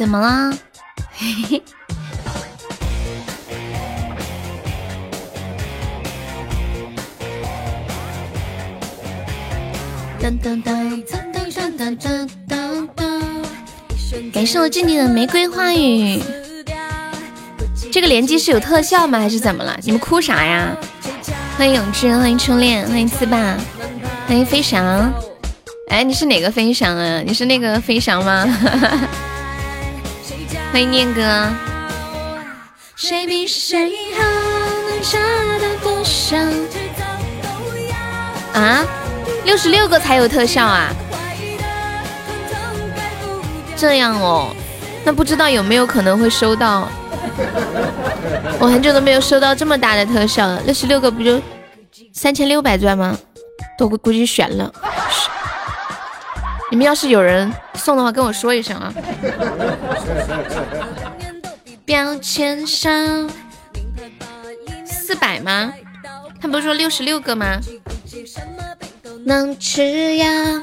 怎么了？嘿嘿。噔噔噔噔噔噔噔噔噔！感谢我静静的玫瑰花语。这个连击是有特效吗？还是怎么了？你们哭啥呀？欢迎永志，欢迎初恋，欢迎四爸，欢迎飞翔。哎，你是哪个飞翔啊？你是那个飞翔吗？欢迎念哥。谁比谁好，能差到多少？啊？六十六个才有特效啊？这样哦，那不知道有没有可能会收到？我很久都没有收到这么大的特效了，六十六个不就三千六百钻吗？都估计悬了。你们要是有人送的话，跟我说一声啊。标签上四百吗？他不是说六十六个吗？能吃呀？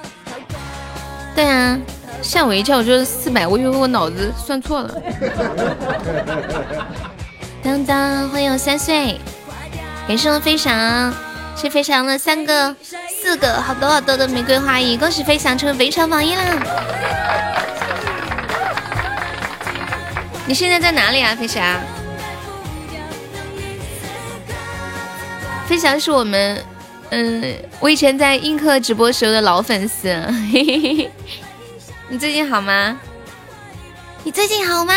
对啊，吓我一跳，我说四百，我以为我脑子算错了。当当，欢迎我三岁，感谢我飞翔，是飞翔的三个、四个，好多好多的玫瑰花语，恭喜飞翔成为围城榜一啦！你现在在哪里啊，飞翔？飞翔是我们。嗯，我以前在映客直播时候的老粉丝，嘿嘿嘿。你最近好吗？你最近好吗？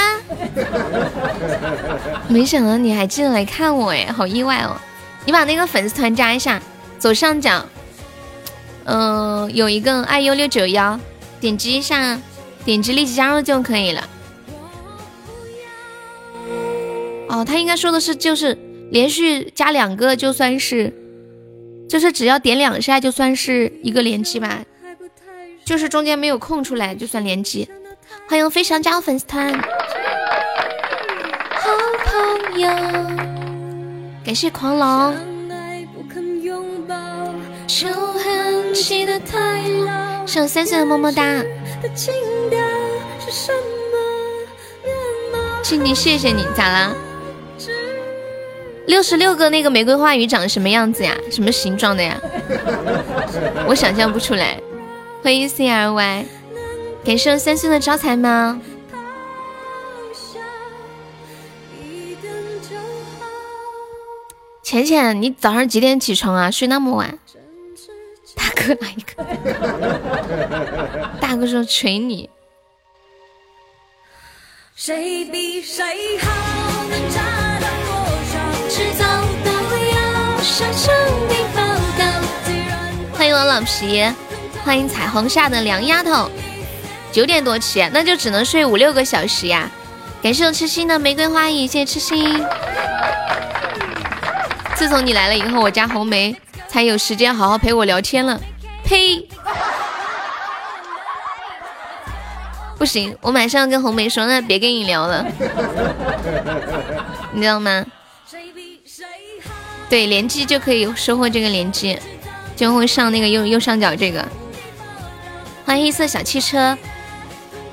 没想到你还记得来看我哎，好意外哦！你把那个粉丝团加一下，左上角，嗯，有一个爱优六九幺，点击一下，点击立即加入就可以了。哦，他应该说的是，就是连续加两个就算是。就是只要点两下就算是一个连击吧，就是中间没有空出来就算连击。欢迎飞翔加入粉丝团，好朋友，感谢狂龙。上三岁的么么哒，静静谢谢你，咋啦？六十六个那个玫瑰花语长什么样子呀？什么形状的呀？我想象不出来。欢迎 C R Y，感谢三岁的招财猫。浅浅，你早上几点起床啊？睡那么晚？大哥来一个？大哥说锤你。谁比谁好能欢迎我老皮，欢迎彩虹下的凉丫头。九点多起，那就只能睡五六个小时呀。感谢我痴心的玫瑰花语，谢谢痴心。自从你来了以后，我家红梅才有时间好好陪我聊天了。呸！不行，我马上要跟红梅说，那别跟你聊了，你知道吗？对，连击就可以收获这个连击，就会上那个右右上角这个。欢迎黑色小汽车，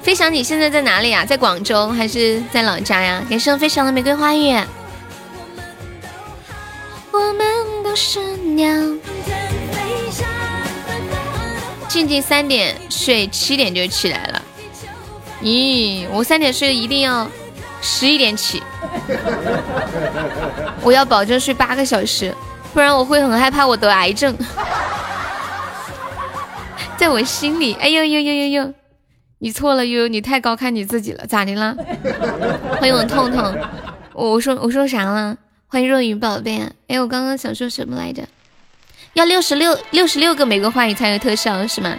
飞翔，你现在在哪里呀？在广州还是在老家呀？感谢飞翔的玫瑰花语。我们都是鸟。静静三点睡，七点就起来了。咦，我三点睡一定要。十一点起，我要保证睡八个小时，不然我会很害怕我得癌症。在我心里，哎呦呦呦呦呦，你错了悠悠，你太高看你自己了，咋的了？欢迎我痛痛，我说我说啥了？欢迎若雨宝贝，哎，我刚刚想说什么来着？要六十六六十六个玫瑰花语才有特效是吗？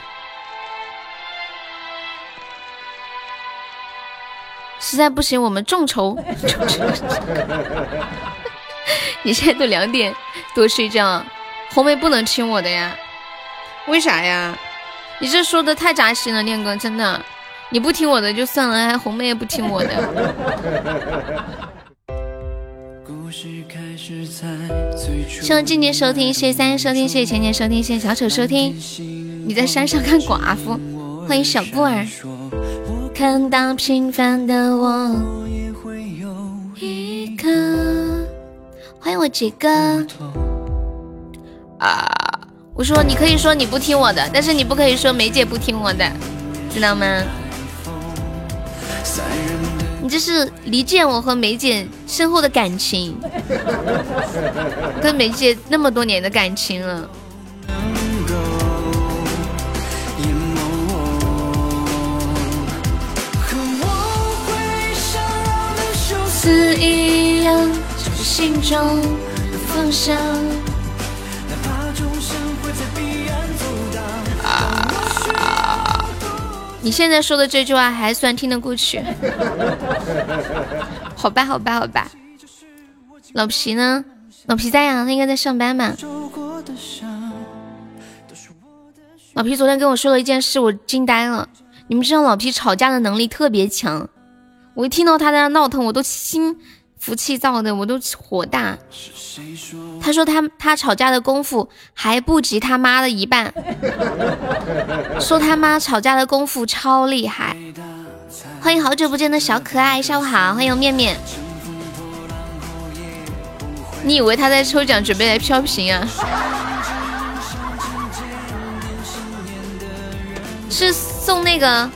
实在不行，我们众筹。你现在都两点多睡觉，红梅不能听我的呀？为啥呀？你这说的太扎心了，念哥，真的，你不听我的就算了，还红梅也不听我的。谢谢静静收听，谢谢三收听，谢谢浅浅收听，谢谢小丑收听。你在山上看寡妇，欢迎小布儿。看到平凡的我。一个，欢迎我杰哥。啊，我说你可以说你不听我的，但是你不可以说梅姐不听我的，知道吗？你这是离间我和梅姐深厚的感情，跟梅姐那么多年的感情了。一样，心中的方向。你现在说的这句话还算听得过去？好吧，好吧，好吧。老皮呢？老皮在呀，他应该在上班吧。老皮昨天跟我说了一件事，我惊呆了。你们知道老皮吵架的能力特别强。我一听到他在那闹腾，我都心浮气造的，我都火大。他说他他吵架的功夫还不及他妈的一半，说他妈吵架的功夫超厉害。欢迎好久不见的小可爱，下午好，欢迎面面。你以为他在抽奖，准备来飘屏啊？是送那个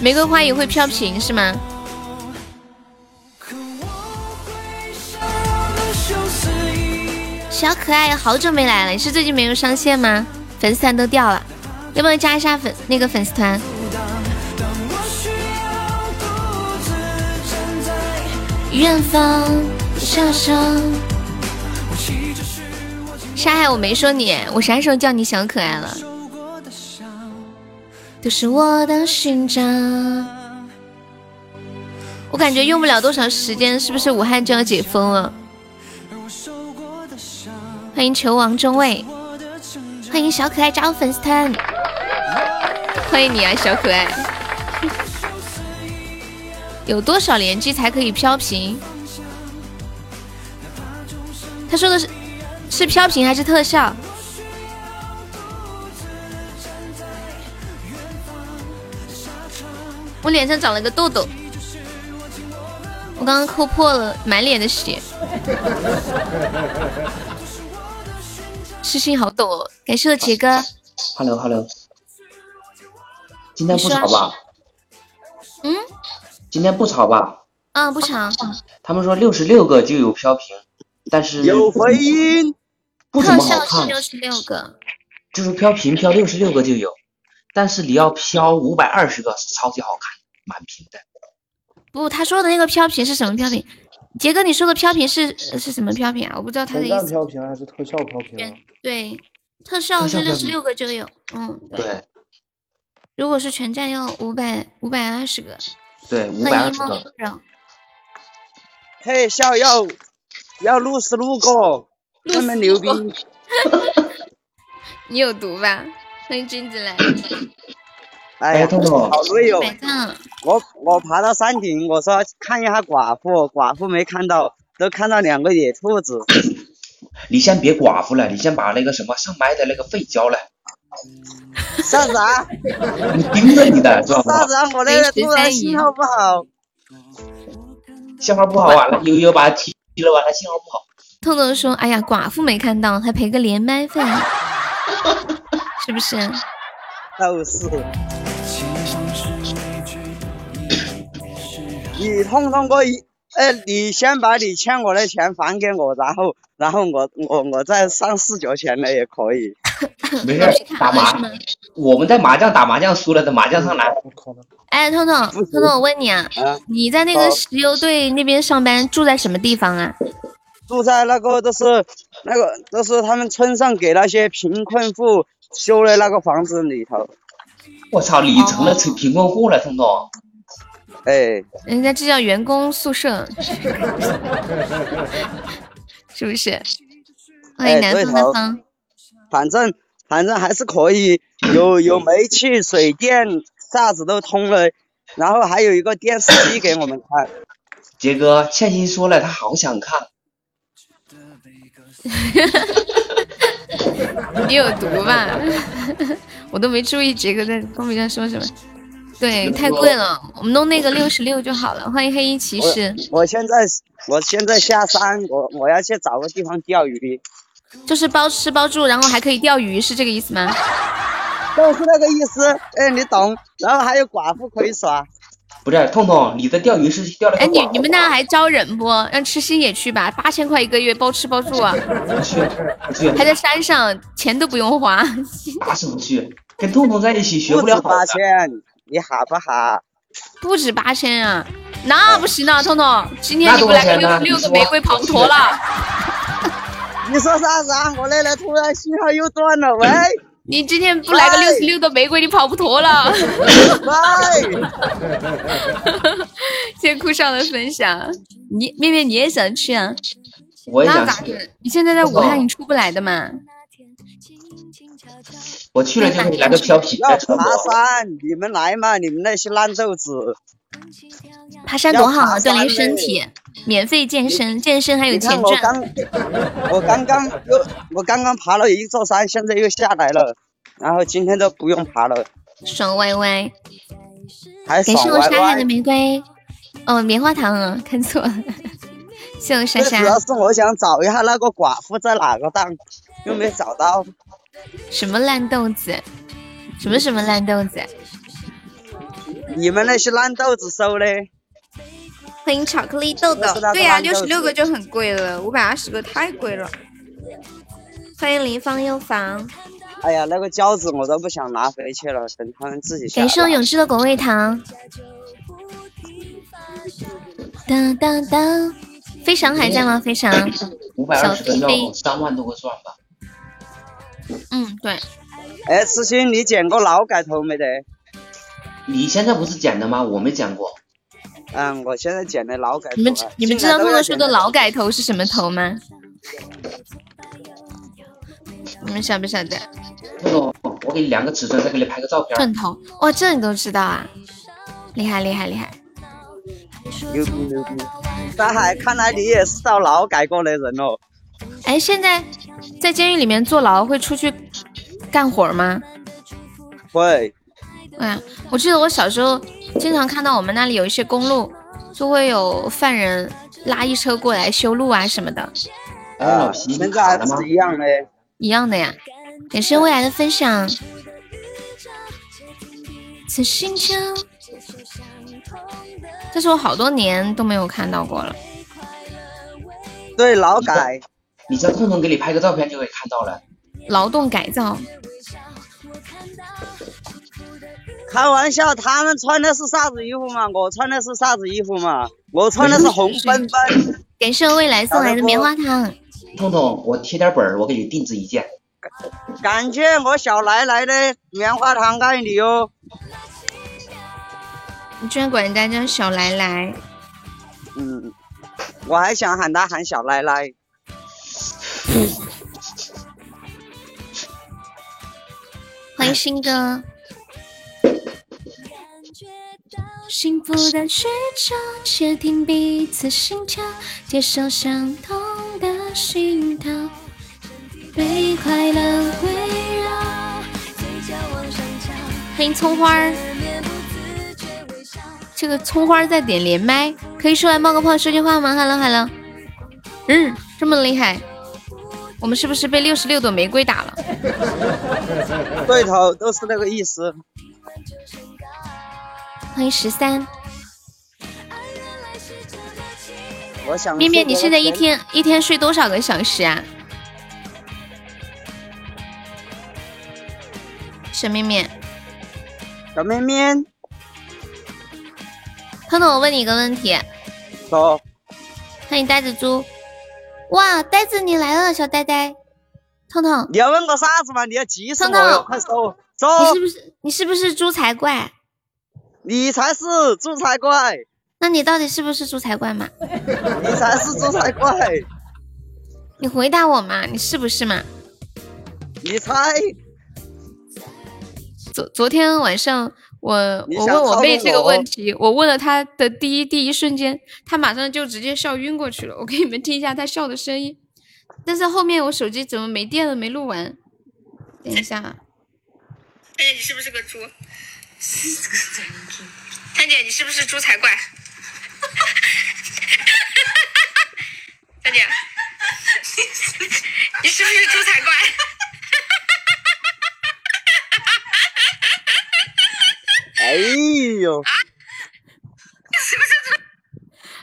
玫瑰花也会飘屏是吗？小可爱，好久没来了，你是最近没有上线吗？粉丝团都掉了，要不要加一下粉那个粉丝团？远方小声，沙海，我没说你，我啥时候叫你小可爱了？都是我的勋章。我感觉用不了多长时间，是不是武汉就要解封了？欢迎球王中尉，欢迎小可爱加入粉丝团，欢迎你啊，小可爱！有多少连击才可以飘屏？他说的是是飘屏还是特效？我脸上长了个痘痘，我刚刚抠破了，满脸的血。痴心好懂哦，感谢我杰哥。Hello Hello，今天不吵吧？嗯？今天不吵吧？嗯，不吵。他们说六十六个就有飘屏，但是有回音，不怎么好看。六十六个，就是飘屏飘六十六个就有，但是你要飘五百二十个是超级好看，满屏的。不，他说的那个飘屏是什么飘屏？杰哥，你说的飘屏是是什么飘屏啊？我不知道他的意思。飘屏还是特效飘屏？对，特效是六十六个就有。嗯，对。如果是全站要五百五百二十个。对，五百二十个。嘿，小友，要六十六个，他们牛逼！你有毒吧？欢迎君子来。哎呀，好累哦！嗯，我我爬到山顶，我说看一下寡妇，寡妇没看到，都看到两个野兔子。你先别寡妇了，你先把那个什么上麦的那个费交了。啥子啊？你盯着你的，啥子啊？我那个突然信号不好。信号不好完了，又又把他踢了吧？他信号不好。痛痛说：“哎呀，寡妇没看到，还赔个连麦费，是不是？”都是。你通通过一，哎，你先把你欠我的钱还给我，然后，然后我我我再上四角钱的也可以。没事，打麻，我们在麻将打麻将输了的麻将上来。哎，彤彤，彤彤，我问你啊，你在那个石油队那边上班，住在什么地方啊？住在那个都是那个都是他们村上给那些贫困户修的那个房子里头。我操，你成了贫困户了，彤彤。哎，人家这叫员工宿舍，是不是？欢迎南方的方。反正反正还是可以，有有煤气、水电，啥子都通了，然后还有一个电视机给我们看。杰哥，倩欣说了，他好想看。你有毒吧？我都没注意杰哥在公屏上说什么。对，太贵了，我们弄那个六十六就好了。欢迎黑衣骑士。我现在我现在下山，我我要去找个地方钓鱼。就是包吃包住，然后还可以钓鱼，是这个意思吗？就是那个意思，哎，你懂。然后还有寡妇可以耍。不是，痛痛，你的钓鱼是钓了哎，你你们那还招人不？让吃心也去吧，八千块一个月，包吃包住啊。不去，不去。还在山上，钱都不用花。那是不去，跟痛痛在一起学不了八千，你好不好？不止八千啊，那不行了，彤彤，今天你不来个六十六个玫瑰跑不脱了。你说啥子啊？我奶奶突然信号又断了，喂。你今天不来个六十六朵玫瑰，你跑不脱了。谢谢酷少的分享，你面面你也想去啊？我也想去。你现在在武汉，你出不来的嘛？我去了就给你来个貂皮。要爬山，你们来嘛？你们那些烂豆子。爬山多好啊，锻炼身体，免费健身，健身还有钱赚。我刚刚又我刚刚爬了一座山，现在又下来了，然后今天都不用爬了，爽歪歪。感谢我沙海的玫瑰，哦，棉花糖啊，看错了。谢我莎莎。主要是我想找一下那个寡妇在哪个档，又没找到。什么烂豆子？什么什么烂豆子？你们那些烂豆子收嘞？欢迎巧克力豆豆。对呀，六十六个就很贵了，五百二十个太贵了。欢迎林芳又房。哎呀，那个胶子我都不想拿回去了，等他们自己感谢我勇士的果味糖。当当当，飞翔还在吗？飞翔。五百二十个要三万多个钻吧。嗯，对。哎，痴心，你剪过劳改头没得？你现在不是剪的吗？我没剪过。嗯，我现在剪的劳改。你们你们知道诺诺说的劳改头是什么头吗？你们晓不晓得？诺诺，我给你量个尺寸，再给你拍个照片。寸头，哇，这你都知道啊？厉害厉害厉害！牛逼牛逼！大海，看来你也是到劳改过的人哦。哎，现在在监狱里面坐牢会出去干活吗？会。哎，我记得我小时候经常看到我们那里有一些公路，就会有犯人拉一车过来修路啊什么的。啊，现在还是一样的。一样的呀，感谢未来的分享。这是我好多年都没有看到过了。对，劳改，你叫痛痛给你拍个照片就可以看到了。劳动改造。开玩笑，他们穿的是啥子衣服嘛？我穿的是啥子衣服嘛？我穿的是红奔奔。感谢未来送来的棉花糖。彤彤，我贴点本儿，我给你定制一件。感谢我小奶奶的棉花糖爱你哦。你居然管人家叫小奶奶？嗯，我还想喊他喊小奶奶。欢迎新哥。幸福的需求，窃听彼此心跳，接受相同的心跳，被快乐围绕。欢迎葱花儿，这个葱花在点连麦，可以出来冒个泡说句话吗？Hello Hello，嗯，这么厉害，我们是不是被六十六朵玫瑰打了？对头，都是那个意思。欢迎十三，我想面面，你现在一天一天睡多少个小时啊？小面面，小面面，彤彤，我问你一个问题。走。欢迎呆子猪，哇，呆子你来了，小呆呆，彤彤。你要问我啥子嘛？你要急死我快走走。你是不是你是不是猪才怪？你才是猪才怪，那你到底是不是猪才怪嘛？你才是猪才怪，你回答我嘛，你是不是嘛？你猜。昨昨天晚上我我问我妹这个问题，我问了她的第一第一瞬间，她马上就直接笑晕过去了。我给你们听一下她笑的声音，但是后面我手机怎么没电了，没录完？等一下。哎，你是不是个猪？三姐，你是不是猪才怪？三姐，你是不是猪才怪？哎呦！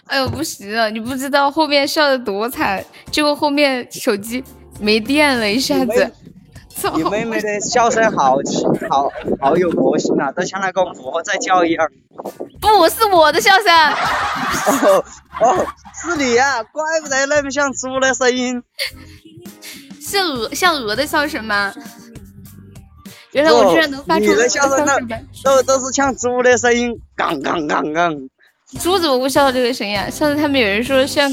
哎呦，不行了！你不知道后面笑的多惨，结果后面手机没电了，一下子。你妹妹的笑声好好好有魔性啊，都像那个魔在叫一样。不是我的笑声。哦哦，是你呀！怪不得那么像猪的声音。是鹅，像鹅的笑声吗？原来我居然能发出你的笑声，都都是像猪的声音，杠杠杠杠。猪怎么会笑到这个声音啊？上次他们有人说像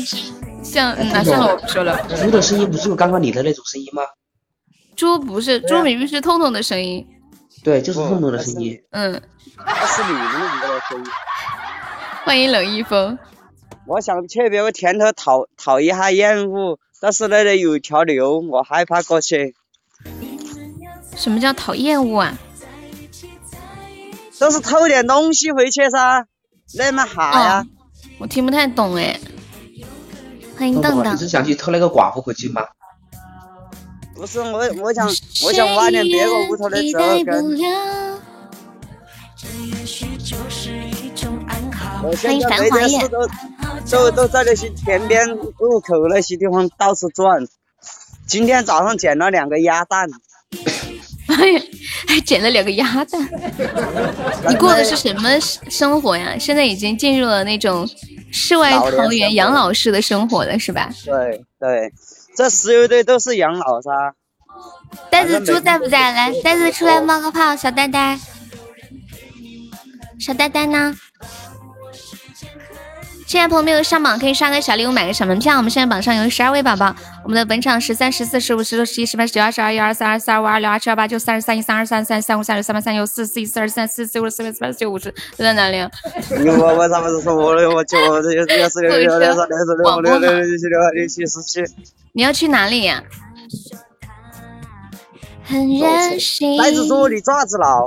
像……嗯，算了，我不说了。猪的声音不就是刚刚你的那种声音吗？猪不是，猪明明是痛痛的声音。对，就是痛痛的声音。嗯，那是你们两个的声音。欢迎冷一风。我想去别个田头讨讨一下厌恶，但是那里有条牛，我害怕过去。什么叫讨厌恶啊？就是偷点东西回去噻。那么好呀，我听不太懂哎。欢迎邓邓。你是想去偷那个寡妇回去吗？不是我，我想，我想挖点别个屋头的草根。我现在每天是都都都在那些田边路口那些地方到处转。今天早上捡了两个鸭蛋。还捡了两个鸭蛋，你过的是什么生活呀？现在已经进入了那种世外桃源养老式的生活了，是吧？对对，这石油队都是养老噻。呆子猪在不在？来，呆子出来冒个泡，小呆呆，小呆呆呢？现在朋友没有上榜，可以刷个小礼物，买个小门票。我们现在榜上有十二位宝宝，我们的本场十三、十四、十五、十六、十一、十八、十九、二十二、一、二、三、二、四、二、五、二、六、二、七、二、八、九、三、十三、一、三、二、三、三、三、五、三、六、三、八、三、九、四、四、一、四、二、三、四、四、五、四、六、四、八、四、九、五十，都在哪里？我我他妈是说我的，我九、这些这些四六六六三六四六五六六六七六八六七十七。你要去哪里呀？呆子猪，你爪子了？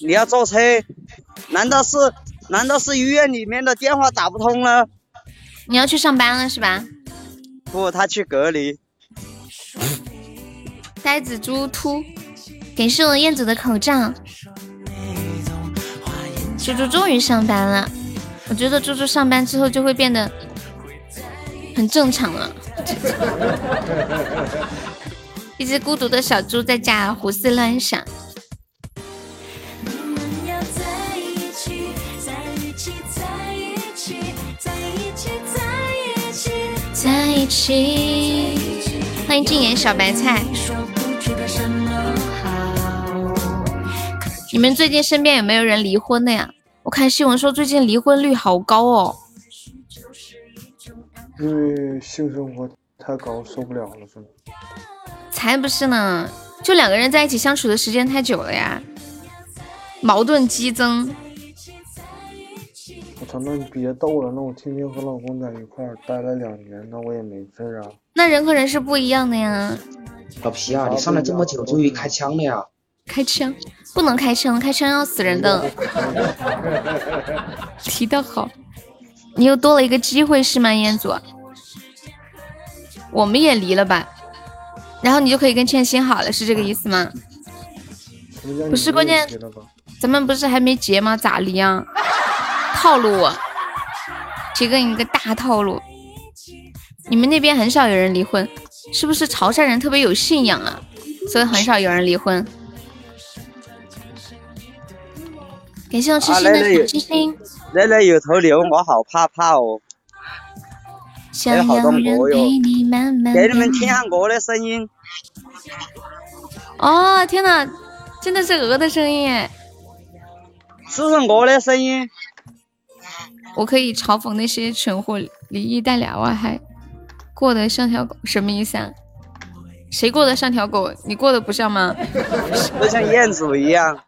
你要坐车？难道是难道是医院里面的电话打不通了？你要去上班了是吧？不，他去隔离。呆子猪秃，感谢我燕子的口罩。猪猪终于上班了，我觉得猪猪上班之后就会变得很正常了。一只孤独的小猪在家胡思乱想。一起，欢迎禁言小白菜。你们最近身边有没有人离婚的呀？我看新闻说最近离婚率好高哦。因为性生活太高，受不了了是吗？才不是呢，就两个人在一起相处的时间太久了呀，矛盾激增。我操，那你别逗了，那我天天和老公在一块儿待了两年，那我也没事啊。那人和人是不一样的呀。老皮啊，你上来这么久，终于开枪了呀？开枪？不能开枪，开枪要死人的。提的好，你又多了一个机会是吗，彦祖？我们也离了吧，然后你就可以跟倩心好了，是这个意思吗？不是关键，咱们不是还没结吗？咋离啊？套路我，提供一个大套路。你们那边很少有人离婚，是不是潮汕人特别有信仰啊？所以很少有人离婚。感谢我痴心的小星星。那里有头牛，我好怕怕哦。有好多鹅哟。给你们听下鹅的声音。哦，天哪，真的是鹅的声音哎！是不是鹅的声音？我可以嘲讽那些蠢货，离异带俩娃还过得像条狗，什么意思啊？谁过得像条狗？你过得不像吗？都像彦祖一样。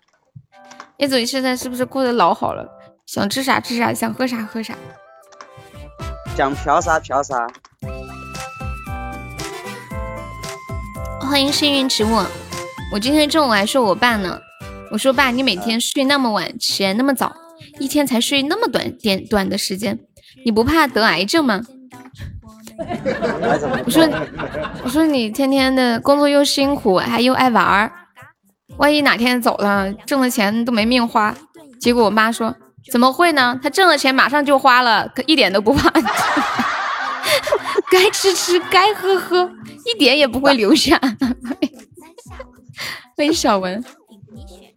彦祖，你现在是不是过得老好了？想吃啥吃啥，想喝啥喝啥。想嫖啥嫖啥。欢迎幸运植物，我今天中午还说我爸呢，我说爸，你每天睡那么晚，起来那么早，一天才睡那么短点短的时间，你不怕得癌症吗？我说我说你天天的工作又辛苦，还又爱玩儿，万一哪天走了，挣的钱都没命花。结果我妈说怎么会呢？他挣了钱马上就花了，可一点都不怕。该吃吃，该喝喝，一点也不会留下。欢迎小文。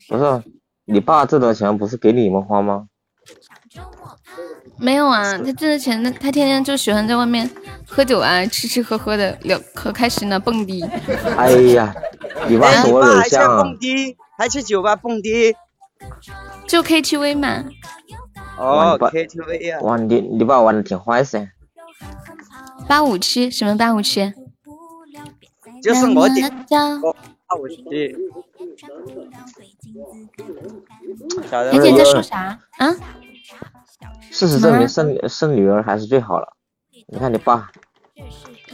不是，你爸挣的钱不是给你们花吗？没有啊，他挣的钱，他他天天就喜欢在外面喝酒啊，吃吃喝喝的，聊可开心了，蹦迪。哎呀，你爸是我偶像。蹦迪，还去酒吧蹦迪。就 KTV 嘛。哦，KTV 呀。哇，你你爸玩的挺坏噻。八五七什么八五七？就是我的八五七。妍姐在说啥啊？事实证明，生生女儿还是最好了。你看你爸，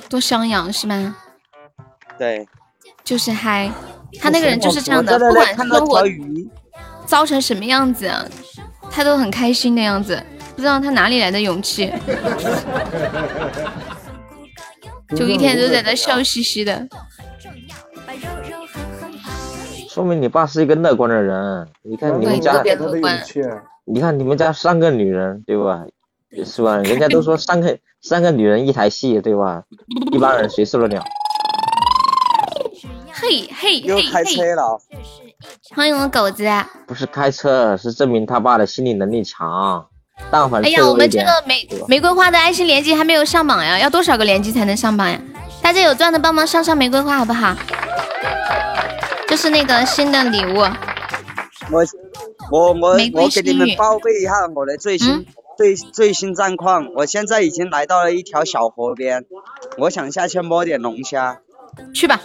多张扬是吗？对，就是嗨。他那个人就是这样的，不管生活糟成什么样子，他都很开心的样子。不知道他哪里来的勇气。就一天都在那笑嘻嘻的，说明你爸是一个乐观的人。你看你们家，你看你们家三个女人，对吧？是吧？人家都说 三个三个女人一台戏，对吧？一般人谁受得了？嘿嘿又开车了，欢迎我狗子。不是开车，是证明他爸的心理能力强。哎呀，我们这个玫玫瑰花的爱心连击还没有上榜呀，要多少个连击才能上榜呀？大家有钻的帮忙上上玫瑰花好不好？就是那个新的礼物。我我我我给你们报备一下我的最新最最新战况，我现在已经来到了一条小河边，我想下去摸点龙虾。去吧。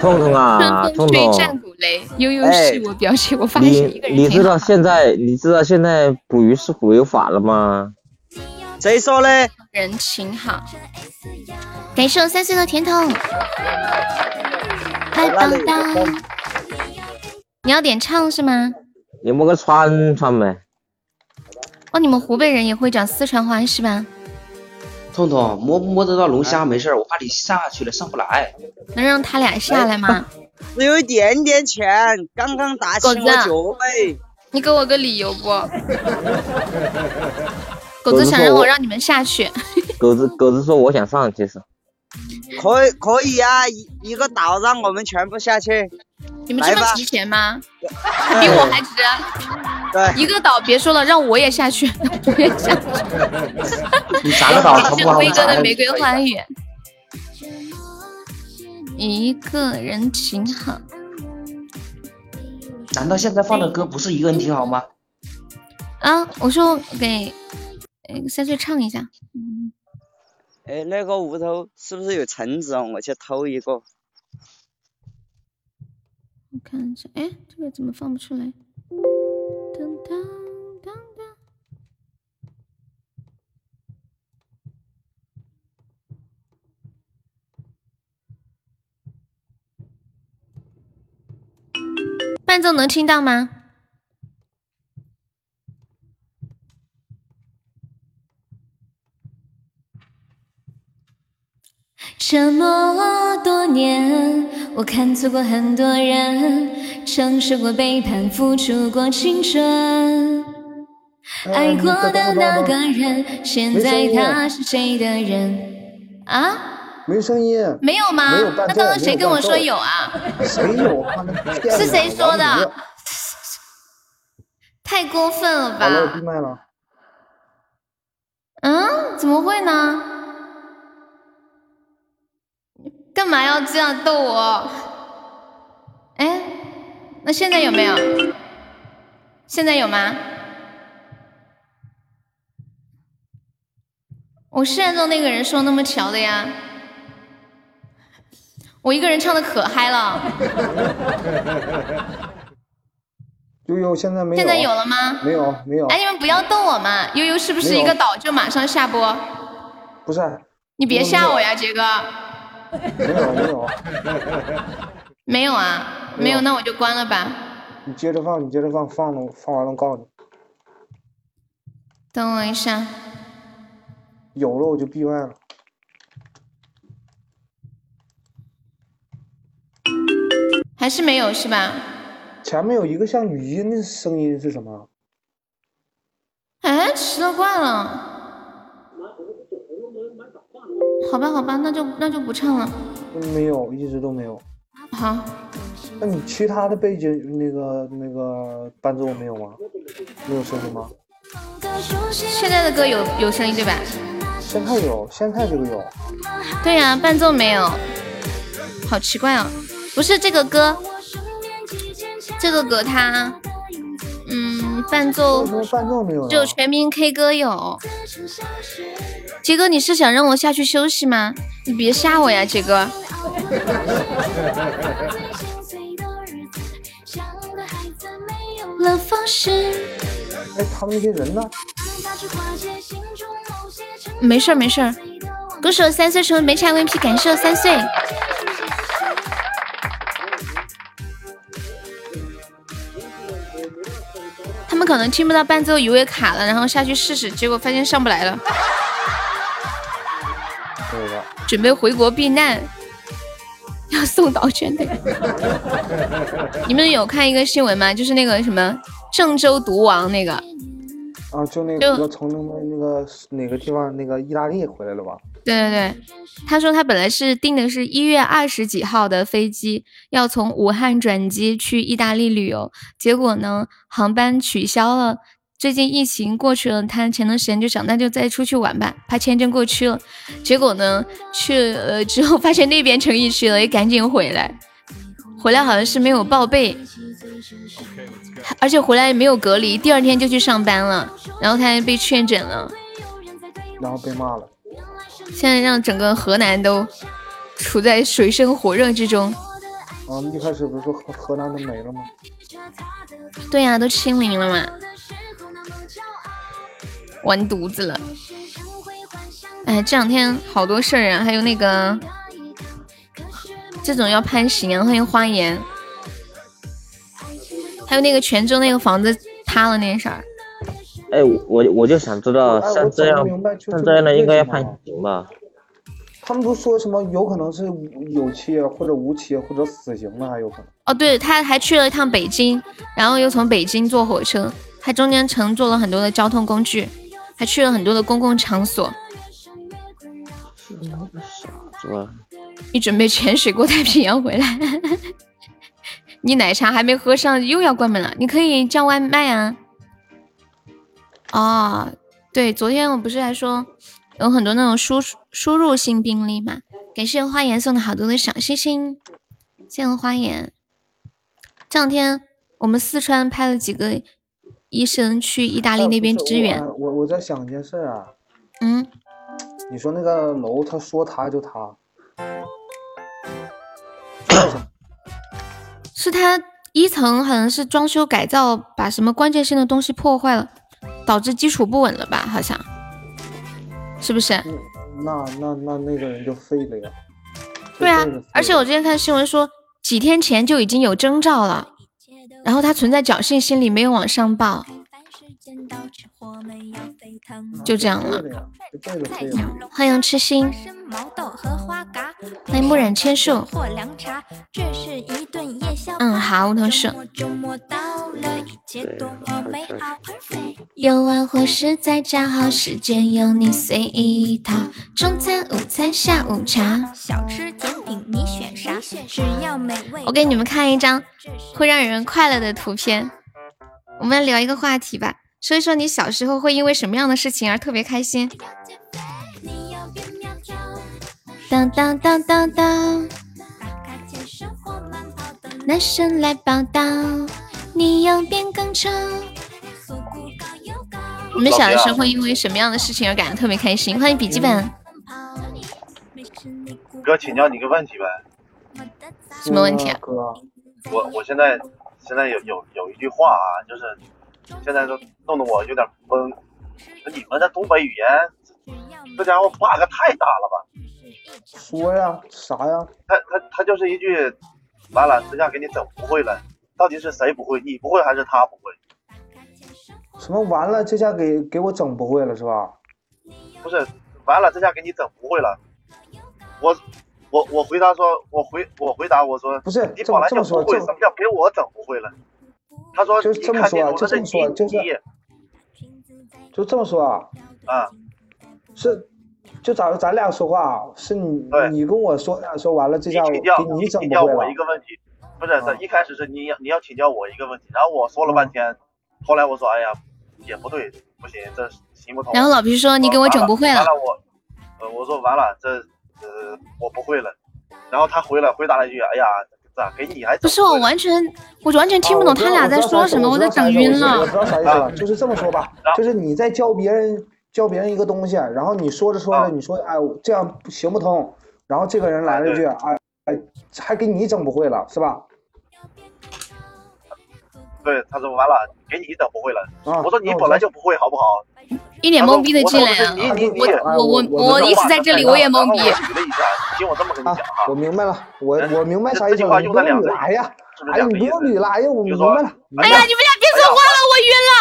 痛痛啊，痛痛！战鼓擂，悠悠是我表姐，我发现一个人你知道现在你知道现在捕鱼是违法了吗？谁说嘞？人情好，感谢我三岁的甜筒，太棒了！你要点唱是吗？你摸个串串呗。哦，你们湖北人也会讲四川话是吧？彤彤摸不摸得到龙虾没事我怕你下去了上不来。能让他俩下来吗？只有一点点钱，刚刚打起我酒杯。你给我个理由不？狗子想让我让你们下去。狗子狗子说我想上，其实。可以可以啊，一一个岛让我们全部下去。你们这么值钱吗？比我还值。对，一个岛别说了，让我也下去，我也下去。你啥个岛？谢辉哥的玫瑰花语。一个人挺好。难道现在放的歌不是一个人挺好吗？啊，我说给三岁唱一下。哎，那个屋头是不是有橙子啊？我去偷一个。我看一下，哎，这个怎么放不出来？噔噔噔噔。伴奏能听到吗？这么多年，我看错过很多人，承受过背叛，付出过青春。爱过的那个人，现在他是谁的人？啊？没声音？没有吗？那刚刚谁跟我说有啊？谁有？是谁说的？太过分了吧？嗯？怎么会呢？干嘛要这样逗我？哎，那现在有没有？现在有吗？我是按照那个人说那么调的呀。我一个人唱的可嗨了。悠悠现在没有。现在有了吗？没有，没有。哎，你们不要逗我嘛！悠悠是不是一个岛就马上下播？不是。你别吓我呀，杰哥。没有没有，没有啊，没有，那我就关了吧。你接着放，你接着放，放了放完了告诉你。等我一下。有了我就闭麦了。还是没有是吧？前面有一个像语音的声音是什么？哎，奇了怪了。好吧，好吧，那就那就不唱了。没有，一直都没有。好。那你其他的背景那个那个伴奏没有吗？没有声音吗？现在的歌有有声音对吧？现在有，现在这个有。对呀，伴奏没有，好奇怪哦。不是这个歌，这个歌它，嗯，伴奏伴奏没有，就全民 K 歌有。杰哥，你是想让我下去休息吗？你别吓我呀，杰哥。哎，他们那些人呢？没事儿没事儿，歌手三岁成为没抢 VP，感谢三岁。们可能听不到伴奏，以为卡了，然后下去试试，结果发现上不来了。准备回国避难，要送导圈的。你们有看一个新闻吗？就是那个什么郑州毒王那个。啊，就那个从那个那个哪个地方那个意大利回来了吧？对对对，他说他本来是订的是一月二十几号的飞机，要从武汉转机去意大利旅游，结果呢航班取消了。最近疫情过去了，他前段时间就想那就再出去玩吧，怕签证过期了。结果呢去了之后发现那边成疫区了，也赶紧回来。回来好像是没有报备。而且回来没有隔离，第二天就去上班了，然后他还被确诊了，然后被骂了。现在让整个河南都处在水深火热之中。啊，一开始不是说河河南都没了吗？对呀，都清零了嘛，完犊子了。哎，这两天好多事儿啊，还有那个这种要判刑啊，欢迎花颜。还有那个泉州那个房子塌了那事儿，哎，我我就想知道，像这样像这样的应该要判刑吧？他们都说什么有可能是有期或者无期或者死刑的，还有可能。哦，对，他还去了一趟北京，然后又从北京坐火车，他中间乘坐了很多的交通工具，还去了很多的公共场所。是吧？你准备潜水过太平洋回来？你奶茶还没喝上，又要关门了。你可以叫外卖啊。哦，对，昨天我不是还说有很多那种输输入性病例嘛？感谢花颜送的好多的小星星，谢谢花颜。这两天我们四川派了几个医生去意大利那边支援。我我在想一件事啊。嗯。你说那个楼，他说塌就塌。是他一层好像是装修改造，把什么关键性的东西破坏了，导致基础不稳了吧？好像，是不是？那那那那个人就废了呀。对啊，而且我之前看新闻说，几天前就已经有征兆了，然后他存在侥幸心理，没有往上报。就这样了。欢迎痴心，欢迎木染千树。嗯，好，同事。有玩或是在家，好时间有你随意套。中餐、午餐、下午茶，小吃甜品你选啥？只要美味。我给你们看一张会让人快乐的图片。我们聊一个话题吧。说一说你小时候会因为什么样的事情而特别开心？当当当当当，男生来报道，你要变更丑。你们小的时候会因为什么样的事情而感到特别开心？欢迎笔记本。哥，请教你个问题呗。什么问题啊？哥，我我现在现在有有有一句话啊，就是。现在都弄得我有点懵。你们这东北语言，这家伙 bug 太大了吧？说呀，啥呀？他他他就是一句，完了，这下给你整不会了，到底是谁不会？你不会还是他不会？什么完了？这下给给我整不会了是吧？不是，完了，这下给你整不会了。我我我回答说，我回我回答我说，不是，你本来就不会，什么叫给我整不会了？他说就这么说，就这么说，就是，就这么说啊。啊。是，就咱咱俩说话，是你你跟我说说完了，这下给你整不会了。请教我一个问题，不是，一开始是你你要请教我一个问题，然后我说了半天，后来我说，哎呀，也不对，不行，这行不通。然后老皮说你给我整不会了。完了我，呃，我说完了，这呃我不会了。然后他回来回答了一句，哎呀，咋给你还？不是我完全，我完全听不懂他俩在说什么，我在整晕了。我知道啥意思了，就是这么说吧，就是你在教别人。教别人一个东西，然后你说着说着，你说哎，这样行不通，然后这个人来了一句哎哎，还给你整不会了，是吧？对，他说完了，给你整不会了。我说你本来就不会，好不好？一脸懵逼的进来啊！我我我我一直在这里，我也懵逼。举了一下听我这么跟你讲哈，我明白了，我我明白啥意思了。你不用捋来呀，哎，你不用捋了，哎呀，我明白了。哎呀，你们俩别说话了，我晕了。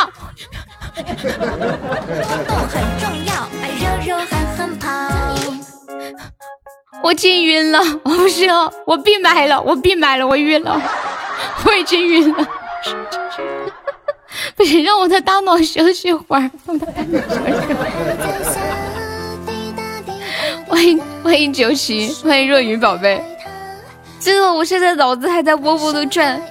我进晕了，我不是，我闭麦了，我闭麦了，我晕了，我已经晕了。不行，让我的大脑休息会儿。欢迎欢迎九七，欢迎若雨宝贝。真的我现在脑子还在波波的转。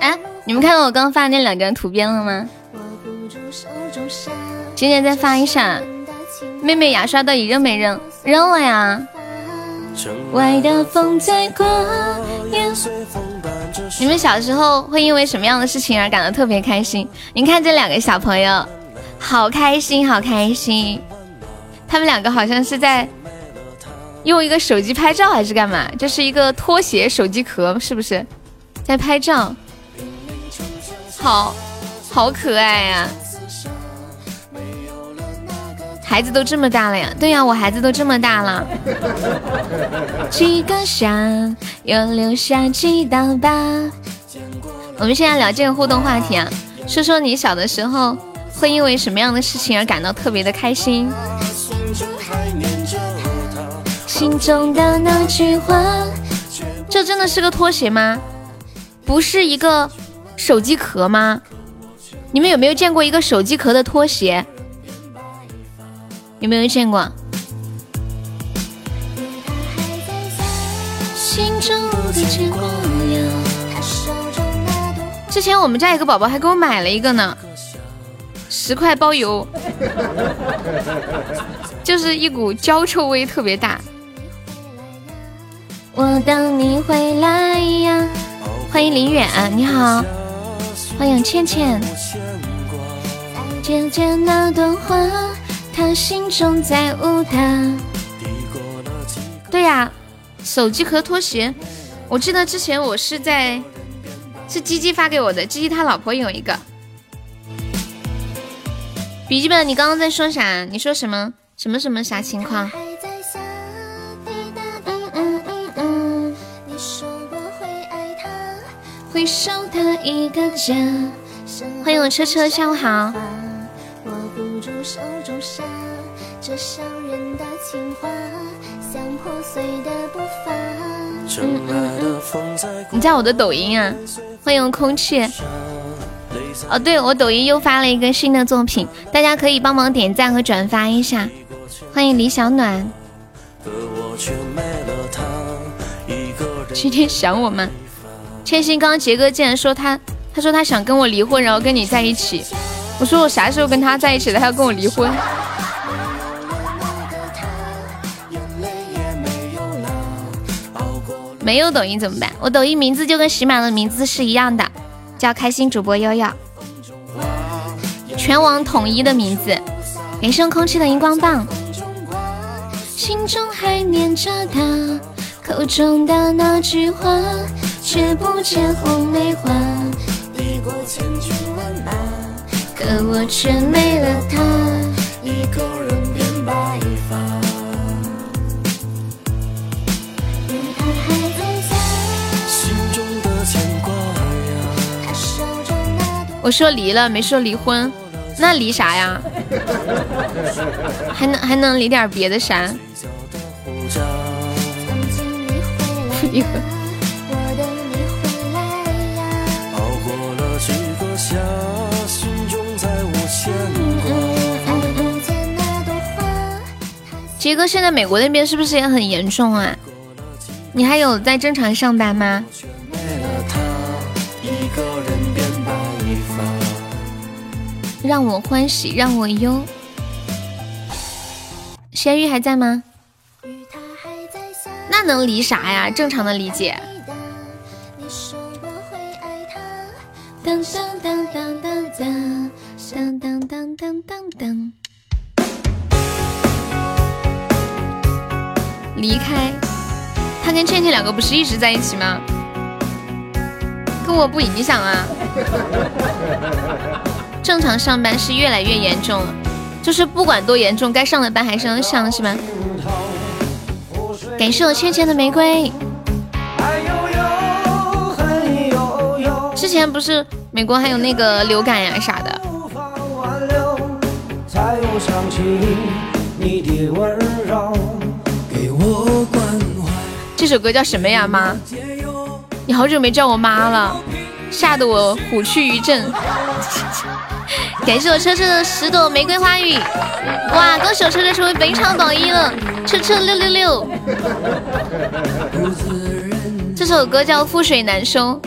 哎。你们看到我刚发的那两张图片了吗？今天再发一下。妹妹牙刷到底扔没扔？扔了呀。你们小时候会因为什么样的事情而感到特别开心？你看这两个小朋友，好开心，好开心。他们两个好像是在用一个手机拍照还是干嘛？这是一个拖鞋手机壳，是不是？在拍照。好，好可爱呀！孩子都这么大了呀？对呀，我孩子都这么大了。几个夏，又留下几道疤。我们现在聊这个互动话题啊，说说你小的时候会因为什么样的事情而感到特别的开心？心中的那句话，这真的是个拖鞋吗？不是一个。手机壳吗？你们有没有见过一个手机壳的拖鞋？有没有见过？之前我们家有个宝宝还给我买了一个呢，十块包邮，就是一股焦臭味特别大。我等你回来呀！欢迎林远，你好。欢迎倩倩。姐姐那朵花，她心中在舞蹈。对呀，手机壳拖鞋，我记得之前我是在，是鸡鸡发给我的，鸡鸡他老婆有一个。笔记本，你刚刚在说啥？你说什么？什么什么啥情况？回首的一个家。欢迎我车车，下午好。你在我的抖音啊？欢迎空气。哦，对我抖音又发了一个新的作品，大家可以帮忙点赞和转发一下。欢迎李小暖。今天想我吗？千心，刚刚杰哥竟然说他，他说他想跟我离婚，然后跟你在一起。我说我啥时候跟他在一起了？他要跟我离婚？没有抖音怎么办？我抖音名字就跟喜马的名字是一样的，叫开心主播悠悠，全网统一的名字。感谢空气的荧光棒。心中还念着他口中的那句话。却不见红梅花，抵过千军万马，可我却没了他，一个人我说离了，没说离婚。那离啥呀？还能还能离点别的啥？离婚。杰哥，现在美国那边是不是也很严重啊？你还有在正常上班吗？让我欢喜让我忧。咸鱼还在吗？那能离啥呀？正常的理解。当当当当当当当当当当当。离开，他跟倩倩两个不是一直在一起吗？跟我不影响啊。正常上班是越来越严重了，就是不管多严重，该上的班还是要上，是吧？感谢我倩倩的玫瑰。之前不是美国还有那个流感呀啥的。这首歌叫什么呀，妈？你好久没叫我妈了，吓得我虎躯一震。感谢我车车的十朵玫瑰花语，哇！恭喜我车车成为本场榜一了，车车六六六。这首歌叫覆水难收，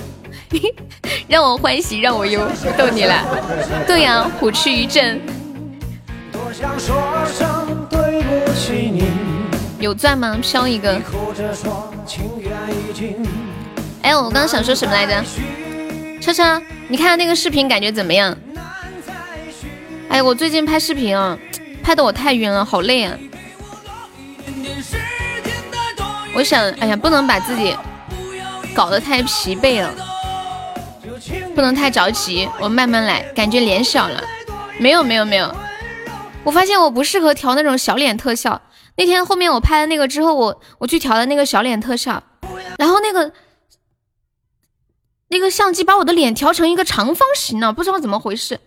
让我欢喜让我忧，逗你了。对呀，虎躯一震。有钻吗？飘一个。哎，我刚刚想说什么来着？车车，你看那个视频感觉怎么样？哎，我最近拍视频啊，拍的我太晕了，好累啊！我想，哎呀，不能把自己搞得太疲惫了，不能太着急，我慢慢来，感觉脸小了。没有没有没有，我发现我不适合调那种小脸特效。那天后面我拍了那个之后，我我去调了那个小脸特效，然后那个那个相机把我的脸调成一个长方形了，不知道怎么回事，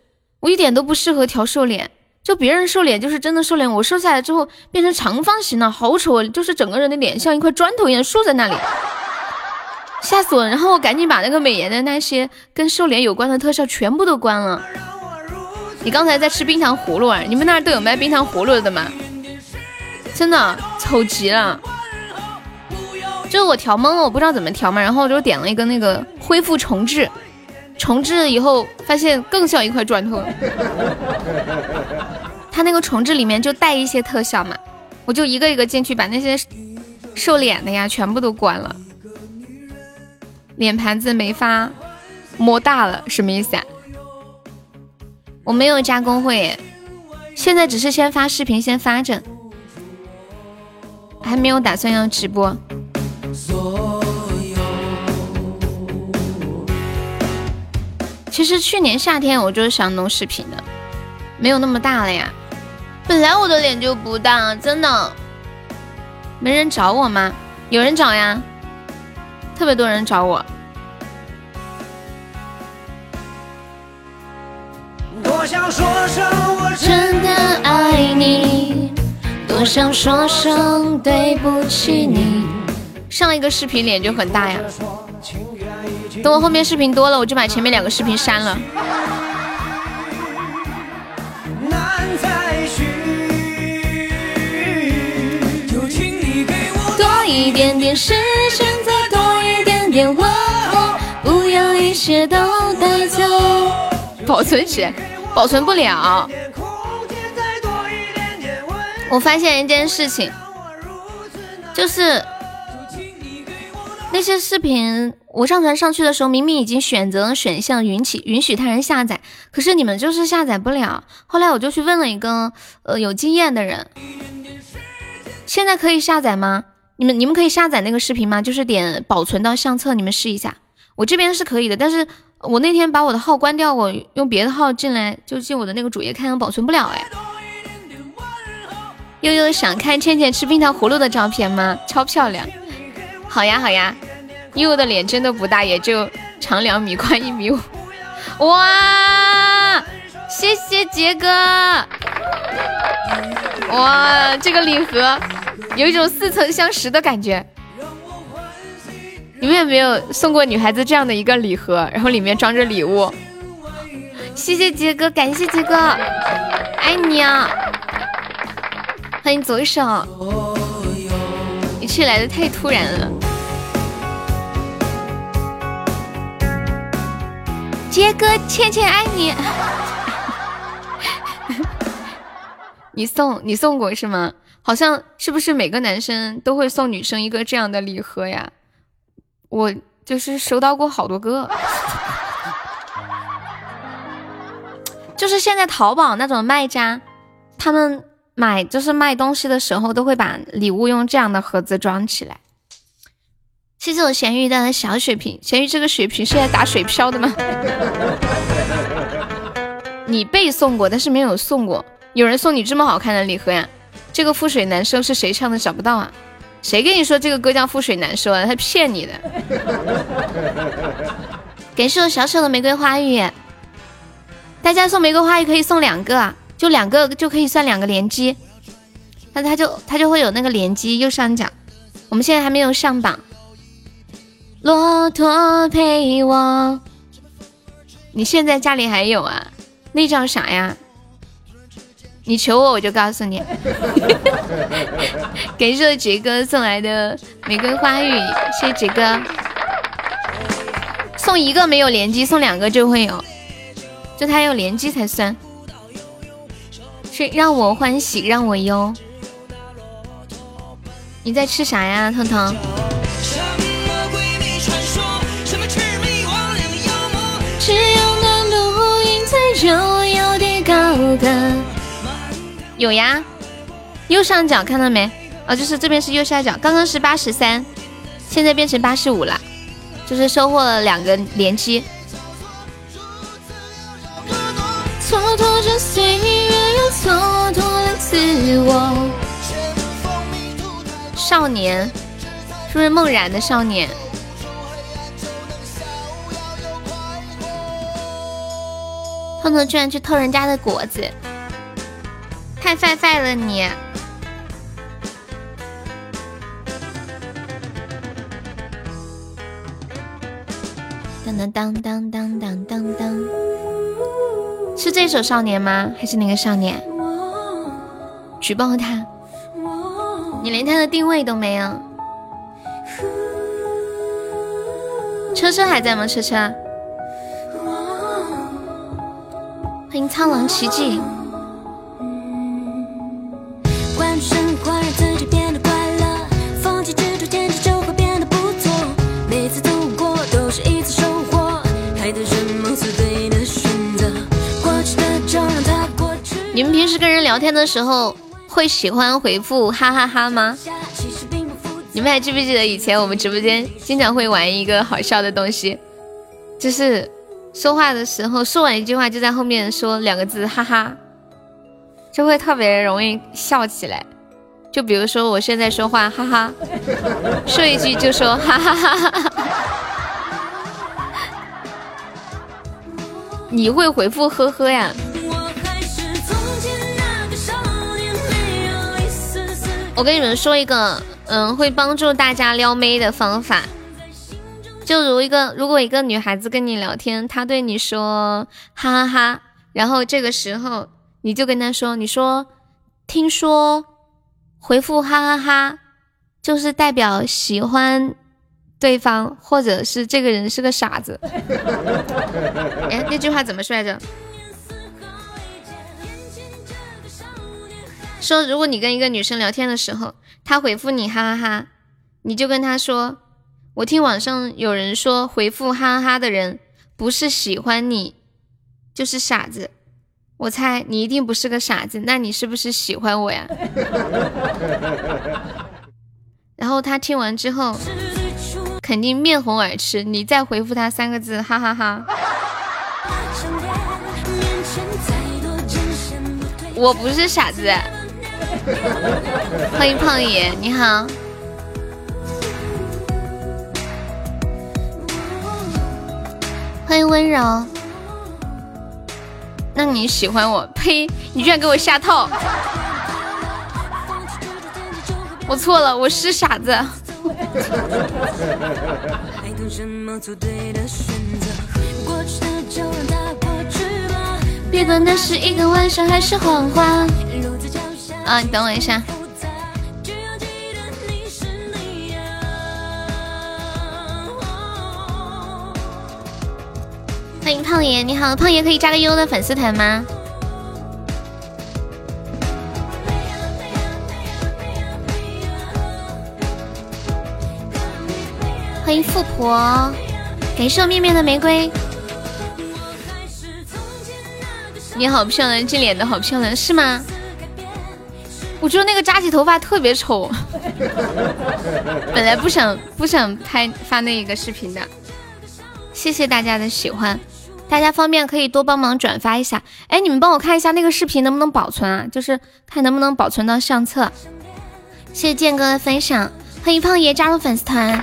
我一点都不适合调瘦脸，就别人瘦脸就是真的瘦脸，我瘦下来之后变成长方形了，好丑，就是整个人的脸像一块砖头一样竖在那里，吓死我！然后我赶紧把那个美颜的那些跟瘦脸有关的特效全部都关了。你刚才在吃冰糖葫芦啊？你们那儿都有卖冰糖葫芦的吗？真的丑极了，就是我调懵了，我不知道怎么调嘛，然后我就点了一个那个恢复重置，重置了以后发现更像一块砖头。它那个重置里面就带一些特效嘛，我就一个一个进去把那些瘦脸的呀全部都关了。脸盘子没发摸大了，什么意思啊？我没有加工会，现在只是先发视频，先发着。还没有打算要直播。其实去年夏天我就是想弄视频的，没有那么大了呀。本来我的脸就不大，真的。没人找我吗？有人找呀，特别多人找我。多想说声我真的爱你。多想说声对不起你。上一个视频脸就很大呀，等我后面视频多了，我就把前面两个视频删了。多一点点时间，再多一点点问候，不要一切都带走。保存起来，保存不了。我发现一件事情，就是那些视频我上传上去的时候，明明已经选择了选项允许允许他人下载，可是你们就是下载不了。后来我就去问了一个呃有经验的人，现在可以下载吗？你们你们可以下载那个视频吗？就是点保存到相册，你们试一下。我这边是可以的，但是我那天把我的号关掉，我用别的号进来就进我的那个主页看，保存不了哎。悠悠想看倩倩吃冰糖葫芦的照片吗？超漂亮！好呀好呀，悠悠的脸真的不大，也就长两米，宽一米五。哇，谢谢杰哥。哇，这个礼盒有一种似曾相识的感觉。你们有没有送过女孩子这样的一个礼盒，然后里面装着礼物？谢谢杰哥，感谢杰哥，爱你啊！欢迎左手，一切来的太突然了。杰哥，倩倩爱你。你送你送过是吗？好像是不是每个男生都会送女生一个这样的礼盒呀？我就是收到过好多个，就是现在淘宝那种卖家，他们买就是卖东西的时候都会把礼物用这样的盒子装起来。谢谢我咸鱼的小血瓶，咸鱼这个血瓶是来打水漂的吗？你被送过，但是没有送过。有人送你这么好看的礼盒呀？这个覆水难收是谁唱的？找不到啊！谁跟你说这个歌叫覆水难收啊？他骗你的！感谢我小小的玫瑰花语，大家送玫瑰花语可以送两个啊，就两个就可以算两个连击，那他就他就会有那个连击右上角。我们现在还没有上榜。骆驼陪我，你现在家里还有啊？那叫啥呀？你求我，我就告诉你。感谢杰哥送来的玫瑰花语，谢谢杰哥。送一个没有连击，送两个就会有，就他有连击才算。是让我欢喜让我忧。你在吃啥呀，腾腾？就有点高歌。有呀，右上角看到没？啊，就是这边是右下角，刚刚是八十三，现在变成八十五了，就是收获了两个连击。少年，是不是梦然的少年？胖头居然去偷人家的果子！太坏坏了你！当当当当当当当当，是这首少年吗？还是哪个少年？举报他！你连他的定位都没有。车车还在吗？车车，欢迎苍狼奇迹。你们平时跟人聊天的时候会喜欢回复哈哈哈吗？你们还记不记得以前我们直播间经常会玩一个好笑的东西，就是说话的时候说完一句话就在后面说两个字哈哈，就会特别容易笑起来。就比如说我现在说话哈哈，说一句就说哈哈哈哈。你会回复呵呵呀？我跟你们说一个，嗯，会帮助大家撩妹的方法。就如一个，如果一个女孩子跟你聊天，她对你说哈哈哈，然后这个时候你就跟她说，你说听说回复哈哈哈，就是代表喜欢对方，或者是这个人是个傻子。哎，那句话怎么说来着？说，如果你跟一个女生聊天的时候，她回复你哈哈哈，你就跟她说，我听网上有人说，回复哈哈的人不是喜欢你，就是傻子。我猜你一定不是个傻子，那你是不是喜欢我呀？然后他听完之后，肯定面红耳赤。你再回复他三个字，哈哈哈。我不是傻子。欢迎胖爷，你好。欢迎温柔。那你喜欢我？呸！你居然给我下套！我错了，我是傻子。别管那是一个晚上还是谎话。啊，你等我一下。欢迎胖爷，你好，胖爷可以加个优的粉丝团吗？欢迎富婆，感谢我面面的玫瑰。你好漂亮，这脸的好漂亮，是吗？我觉得那个扎起头发特别丑，本来不想不想拍发那一个视频的。谢谢大家的喜欢。大家方便可以多帮忙转发一下，哎，你们帮我看一下那个视频能不能保存啊？就是看能不能保存到相册。谢谢剑哥的分享，欢迎胖爷加入粉丝团。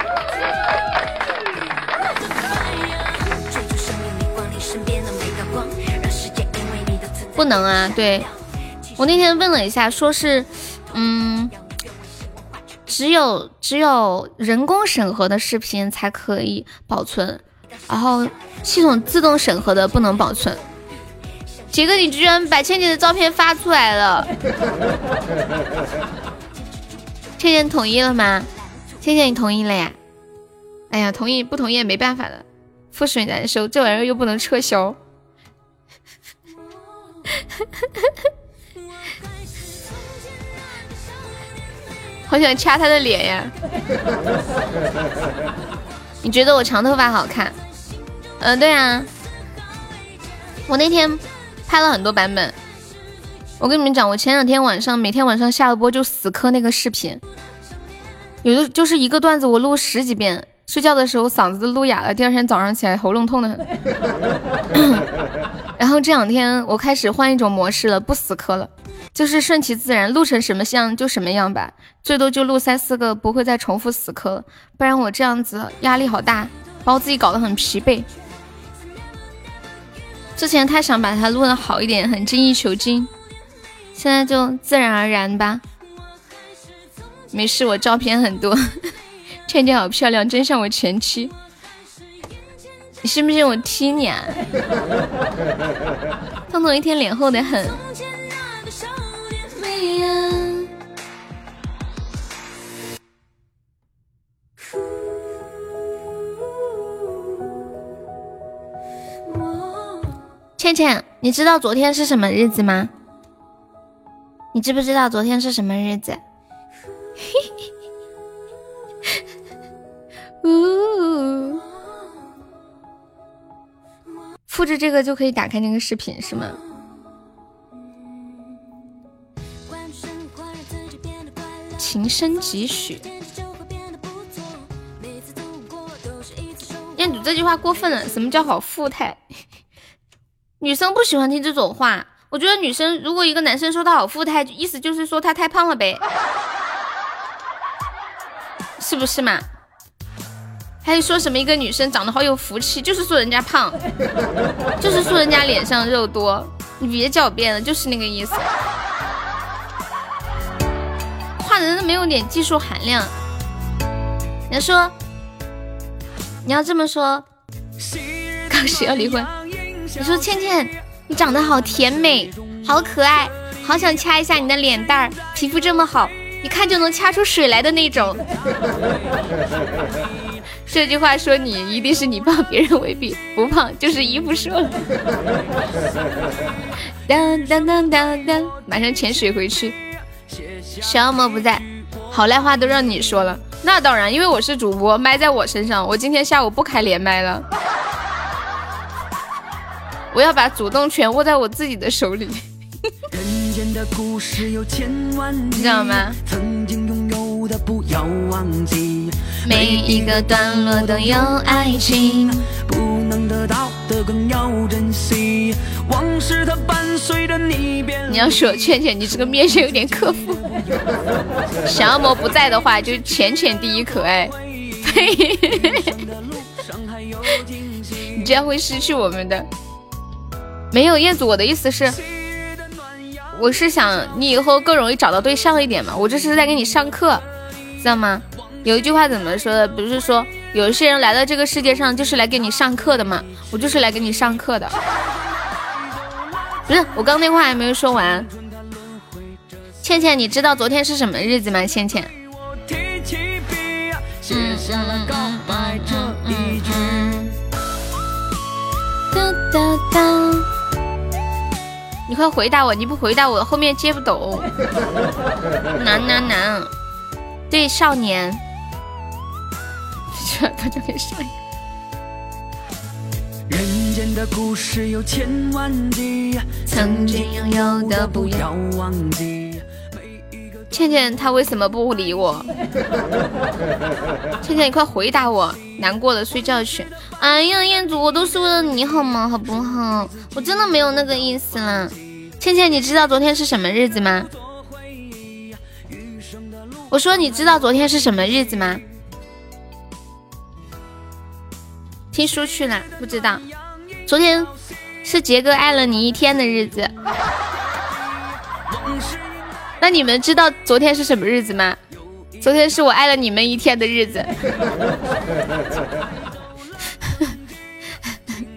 不能啊，对我那天问了一下，说是，嗯，只有只有人工审核的视频才可以保存。然后系统自动审核的不能保存。杰哥，你居然把倩倩的照片发出来了！倩倩同意了吗？倩倩，你同意了呀？哎呀，同意不同意也没办法的，覆水难收，这玩意儿又不能撤销。好想掐他的脸呀！你觉得我长头发好看？嗯，对啊，我那天拍了很多版本。我跟你们讲，我前两天晚上每天晚上下了播就死磕那个视频，有的就是一个段子我录十几遍，睡觉的时候嗓子都录哑了，第二天早上起来喉咙痛的很。然后这两天我开始换一种模式了，不死磕了，就是顺其自然，录成什么样就什么样吧，最多就录三四个，不会再重复死磕了，不然我这样子压力好大，把我自己搞得很疲惫。之前太想把它录的好一点，很精益求精，现在就自然而然吧。没事，我照片很多，倩倩好漂亮，真像我前妻。你信不信我踢你啊？彤彤一天脸厚的很。倩倩，你知道昨天是什么日子吗？你知不知道昨天是什么日子？呜，复制这个就可以打开那个视频是吗？情深几许？彦祖这句话过分了，什么叫好富态？女生不喜欢听这种话，我觉得女生如果一个男生说他好富态，意思就是说他太胖了呗，是不是嘛？还是说什么一个女生长得好有福气，就是说人家胖，就是说人家脸上肉多，你别狡辩了，就是那个意思。话人都没有点技术含量。你要说，你要这么说，刚谁要离婚？你说倩倩，你长得好甜美，好可爱，好想掐一下你的脸蛋儿，皮肤这么好，一看就能掐出水来的那种。这句话说你一定是你胖，别人未必不胖，就是衣服说了。当当当当当，马上潜水回去。小恶魔不在，好赖话都让你说了，那当然，因为我是主播，麦在我身上，我今天下午不开连麦了。我要把主动权握在我自己的手里，你知道吗？每一个段落都有爱情，不能得到的更要珍惜。往事它伴随着你变。你要说倩倩，你这个面相有点刻薄。小恶魔不在的话，就浅浅第一可爱。呸！你这样会失去我们的。没有彦祖，我的意思是，我是想你以后更容易找到对象一点嘛。我这是在给你上课，知道吗？有一句话怎么说的？不是说有一些人来到这个世界上就是来给你上课的嘛？我就是来给你上课的。不是，我刚那话还没有说完。倩倩，你知道昨天是什么日子吗？倩倩。你快回答我！你不回答我，后面接不懂。难难难，对少年，这 他就给上一人间的故事有千万集，曾经拥有的不要忘记。倩倩，她为什么不理我？倩倩，你快回答我！难过的，睡觉去。哎呀，彦祖，我都是为了你好吗？好不好？我真的没有那个意思啦。倩倩，你知道昨天是什么日子吗？我说你知道昨天是什么日子吗？听书去了，不知道。昨天是杰哥爱了你一天的日子。那你们知道昨天是什么日子吗？昨天是我爱了你们一天的日子。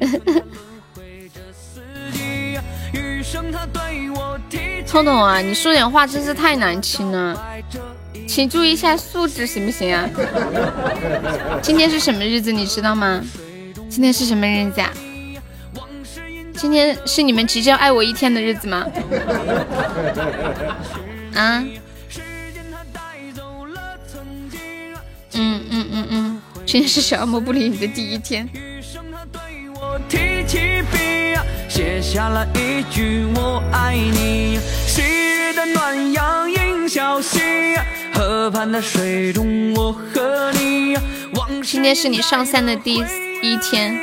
聪聪啊，你说点话真是太难听了，请注意一下素质行不行啊？今天是什么日子你知道吗？今天是什么日子啊？今天是你们即将爱我一天的日子吗？啊？嗯嗯嗯嗯，今天是小恶魔不理你的第一天。提起笔写下了一句我爱你，昔日的暖阳映小溪，河畔的水中我和你。今天是你上山的第一天。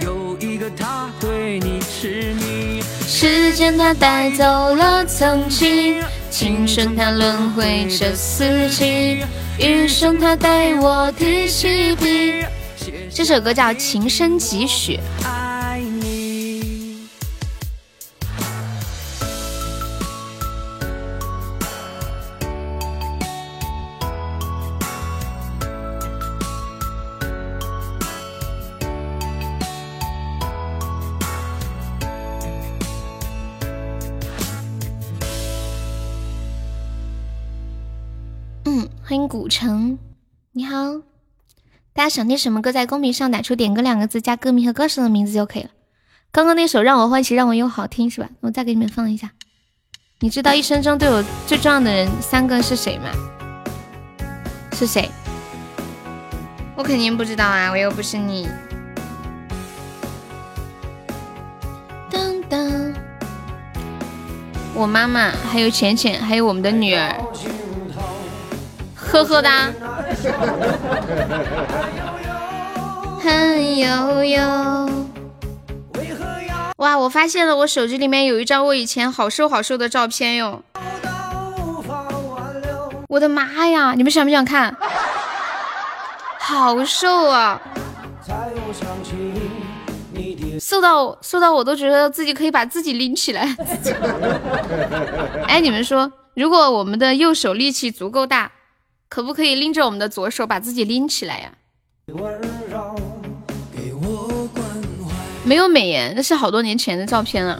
有一个他对你痴迷，时间它带走了曾经。青春它轮回着四季，余生它带我提起笔。这首歌叫《情深几许》。嗯欢迎古城，你好！大家想听什么歌，在公屏上打出“点歌”两个字，加歌名和歌手的名字就可以了。刚刚那首《让我欢喜让我忧》好听是吧？我再给你们放一下。你知道一生中对我最重要的人三个是谁吗？是谁？我肯定不知道啊，我又不是你。当当，我妈妈，还有浅浅，还有我们的女儿。呵呵哒，恨悠悠。哇，我发现了，我手机里面有一张我以前好瘦好瘦的照片哟。我的妈呀，你们想不想看？好瘦啊！瘦到瘦到我都觉得自己可以把自己拎起来。哎，你们说，如果我们的右手力气足够大？可不可以拎着我们的左手把自己拎起来呀？没有美颜，那是好多年前的照片了。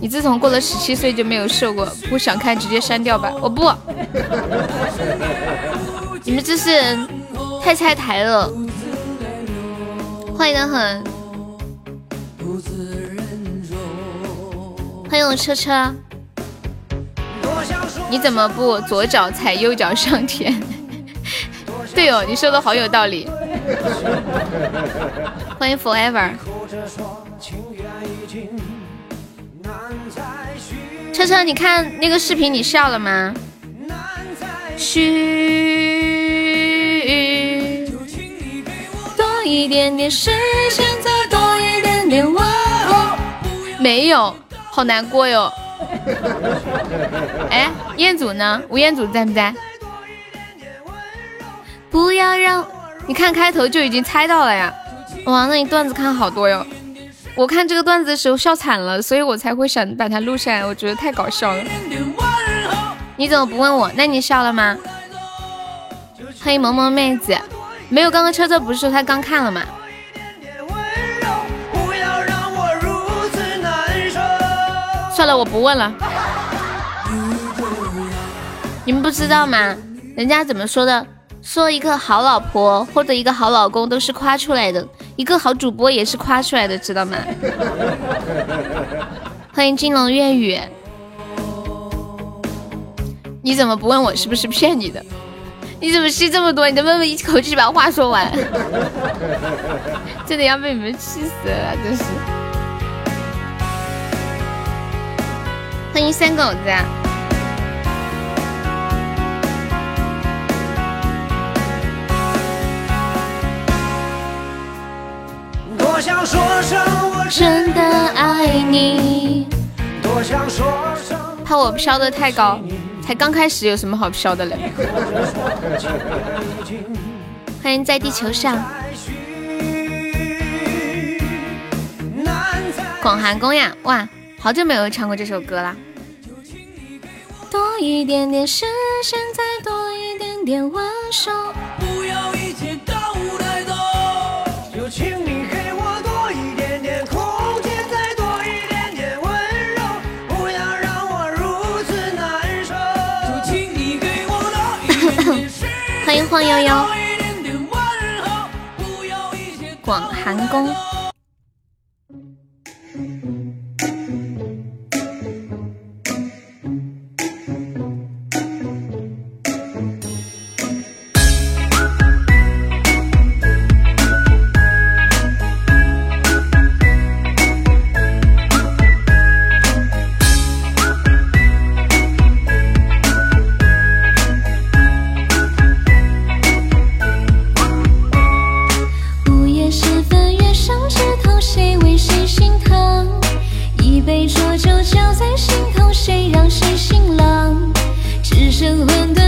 你自从过了十七岁就没有瘦过，不想看直接删掉吧。我不，你们这是太拆台了。欢迎的很，欢迎我车车。你怎么不左脚踩右脚上天？对哦，你说的好有道理。欢迎 Forever。车车，你看那个视频，你笑了吗？嘘，多一点点时间，再多一点点问候。没有，好难过哟。哎，彦祖呢？吴彦祖在不在？不要让你看开头就已经猜到了呀！哇，那你段子看好多哟！我看这个段子的时候笑惨了，所以我才会想把它录下来。我觉得太搞笑了。你怎么不问我？那你笑了吗？欢迎萌萌妹子，没有。刚刚车车不是说他刚看了吗？算了，我不问了。你们不知道吗？人家怎么说的？说一个好老婆或者一个好老公都是夸出来的，一个好主播也是夸出来的，知道吗？欢迎金龙粤语。你怎么不问我是不是骗你的？你怎么吸这么多？你能不能一口气把话说完？真的要被你们气死了，真是。欢迎三狗子。多想说声我真的爱你。多想说声。怕我飘的太高，才刚开始有什么好飘的嘞？欢迎在地球上。广寒宫呀，哇，好久没有唱过这首歌了。多一点点视线，再多一点点温柔。不要一切都带走，就请你给我多一点点空间，再多一点点温柔。不要让我如此难受，就请你给我多一点点时间，欢迎晃悠悠。广寒宫。浊酒浇在心头，谁让谁心冷？只剩混沌。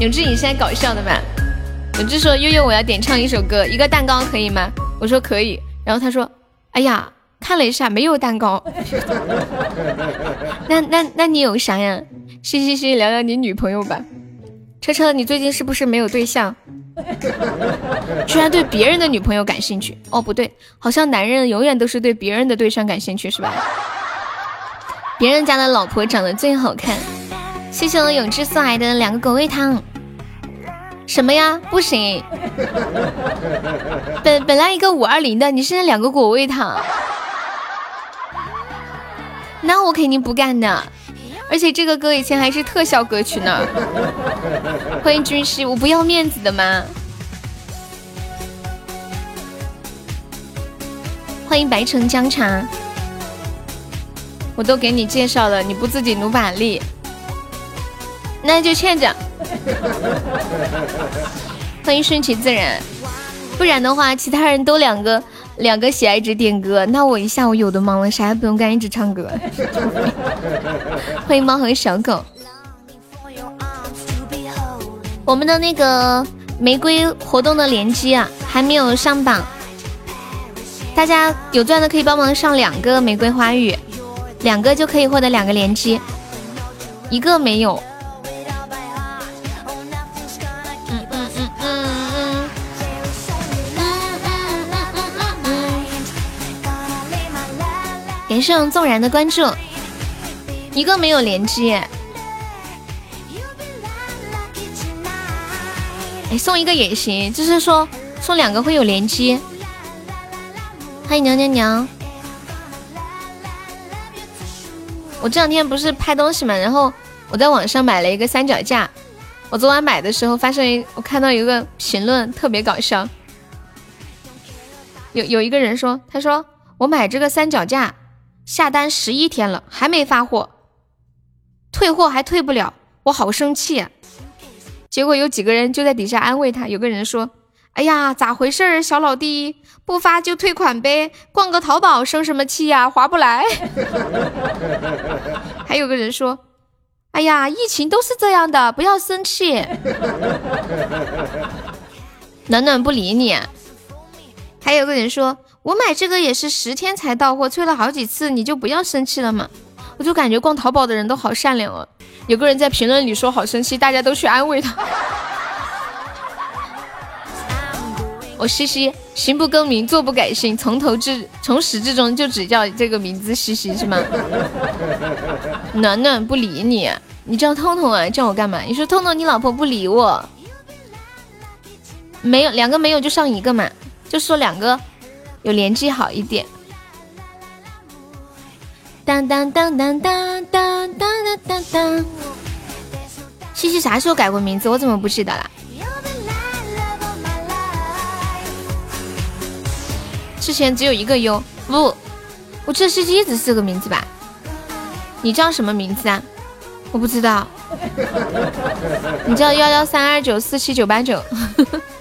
永志你是来搞笑的吧？永志说悠悠我要点唱一首歌，一个蛋糕可以吗？我说可以，然后他说，哎呀，看了一下没有蛋糕，那那那你有啥呀？嘻嘻嘻，聊聊你女朋友吧。车车，你最近是不是没有对象？居然对别人的女朋友感兴趣？哦，不对，好像男人永远都是对别人的对象感兴趣，是吧？别人家的老婆长得最好看。谢谢我永志送来的两个狗味汤。什么呀？不行。本本来一个五二零的，你现在两个果味糖，那我肯定不干的。而且这个歌以前还是特效歌曲呢。欢迎军师，我不要面子的吗？欢迎白城姜茶，我都给你介绍了，你不自己努把力，那就欠着。欢迎顺其自然，不然的话，其他人都两个两个喜爱值点歌，那我一下午有的忙了，啥也不用干，一直唱歌。欢迎猫和小狗，我们的那个玫瑰活动的连击啊，还没有上榜，大家有钻的可以帮忙上两个玫瑰花语，两个就可以获得两个连击，一个没有。感谢纵然的关注，一个没有连击。哎，送一个也行，就是说送两个会有连击。欢迎娘娘娘，我这两天不是拍东西嘛，然后我在网上买了一个三脚架。我昨晚买的时候发现，我看到一个评论特别搞笑，有有一个人说，他说我买这个三脚架。下单十一天了，还没发货，退货还退不了，我好生气啊。结果有几个人就在底下安慰他，有个人说：“哎呀，咋回事儿，小老弟，不发就退款呗，逛个淘宝生什么气呀，划不来。”还有个人说：“哎呀，疫情都是这样的，不要生气。”暖暖不理你。还有个人说。我买这个也是十天才到货，催了好几次，你就不要生气了嘛。我就感觉逛淘宝的人都好善良哦。有个人在评论里说好生气，大家都去安慰他。我西西，行不更名，坐不改姓，从头至从始至终就只叫这个名字西西是吗？暖暖不理你，你叫痛痛啊？叫我干嘛？你说痛痛，你老婆不理我，没有两个没有就上一个嘛，就说两个。有连击好一点。当当当当当当当当当。西西啥时候改过名字？我怎么不记得了？之前只有一个 U，不，我记得西西一直是个名字吧？你叫什么名字啊？我不知道。你叫幺幺三二九四七九八九。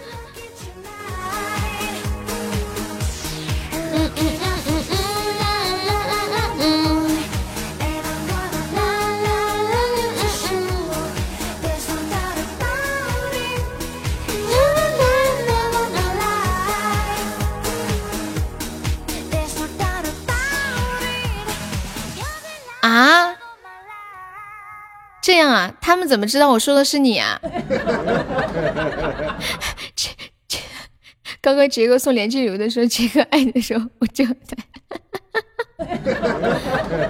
这样啊？他们怎么知道我说的是你啊？这这，刚刚杰哥送连击礼物的时候，杰哥爱你的时候，我就在。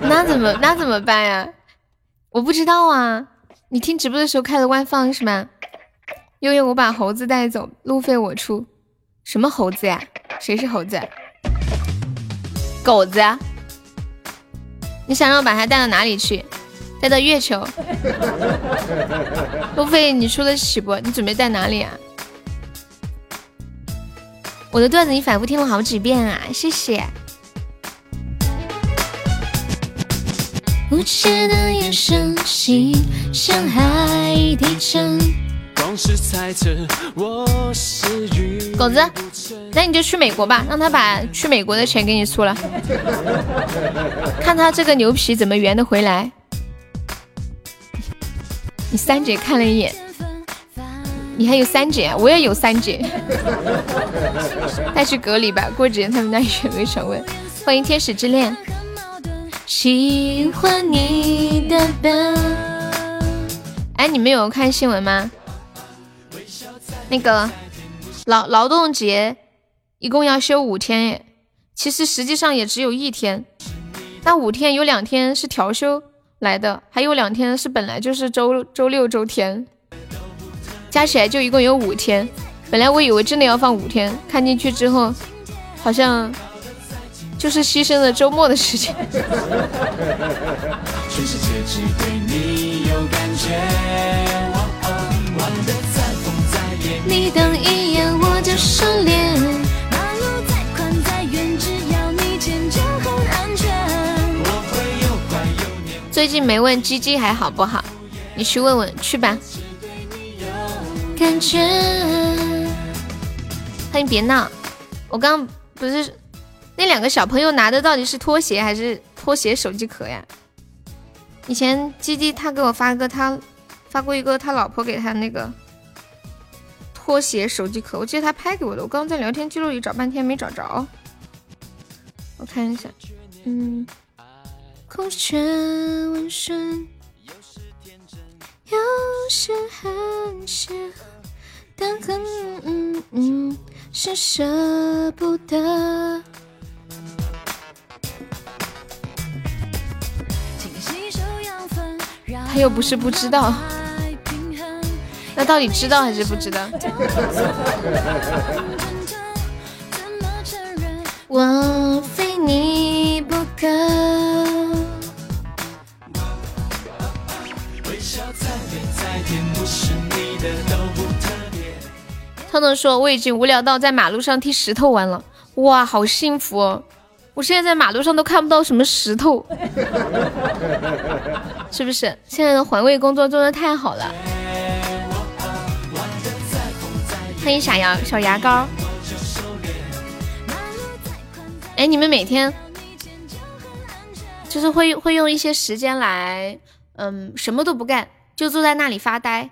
那怎么那怎么办呀？我不知道啊。你听直播的时候开了外放是吗？悠悠，我把猴子带走，路费我出。什么猴子呀？谁是猴子？狗子。你想让我把它带到哪里去？带到月球？路费你出得起不？你准备带哪里啊？我的段子你反复听了好几遍啊，谢谢。狗子，那你就去美国吧，让他把去美国的钱给你出了，看他这个牛皮怎么圆得回来。你三姐看了一眼，你还有三姐，我也有三姐，带去隔离吧。过几天他们家也会升温。欢迎天使之恋。喜欢你的笨。哎，你们有看新闻吗？那个劳劳动节一共要休五天耶，其实实际上也只有一天。那五天有两天是调休来的，还有两天是本来就是周周六周天，加起来就一共有五天。本来我以为真的要放五天，看进去之后好像。就是牺牲了周末的时间。最近没问鸡鸡还好不好，你去问问去吧。感觉，欢迎别闹，我刚不是。那两个小朋友拿的到底是拖鞋还是拖鞋手机壳呀？以前鸡鸡他给我发个他发过一个他老婆给他那个拖鞋手机壳，我记得他拍给我的，我刚刚在聊天记录里找半天没找着。我看一下，嗯，空穴闻声，有时很适合，但很嗯嗯是舍不得。他又不是不知道，那到底知道还是不知道？我非你不可。彤彤说：“我已经无聊到在马路上踢石头玩了，哇，好幸福哦！我现在在马路上都看不到什么石头。”是不是现在的环卫工作做的太好了？欢迎小牙小牙膏。哎，你们每天就是会会用一些时间来，嗯，什么都不干，就坐在那里发呆，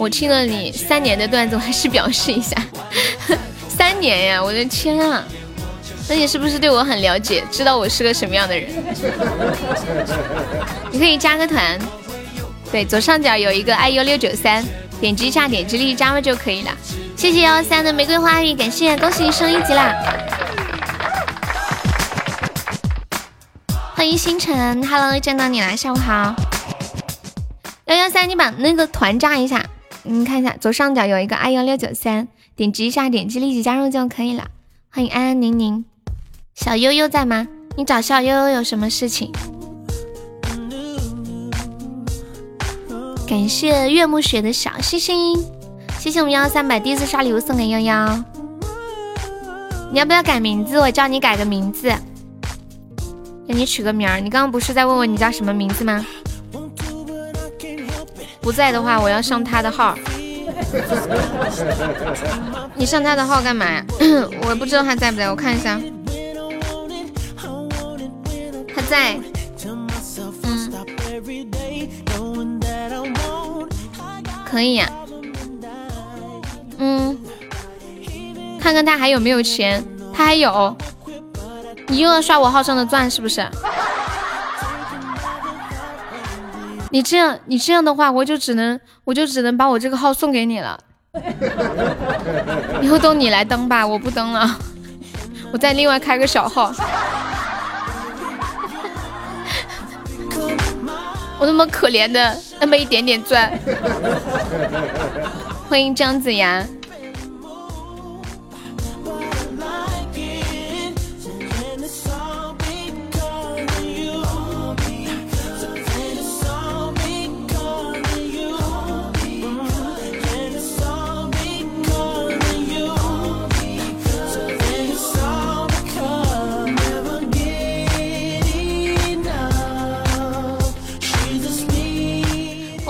我听了你三年的段子，我还是表示一下。三年呀，我的天啊！那你是不是对我很了解，知道我是个什么样的人？你可以加个团，对，左上角有一个 i u 六九三。点击一下，点击立即加入就可以了。谢谢幺三的玫瑰花语，感谢，恭喜你升一级啦！欢迎星辰，Hello，见到你了，下午好。幺幺三，你把那个团炸一下，你看一下左上角有一个 i 幺六九三，点击一下，点击立即加入就可以了。欢迎安安宁宁，小悠悠在吗？你找小悠悠有什么事情？感谢月暮雪的小星星，谢谢我们幺幺三百第一次刷礼物送给幺幺。你要不要改名字？我叫你改个名字，给你取个名儿。你刚刚不是在问我你叫什么名字吗？不在的话，我要上他的号。你上他的号干嘛呀？我不知道他在不在，我看一下。他在。嗯可以呀，嗯，看看他还有没有钱，他还有，你又要刷我号上的钻是不是？你这样，你这样的话，我就只能，我就只能把我这个号送给你了，以后都你来登吧，我不登了，我再另外开个小号。我那么可怜的那么一点点钻，欢迎姜子牙。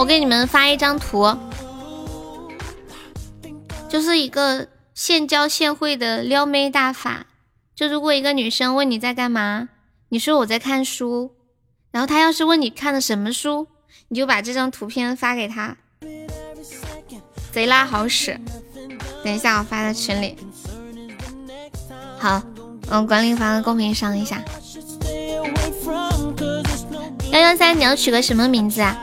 我给你们发一张图，就是一个现教现会的撩妹大法。就如果一个女生问你在干嘛，你说我在看书，然后她要是问你看的什么书，你就把这张图片发给她，贼拉好使。等一下，我发在群里。好，嗯，管理发到公屏上一下。幺幺三，你要取个什么名字啊？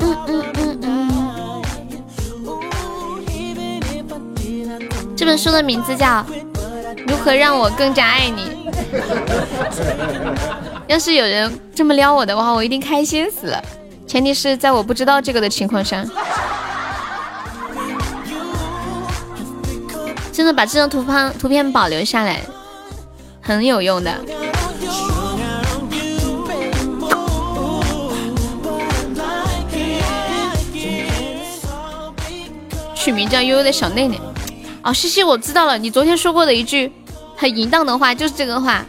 嗯嗯嗯嗯。这本书的名字叫《如何让我更加爱你》。要是有人这么撩我的话，我一定开心死了。前提是在我不知道这个的情况下。真的把这张图片图片保留下来，很有用的。取名叫悠悠的小内内。哦，西西，我知道了，你昨天说过的一句很淫荡的话就是这个话。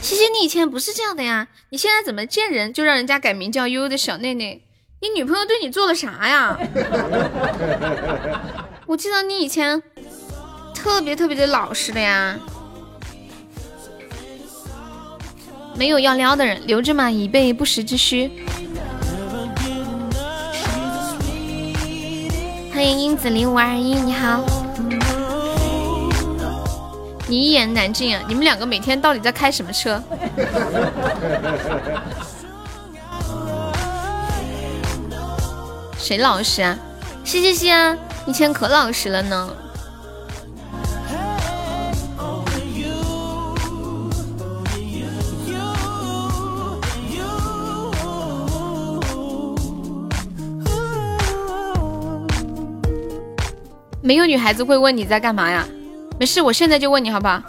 西西，你以前不是这样的呀，你现在怎么见人就让人家改名叫悠悠的小内内？你女朋友对你做了啥呀？我记得你以前。特别特别的老实的呀，没有要撩的人留着嘛，以备不时之需。欢迎英子零五二一，你好。你一言难尽啊！你们两个每天到底在开什么车？谁老实啊？西西西啊，以前可老实了呢。没有女孩子会问你在干嘛呀？没事，我现在就问你好不好？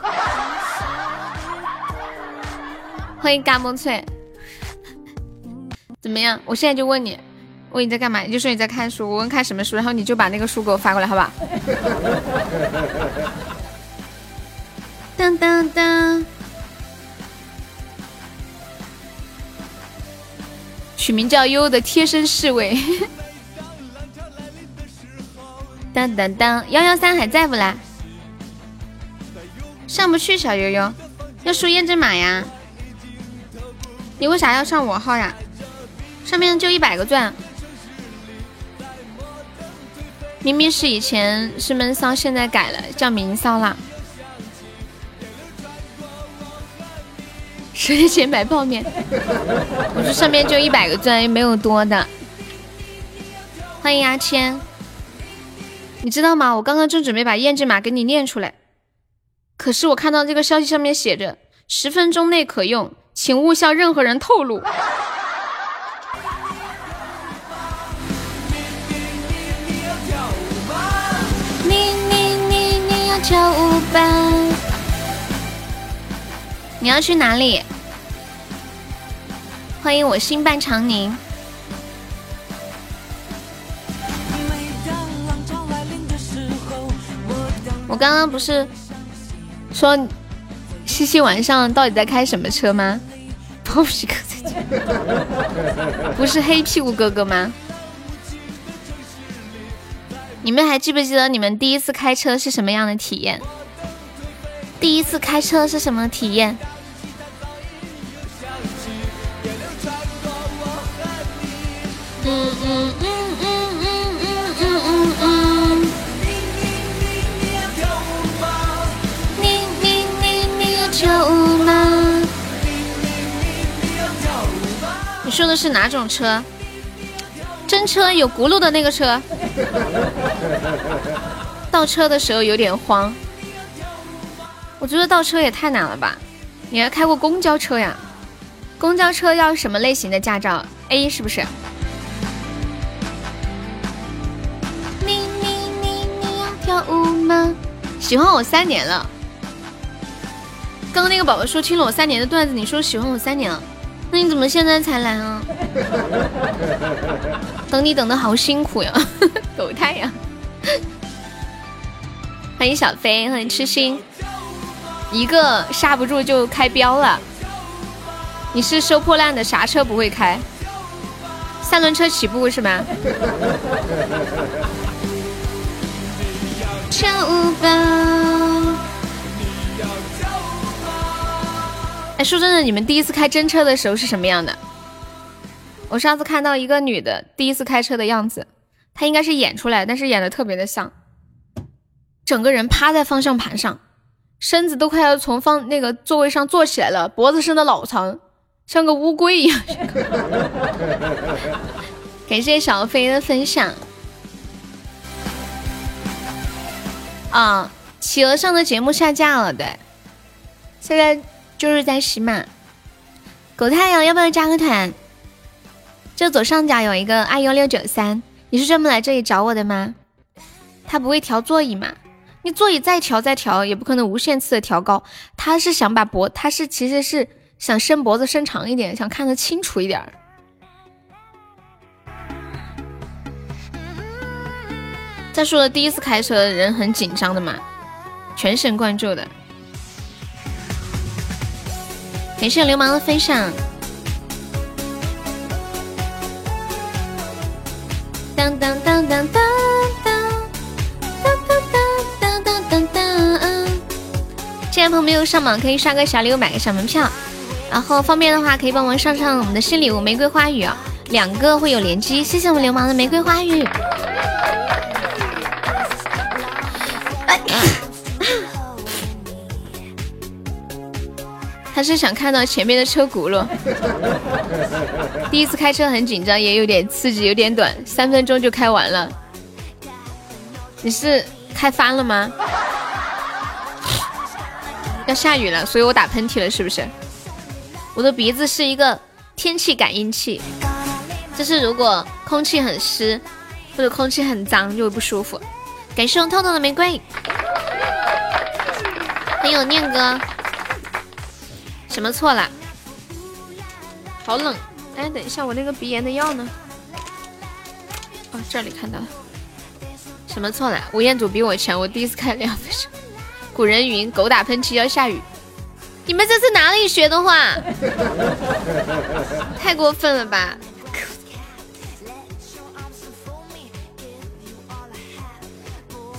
欢迎嘎嘣脆，怎么样？我现在就问你，问你在干嘛？你就说你在看书。我问看什么书，然后你就把那个书给我发过来，好吧？当当当，取名叫悠悠的贴身侍卫。当当当，幺幺三还在不啦？上不去，小悠悠，要输验证码呀。你为啥要上我号呀？上面就一百个钻。明明是以前是闷骚，现在改了叫明骚啦。十年前买泡面，我这上面就一百个钻，又没有多的。欢迎阿谦。你知道吗？我刚刚正准备把验证码给你念出来，可是我看到这个消息上面写着十分钟内可用，请勿向任何人透露。你你你你要跳舞吧？你要去哪里？欢迎我新伴长宁。我刚刚不是说西西晚上到底在开什么车吗？不是哥哥，不是黑屁股哥哥吗？你们还记不记得你们第一次开车是什么样的体验？第一次开车是什么体验？嗯嗯嗯。你说的是哪种车？真车有轱辘的那个车。倒车的时候有点慌。我觉得倒车也太难了吧？你还开过公交车呀？公交车要什么类型的驾照？A 是不是？你你你你要跳舞吗？喜欢我三年了。刚刚那个宝宝说听了我三年的段子，你说喜欢我三年了，那你怎么现在才来啊？等你等的好辛苦呀，狗太阳！欢迎小飞，欢迎痴心，一个刹不住就开飙了。你是收破烂的，啥车不会开？三轮车起步是吗？说真的，你们第一次开真车的时候是什么样的？我上次看到一个女的第一次开车的样子，她应该是演出来，但是演的特别的像，整个人趴在方向盘上，身子都快要从方那个座位上坐起来了，脖子伸的老长，像个乌龟一样。感谢小飞的分享。啊，企鹅上的节目下架了，对，现在就是在洗马。狗太阳要不要加个团？就左上角有一个二幺六九三，你是专门来这里找我的吗？他不会调座椅嘛？你座椅再调再调，也不可能无限次的调高。他是想把脖，他是其实是想伸脖子伸长一点，想看得清楚一点。再说了，第一次开车的人很紧张的嘛，全神贯注的。感谢流氓的分享。当当当当当当当当当当当。进来朋友没有上榜，可以刷个小礼物，买个小门票。然后方便的话，可以帮忙上上我们的新礼物玫瑰花语啊，两个会有连击。谢谢我们流氓的玫瑰花语。他是想看到前面的车轱辘。第一次开车很紧张，也有点刺激，有点短，三分钟就开完了。你是开翻了吗？要下雨了，所以我打喷嚏了，是不是？我的鼻子是一个天气感应器，就是如果空气很湿或者空气很脏就会不舒服。感谢我痛痛的玫瑰，还有念哥。什么错了？好冷！哎，等一下，我那个鼻炎的药呢？哦，这里看到了。什么错了？吴彦祖比我强，我第一次开两分钟。古人云：狗打喷嚏要下雨。你们这是哪里学的话？太过分了吧！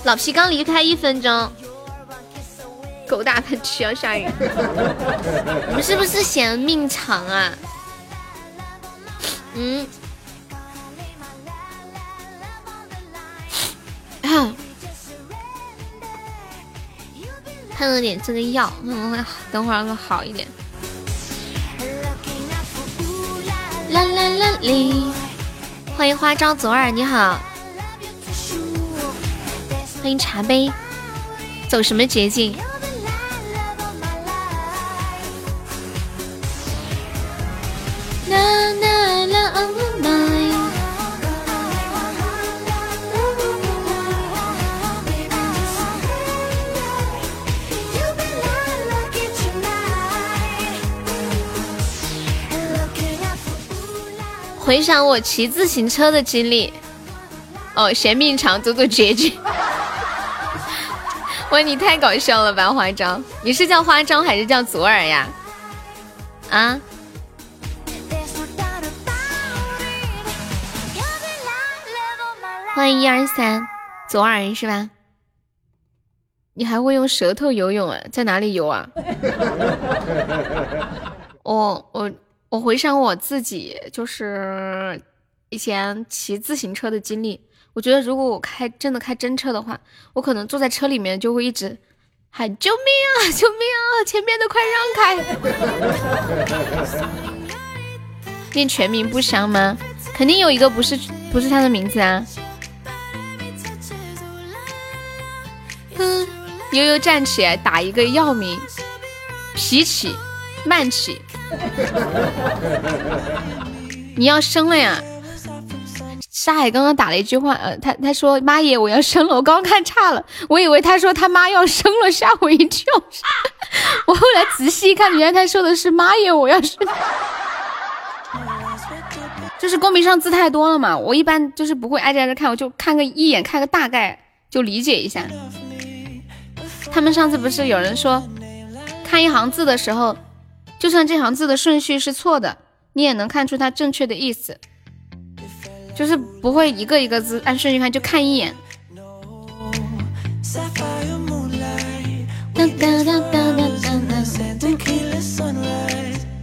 老皮刚离开一分钟。狗打喷嚏要下雨，你们是不是嫌命长啊？嗯，喷了点这个药，可能会等会儿会好一点。啦啦啦哩，欢迎花招左耳，你好，欢迎茶杯，走什么捷径？回想我骑自行车的经历，哦，嫌命长，走走捷径。喂，你太搞笑了吧，花招！你是叫花招还是叫左耳呀？啊？欢迎一二三，左耳是吧？你还会用舌头游泳啊？在哪里游啊？我我。我回想我自己，就是以前骑自行车的经历。我觉得如果我开真的开真车的话，我可能坐在车里面就会一直喊救命啊，救命啊！前面的快让开！念全名不香吗？肯定有一个不是不是他的名字啊。哼悠悠站起，打一个药名：脾气慢起。你要生了呀？沙海刚刚打了一句话，呃，他他说妈耶，我要生了。我刚刚看差了，我以为他说他妈要生了，吓我一跳。我后来仔细一看，原来他说的是妈耶，我要生。就是公屏上字太多了嘛，我一般就是不会挨着挨着看，我就看个一眼，看个大概就理解一下。他们上次不是有人说看一行字的时候。就算这行字的顺序是错的，你也能看出它正确的意思，就是不会一个一个字按顺序看，就看一眼。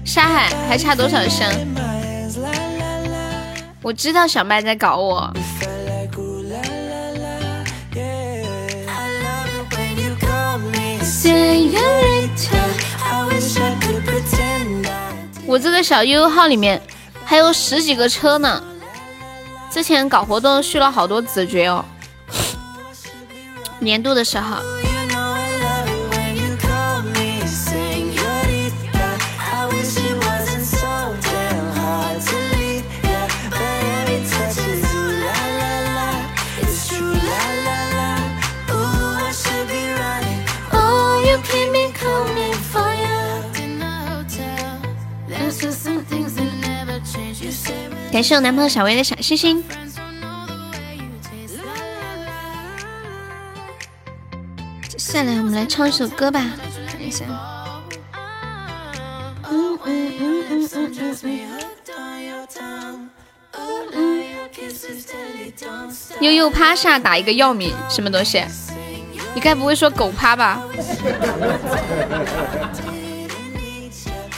沙海还差多少声？我知道小麦在搞我。我这个小悠悠号里面还有十几个车呢，之前搞活动续了好多子爵哦，年度的时候。感谢我男朋友小薇的小心心。接下来我们来唱一首歌吧，看一下。嗯嗯嗯嗯嗯嗯。悠悠趴下打一个药名，什么东西？你该不会说狗趴吧？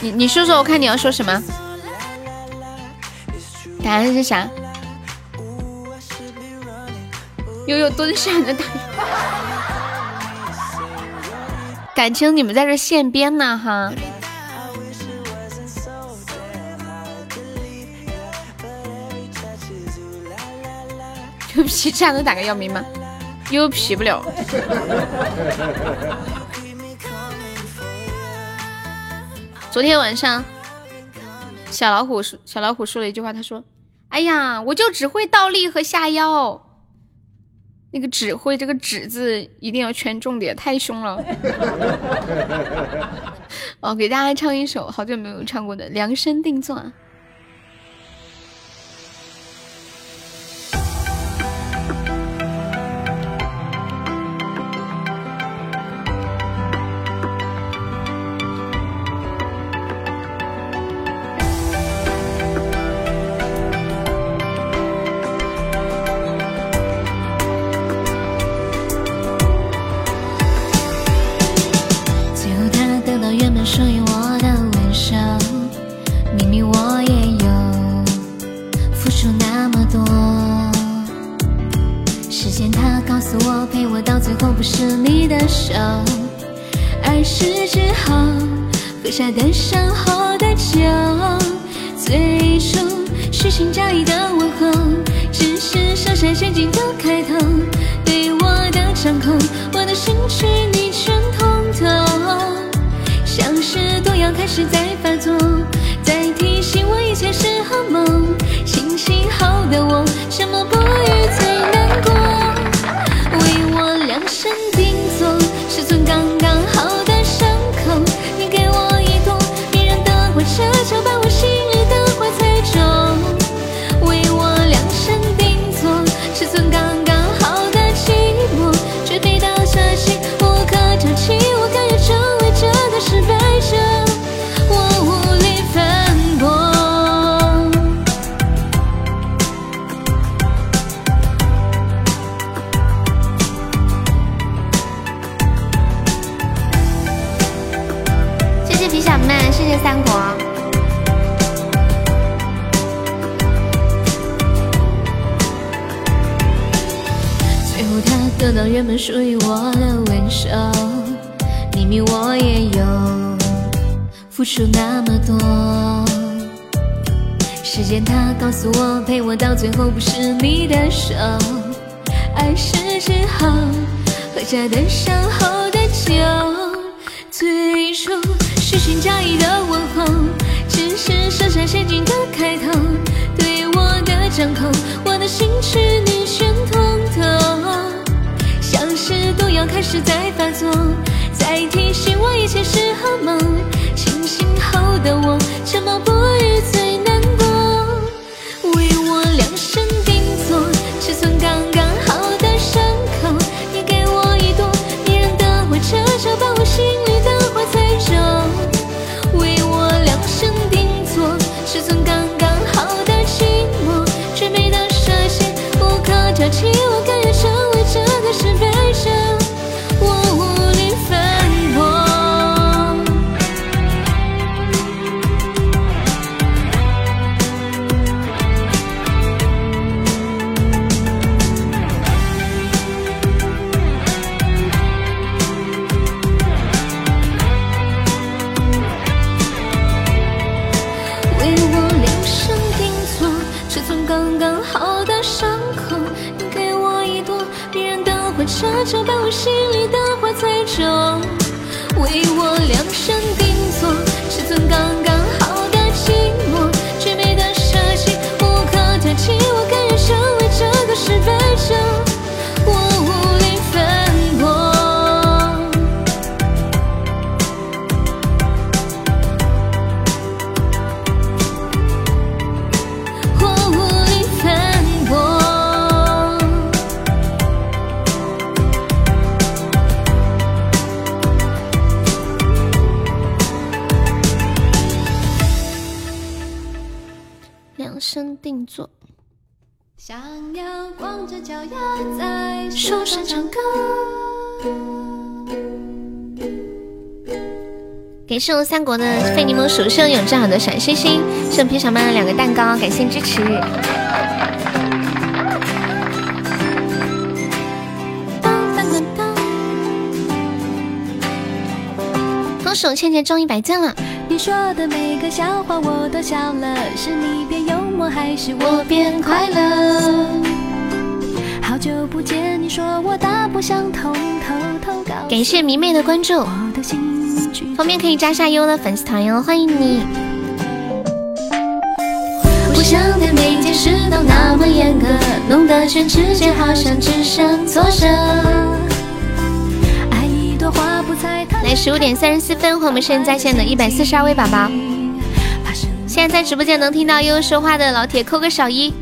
你你说说，我看你要说什么。答案是啥？悠悠蹲下的打，感情你们在这现编呢哈？有皮这样能打个药名吗？悠悠皮不了。昨天晚上，小老虎说，小老虎说了一句话，他说。哎呀，我就只会倒立和下腰。那个“只会”这个“只”字一定要圈重点，太凶了。哦，给大家唱一首好久没有唱过的《量身定做》。是在发作。诉我，陪我到最后不是你的手，爱是之后，喝下的伤后的酒，最初虚情假意的问候，只是设下陷阱的开头，对我的掌控，我的心是女生通透，像是毒药开始在发作，在提醒我一切是噩梦，清醒后的我，沉默不语。身定做。想要光着脚丫在树上唱歌。感谢我三国的费柠檬鼠生永志好的小星星，圣皮小妈的两个蛋糕，感谢支持。恭喜我倩倩中一百赞了。你说的每个笑话我都笑了，是你变幽默还是我变快乐？好久不见，你说我大不相同，偷偷告感谢迷妹的关注，方便可以加下优的粉丝团哟，欢迎你。不想对每件事都那么严格，弄得全世界好像只剩作者。来十五点三十四分，欢迎我们现在在线的一百四十二位宝宝。现在在直播间能听到悠悠说话的老铁，扣个小一。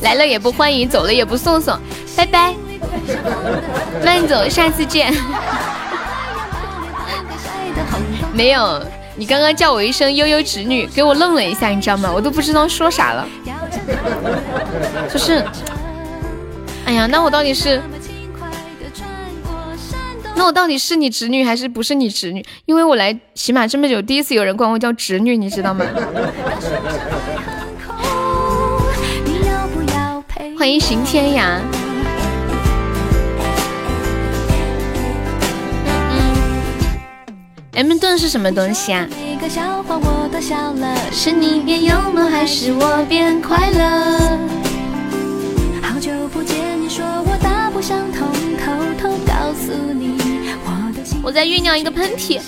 来了也不欢迎，走了也不送送，拜拜，慢走，下次见。没有，你刚刚叫我一声悠悠侄女，给我愣了一下，你知道吗？我都不知道说啥了，就是。哎呀，那我到底是，那我到底是你侄女还是不是你侄女？因为我来起码这么久，第一次有人管我叫侄女，你知道吗？欢迎行天涯。M 盾是什么东西啊？是你变幽默还是我变快乐？我在酝酿一个喷嚏。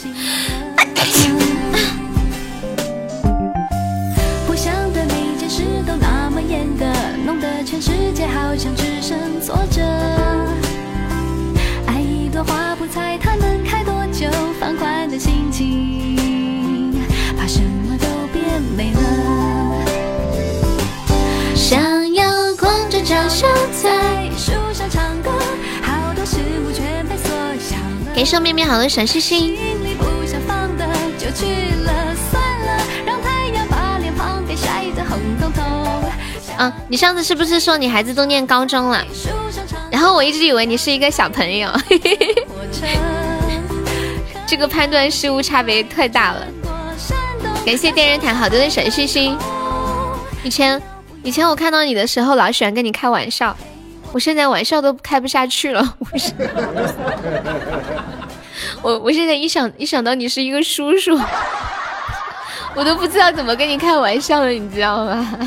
不想对每件事都那么严格，弄得全世界好像只剩挫折。小了。给瘦面面好多小星星。嗯，你上次是不是说你孩子都念高中了？然后我一直以为你是一个小朋友。这个判断失误差别太大了。感谢电人台好多的小星星。以前。以前我看到你的时候，老喜欢跟你开玩笑，我现在玩笑都开不下去了。我是 我现在一想一想到你是一个叔叔，我都不知道怎么跟你开玩笑了，你知道吗？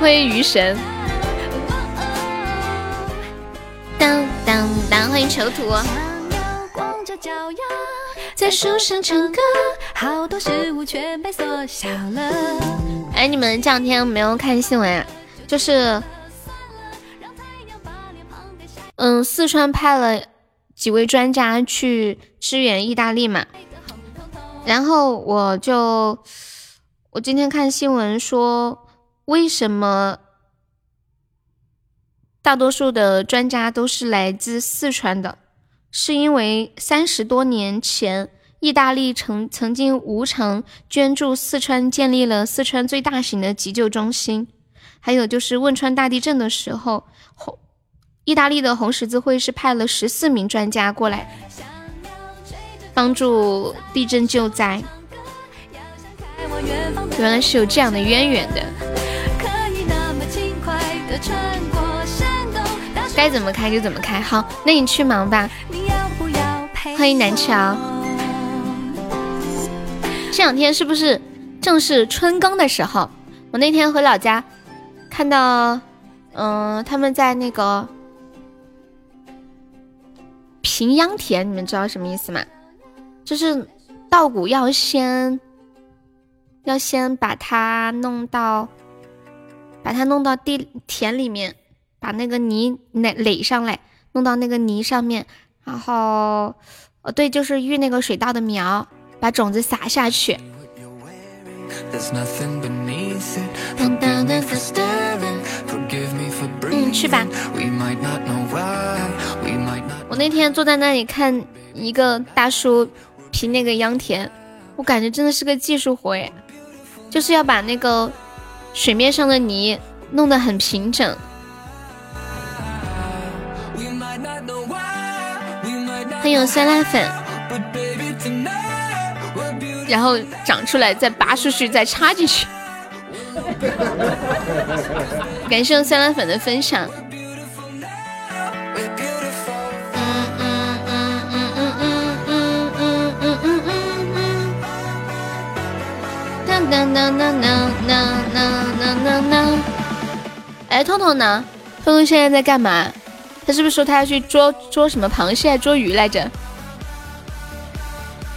欢迎鱼神，当当当，欢迎囚徒。在树上唱歌，好多事物全被缩小了。哎，你们这两天没有看新闻啊？就是，嗯，四川派了几位专家去支援意大利嘛。然后我就，我今天看新闻说，为什么大多数的专家都是来自四川的？是因为三十多年前，意大利曾曾经无偿捐助四川建立了四川最大型的急救中心，还有就是汶川大地震的时候，红意大利的红十字会是派了十四名专家过来帮助地震救灾，原来是有这样的渊源的。该怎么开就怎么开，好，那你去忙吧。欢迎南桥。这两天是不是正是春耕的时候。我那天回老家，看到，嗯，他们在那个平秧田，你们知道什么意思吗？就是稻谷要先，要先把它弄到，把它弄到地田里面，把那个泥垒垒上来，弄到那个泥上面，然后，呃，对，就是育那个水稻的苗。把种子撒下去。嗯，去吧。我那天坐在那里看一个大叔平那个秧田，我感觉真的是个技术活哎，就是要把那个水面上的泥弄得很平整。欢迎酸辣粉。然后长出来再拔出去，再插进去。感谢酸辣粉的分享。当当当当当当当当当。哎，彤彤呢？彤彤现在在干嘛？他是不是说他要去捉捉什么螃蟹、捉鱼来着？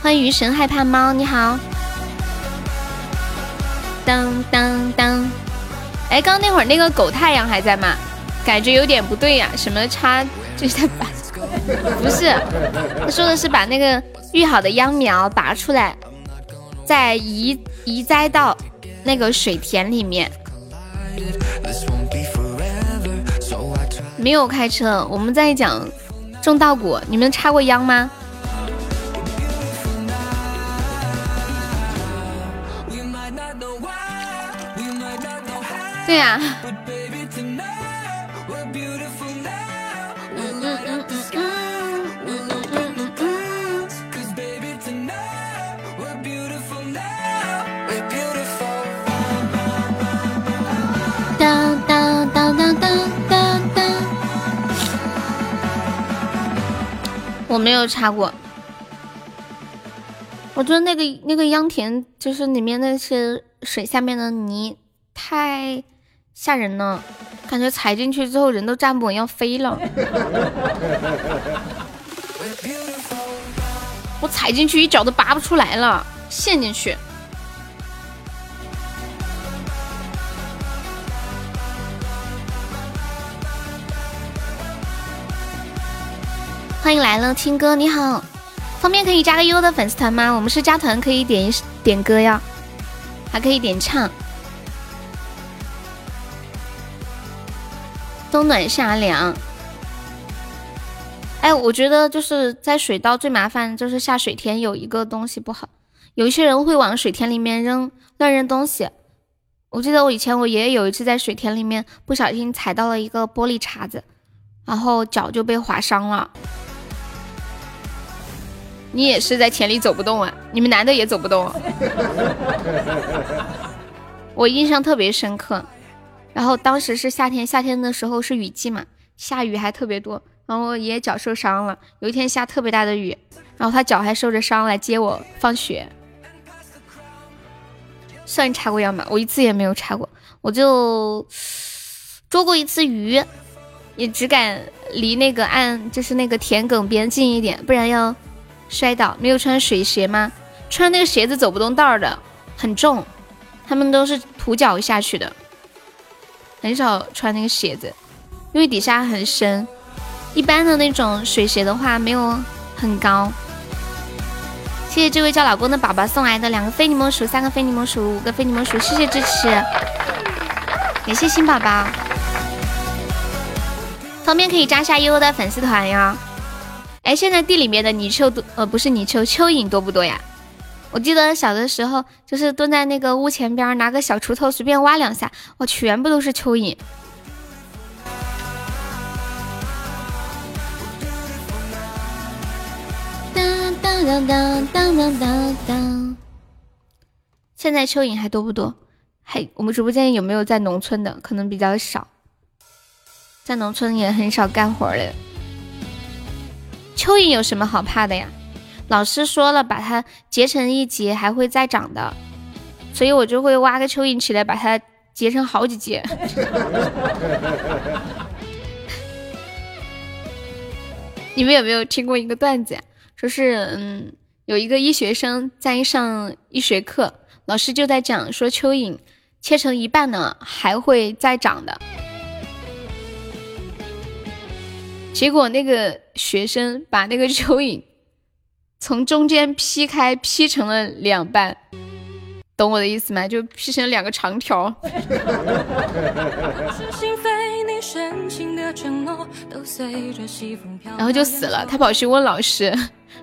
欢迎鱼神害怕猫，你好。当当当，哎，刚刚那会儿那个狗太阳还在吗？感觉有点不对呀，什么插这在拔？不是，他说的是把那个育好的秧苗拔出来，再移移栽到那个水田里面。没有开车，我们在讲种稻谷，你们插过秧吗？对呀。当当当当当当当。我没有查过，我觉得那个那个秧田就是里面那些水下面的泥太。吓人呢，感觉踩进去之后人都站不稳，要飞了。我踩进去一脚都拔不出来了，陷进去。欢迎来了，听歌你好，方便可以加个优的粉丝团吗？我们是加团可以点一点歌呀，还可以点唱。冬暖夏凉，哎，我觉得就是在水稻最麻烦，就是下水田有一个东西不好，有一些人会往水田里面扔乱扔东西。我记得我以前我爷爷有一次在水田里面不小心踩到了一个玻璃碴子，然后脚就被划伤了。你也是在田里走不动啊？你们男的也走不动？我印象特别深刻。然后当时是夏天，夏天的时候是雨季嘛，下雨还特别多。然后我爷爷脚受伤了，有一天下特别大的雨，然后他脚还受着伤来接我放学。算插过秧吗？我一次也没有插过，我就捉过一次鱼，也只敢离那个岸，就是那个田埂边近一点，不然要摔倒。没有穿水鞋吗？穿那个鞋子走不动道儿的，很重，他们都是徒脚下去的。很少穿那个鞋子，因为底下很深。一般的那种水鞋的话，没有很高。谢谢这位叫老公的宝宝送来的两个非你莫属、三个非你莫属、五个非你莫属，谢谢支持，感谢新宝宝。方便可以加下悠悠的粉丝团呀。哎，现在地里面的泥鳅多，呃，不是泥鳅，蚯蚓多不多呀？我记得小的时候，就是蹲在那个屋前边，拿个小锄头随便挖两下，哇，全部都是蚯蚓。当当当当当当当当。现在蚯蚓还多不多？还我们直播间有没有在农村的？可能比较少，在农村也很少干活的。蚯蚓有什么好怕的呀？老师说了，把它截成一节还会再长的，所以我就会挖个蚯蚓起来，把它截成好几截。你们有没有听过一个段子呀？说是嗯，有一个医学生在上医学课，老师就在讲说蚯蚓切成一半呢还会再长的。结果那个学生把那个蚯蚓从中间劈开，劈成了两半，懂我的意思吗？就劈成两个长条。然后就死了。他跑去问老师，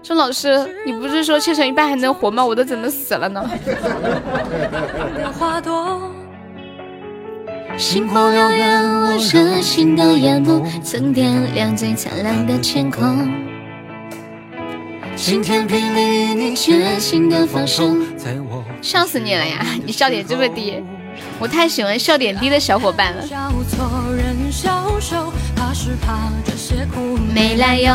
说：“老师，你不是说切成一半还能活吗？我都怎么死了呢？”星火燎原，我热情的眼眸曾点亮最灿烂的天空。晴天霹雳，你绝情的放手，笑死你了呀！你笑点这么低。我太喜欢笑点低的小伙伴了。没来由，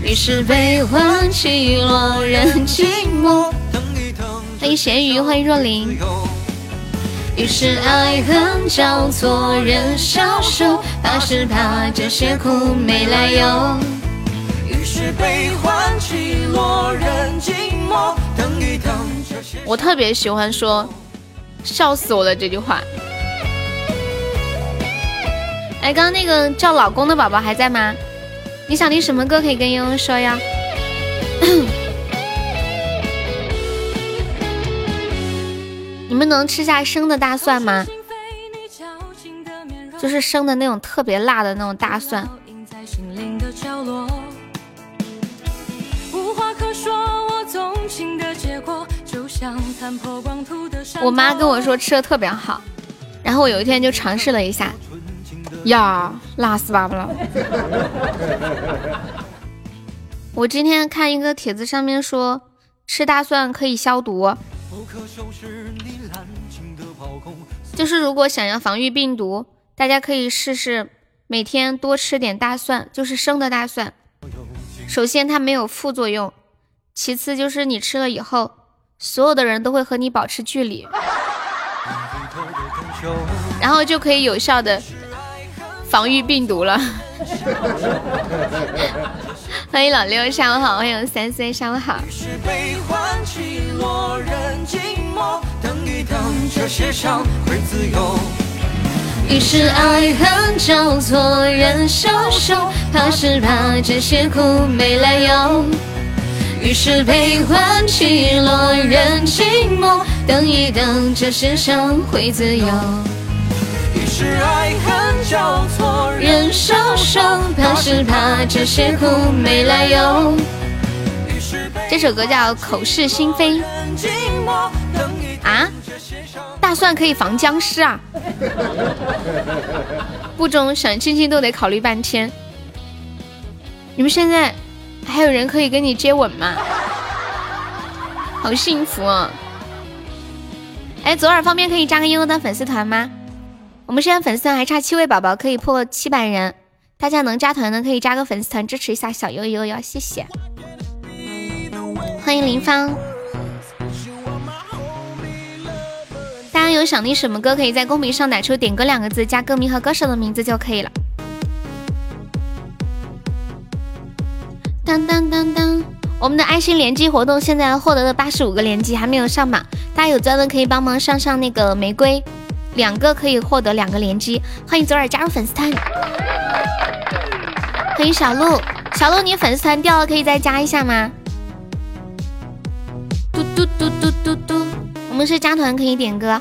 于是悲欢起落，人寂寞。欢迎咸鱼，欢迎若琳。于是爱恨交错，人消瘦，怕是怕这些苦没来由。于是悲欢起落，人寂寞。等一等，我特别喜欢说。笑死我了！这句话。哎，刚刚那个叫老公的宝宝还在吗？你想听什么歌可以跟悠悠说呀？你们能吃下生的大蒜吗？就是生的那种特别辣的那种大蒜。的结果。我妈跟我说吃的特别好，然后我有一天就尝试了一下，呀，辣死爸爸了！我今天看一个帖子上面说吃大蒜可以消毒，就是如果想要防御病毒，大家可以试试每天多吃点大蒜，就是生的大蒜。首先它没有副作用，其次就是你吃了以后。所有的人都会和你保持距离，然后就可以有效的防御病毒了。欢迎老六，下午好！欢迎三岁，下午好。于是爱恨交错，人消瘦，怕是怕这些苦没来由。于是悲欢起落，人寂寞，等一等，这世上会自由。于是爱恨交错，人消瘦，怕是怕这些苦没来由。这首歌叫《口是心非》啊，大蒜可以防僵尸啊，不中想亲亲都得考虑半天。你们现在？还有人可以跟你接吻吗？好幸福啊！哎，左耳方便可以加个悠悠的粉丝团吗？我们现在粉丝团还差七位宝宝可以破七百人，大家能加团的可以加个粉丝团支持一下小悠悠哟，谢谢！欢迎林芳，大家有想听什么歌，可以在公屏上打出“点歌”两个字，加歌名和歌手的名字就可以了。当当当当！我们的爱心联机活动现在获得了八十五个联机还没有上榜，大家有钻的可以帮忙上上那个玫瑰，两个可以获得两个联机。欢迎左耳加入粉丝团，欢迎小鹿，小鹿你粉丝团掉了，可以再加一下吗？嘟嘟嘟嘟嘟嘟，我们是加团可以点歌。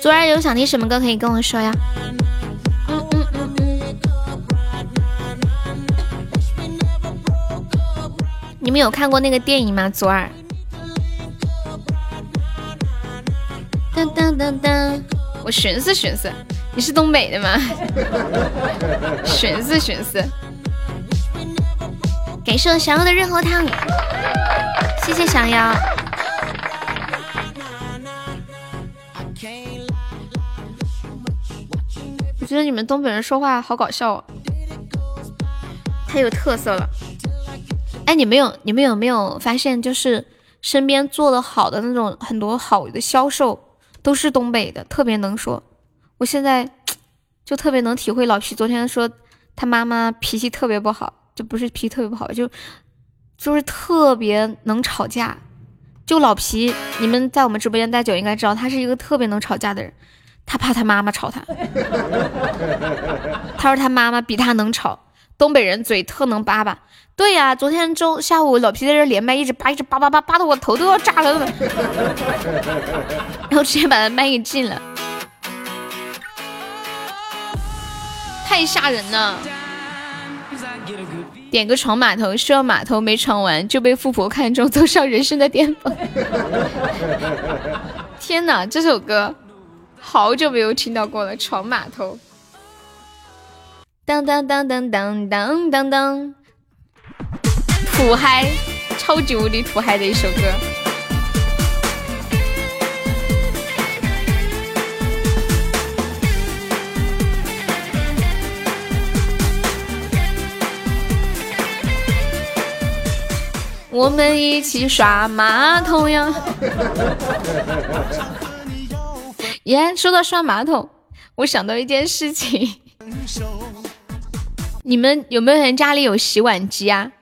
左耳有想听什么歌可以跟我说呀？们有看过那个电影吗？左耳。当当当当，我寻思寻思，你是东北的吗？寻思寻思。感谢我小妖的润喉糖，谢谢小妖。我觉得你们东北人说话好搞笑哦，太有特色了。哎，你们有你们有没有发现，就是身边做的好的那种很多好的销售都是东北的，特别能说。我现在就特别能体会老皮昨天说他妈妈脾气特别不好，就不是脾气特别不好，就就是特别能吵架。就老皮，你们在我们直播间待久应该知道，他是一个特别能吵架的人。他怕他妈妈吵他，他说他妈妈比他能吵。东北人嘴特能叭叭。对呀，昨天中下午老皮在这连麦，一直叭一直叭叭叭叭的我头都要炸了，然后直接把他麦给禁了，太吓人了。点个闯码头，希望码头没闯完就被富婆看中，走上人生的巅峰。天哪，这首歌好久没有听到过了，闯码头。当当当当当当当当。土嗨，超级无敌土嗨的一首歌。我们一起刷马桶呀！耶，说到刷马桶，我想到一件事情，你们有没有人家里有洗碗机啊？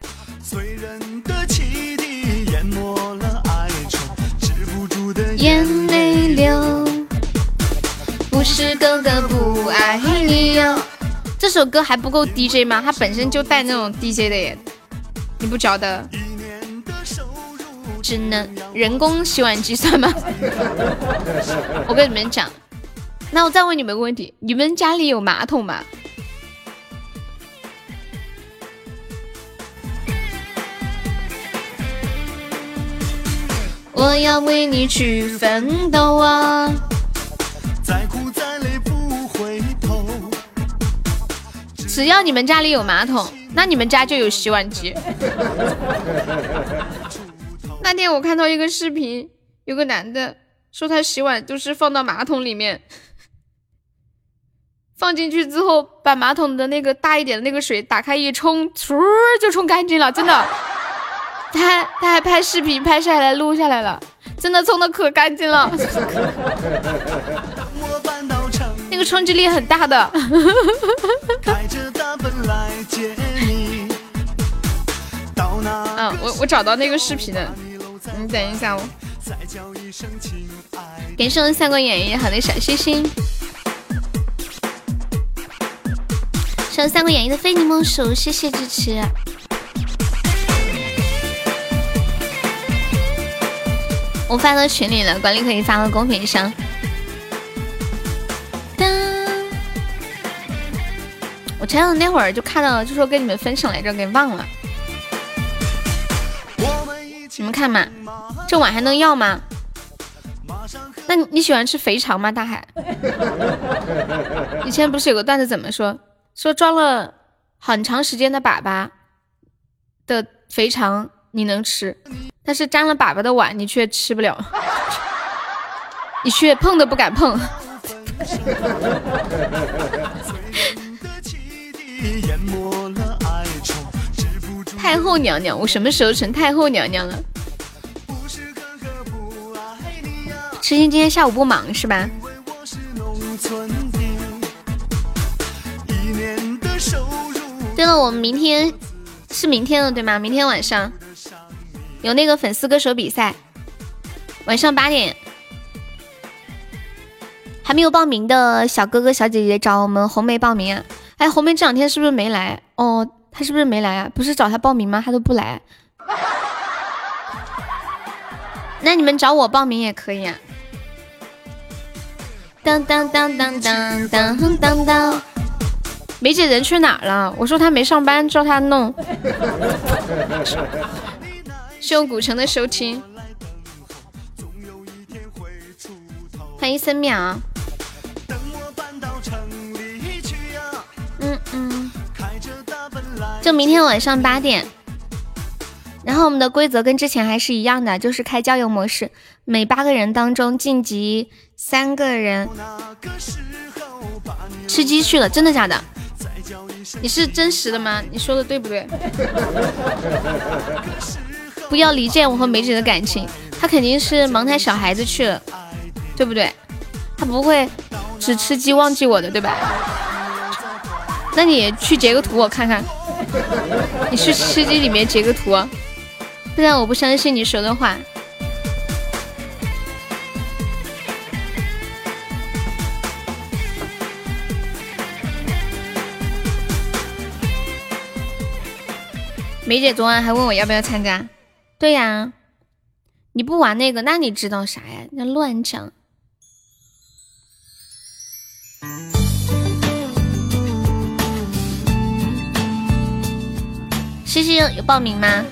不是哥哥不爱你哟。这首歌还不够 DJ 吗？它本身就带那种 DJ 的耶，你不觉得？只能人工洗碗机算吗？我跟你们讲，那我再问你们个问题：你们家里有马桶吗？我要为你去奋斗啊！只要你们家里有马桶，那你们家就有洗碗机。那天我看到一个视频，有个男的说他洗碗都是放到马桶里面，放进去之后把马桶的那个大一点的那个水打开一冲，嗖就冲干净了，真的。他他还拍视频拍下来录下来了，真的冲的可干净了，那个冲击力很大的。嗯，我我找到那个视频了，你等一下我。感谢我们三国演义好的小心心，谢三国演义的非你莫属，谢谢支持。我发到群里了，管理可以发到公屏上。我前两那会儿就看到了，就说跟你们分享来着，给忘了。你们看嘛，这碗还能要吗？那你喜欢吃肥肠吗，大海？以前不是有个段子怎么说？说装了很长时间的粑粑的肥肠你能吃？但是沾了粑粑的碗，你却吃不了，你却碰都不敢碰。太后娘娘，我什么时候成太后娘娘了？痴心今天下午不忙是吧？对了，我们明天是明天了对吗？明天晚上。有那个粉丝歌手比赛，晚上八点，还没有报名的小哥哥小姐姐找我们红梅报名。哎，红梅这两天是不是没来？哦，他是不是没来啊？不是找他报名吗？他都不来。那你们找我报名也可以啊。当当当当当当当当，梅姐人去哪儿了？我说她没上班，叫她弄。谢我古城的收听，欢迎森淼。就明天晚上八点，然后我们的规则跟之前还是一样的，就是开交友模式，每八个人当中晋级三个人。吃鸡去了，真的假的？你是真实的吗？你说的对不对？不要离间我和梅姐的感情，他肯定是忙他小孩子去了，对不对？他不会只吃鸡忘记我的，对吧？那你去截个图我看看，你去吃鸡里面截个图，不然我不相信你说的话。梅姐昨晚还问我要不要参加，对呀，你不玩那个，那你知道啥呀？那乱讲。西西有报名吗？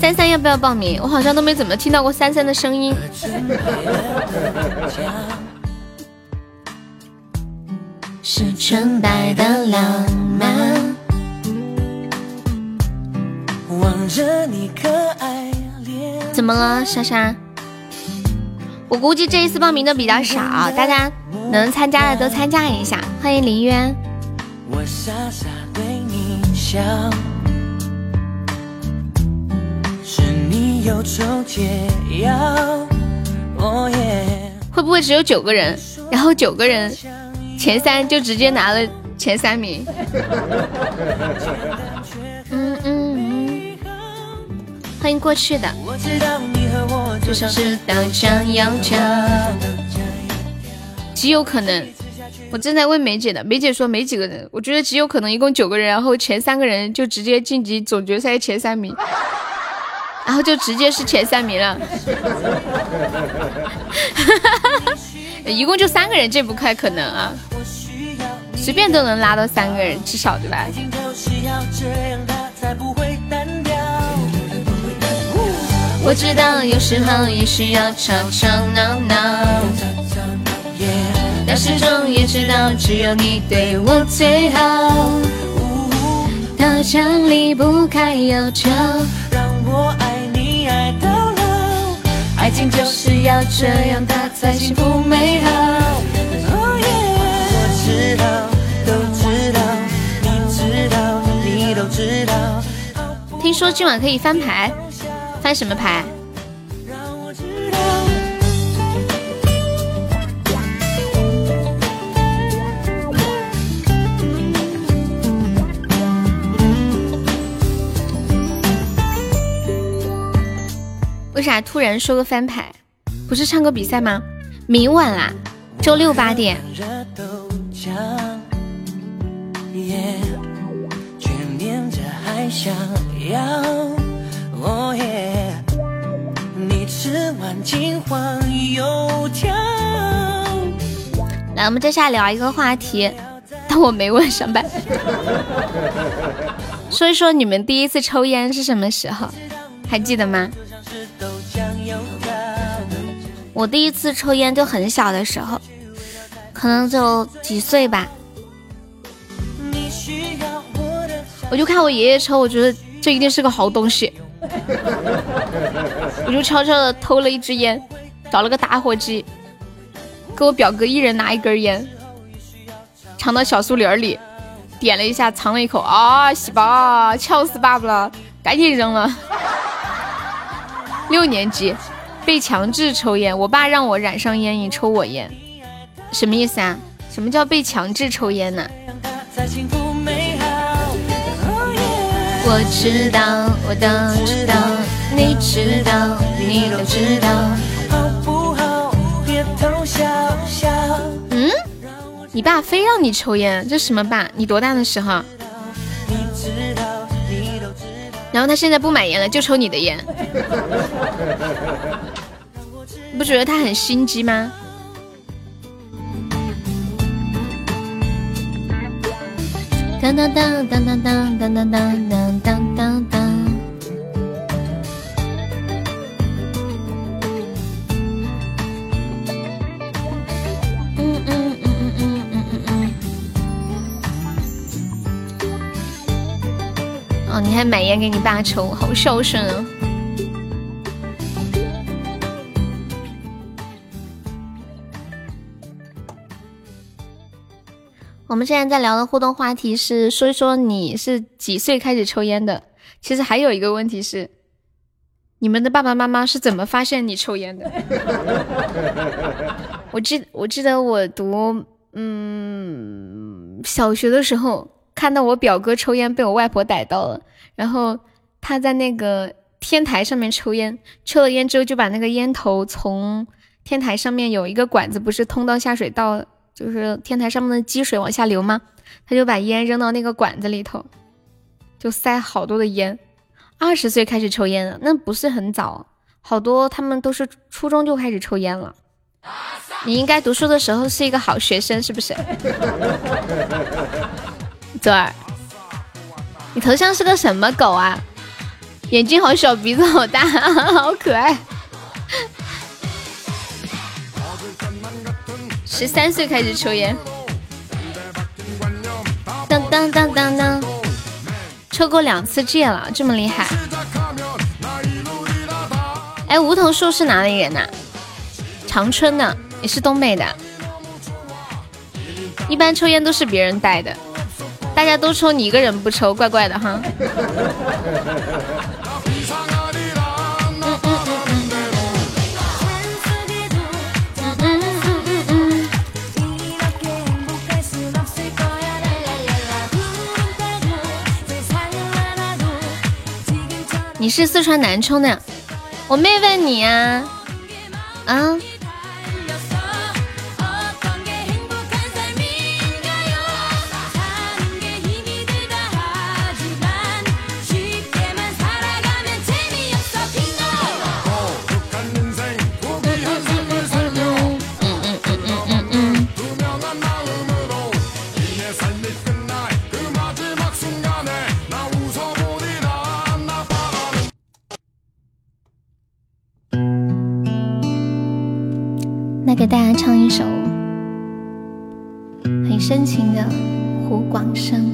三三要不要报名？我好像都没怎么听到过三三的声音。是纯白的浪漫。怎么了，莎莎？我估计这一次报名的比较少，大家能参加的都参加一下。欢迎林渊。会不会只有九个人？然后九个人前三就直接拿了前三名？嗯嗯。欢迎过去的，极有可能。我正在问梅姐的，梅姐说没几个人，我觉得极有可能一共九个人，然后前三个人就直接晋级总决赛前三名，然后就直接是前三名了。一共就三个人，这不太可能啊，随便都能拉到三个人，至少对吧？我知道有时候也需要吵吵闹闹，但始终也知道只有你对我最好。大家离不开要求，让我爱你爱到老。爱情就是要这样，它才幸福美好。我知道，都知道，你知道，你都知道。听说今晚可以翻牌。翻什么牌？为啥突然说个翻牌？不是唱歌比赛吗？明晚啦，周六八点。来，我们接下来聊一个话题，但 我没问上班。说一说你们第一次抽烟是什么时候？还记得吗？我第一次抽烟就很小的时候，可能就几岁吧。我就看我爷爷抽，我觉得这一定是个好东西。我就悄悄的偷了一支烟，找了个打火机，给我表哥一人拿一根烟，藏到小树林里，点了一下，藏了一口，啊，西吧，呛死爸爸了，赶紧扔了。六年级被强制抽烟，我爸让我染上烟瘾抽我烟，什么意思啊？什么叫被强制抽烟呢？我知道，我都知道，你知道，你都知道，好不好？别偷笑笑。嗯，你爸非让你抽烟，这什么爸？你多大的时候？然后他现在不买烟了，就抽你的烟。不觉得他很心机吗？当当当当当当当当当当当当。嗯嗯嗯嗯嗯嗯嗯嗯。哦，你还买烟给你爸抽，好孝顺啊！我们现在在聊的互动话题是说一说你是几岁开始抽烟的？其实还有一个问题是，你们的爸爸妈妈是怎么发现你抽烟的？我记我记得我读嗯小学的时候，看到我表哥抽烟被我外婆逮到了，然后他在那个天台上面抽烟，抽了烟之后就把那个烟头从天台上面有一个管子，不是通到下水道，就是天台上面的积水往下流吗？他就把烟扔到那个管子里头，就塞好多的烟。二十岁开始抽烟了，那不是很早，好多他们都是初中就开始抽烟了。你应该读书的时候是一个好学生，是不是？左儿，你头像是个什么狗啊？眼睛好小，鼻子好大，好可爱。十三岁开始抽烟。当当当当当，抽过两次戒了，这么厉害！哎，梧桐树是哪里人呐？长春的，也是东北的。一般抽烟都是别人带的，大家都抽，你一个人不抽，怪怪的哈。你是四川南充的，我没问你呀，啊。胡广生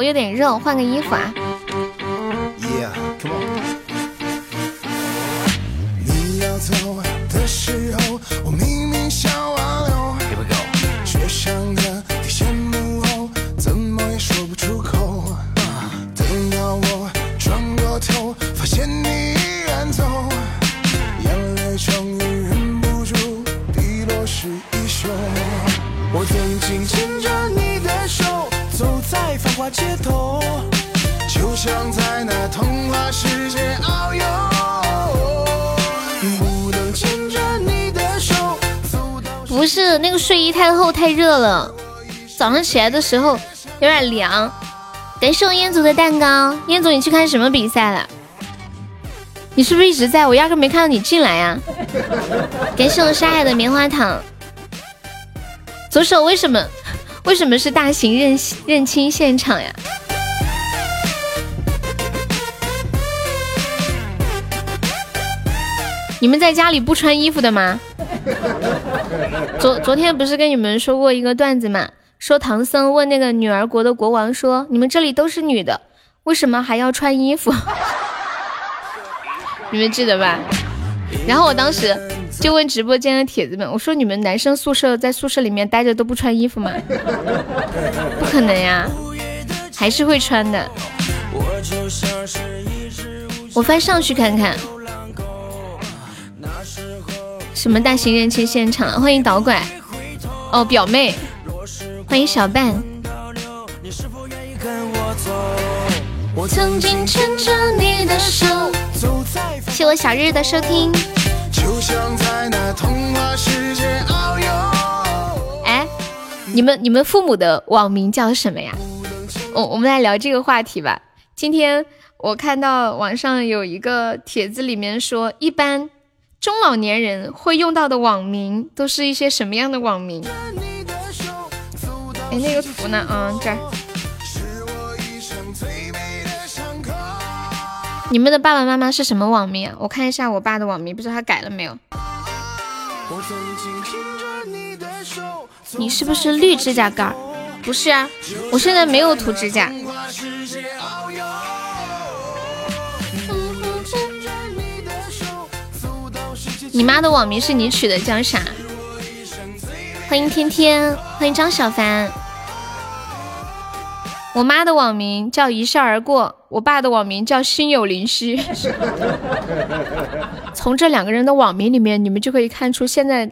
我，有点热，换个衣服啊。早上起来的时候有点凉。感谢我彦祖的蛋糕，彦祖你去看什么比赛了？你是不是一直在？我压根没看到你进来呀。感谢我沙海的棉花糖。左手为什么？为什么是大型认认亲现场呀？你们在家里不穿衣服的吗？昨昨天不是跟你们说过一个段子吗？说唐僧问那个女儿国的国王说：“你们这里都是女的，为什么还要穿衣服？” 你们记得吧？然后我当时。就问直播间的铁子们，我说你们男生宿舍在宿舍里面待着都不穿衣服吗？不可能呀，还是会穿的。我翻上去看看，什么大型人气现场？欢迎导拐，哦表妹，欢迎小半。谢我小日的收听。哎，你们你们父母的网名叫什么呀？我我们来聊这个话题吧。今天我看到网上有一个帖子，里面说，一般中老年人会用到的网名都是一些什么样的网名？哎，那个图呢？啊，这儿。你们的爸爸妈妈是什么网名啊？我看一下我爸的网名，不知道他改了没有。你是不是绿指甲盖？不是啊，我现在没有涂指甲。你妈的网名是你取的，叫啥？欢迎天天，欢迎张小凡。我妈的网名叫一笑而过，我爸的网名叫心有灵犀。从这两个人的网名里面，你们就可以看出现在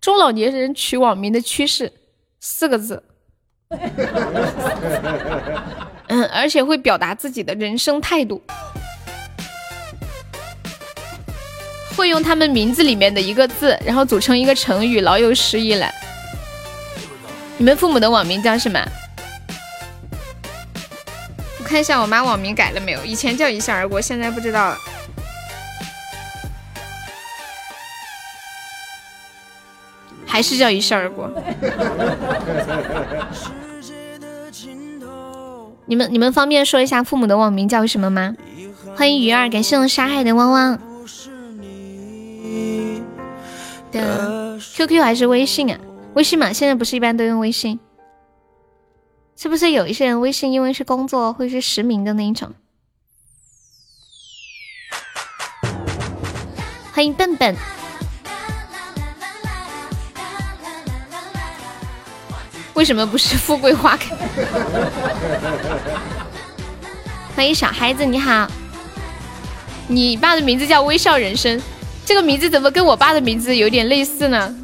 中老年人取网名的趋势，四个字。嗯，而且会表达自己的人生态度，会用他们名字里面的一个字，然后组成一个成语，老有诗意了。你们父母的网名叫什么？看一下我妈网名改了没有？以前叫一笑而过，现在不知道了。还是叫一笑而过。你们你们方便说一下父母的网名叫什么吗？欢迎鱼儿，感谢我沙海的汪汪。的 QQ 还是微信啊？微信嘛，现在不是一般都用微信。是不是有一些人微信因为是工作会是实名的那一种？欢迎笨笨，为什么不是富贵花开？欢迎小孩子，你好，你爸的名字叫微笑人生，这个名字怎么跟我爸的名字有点类似呢？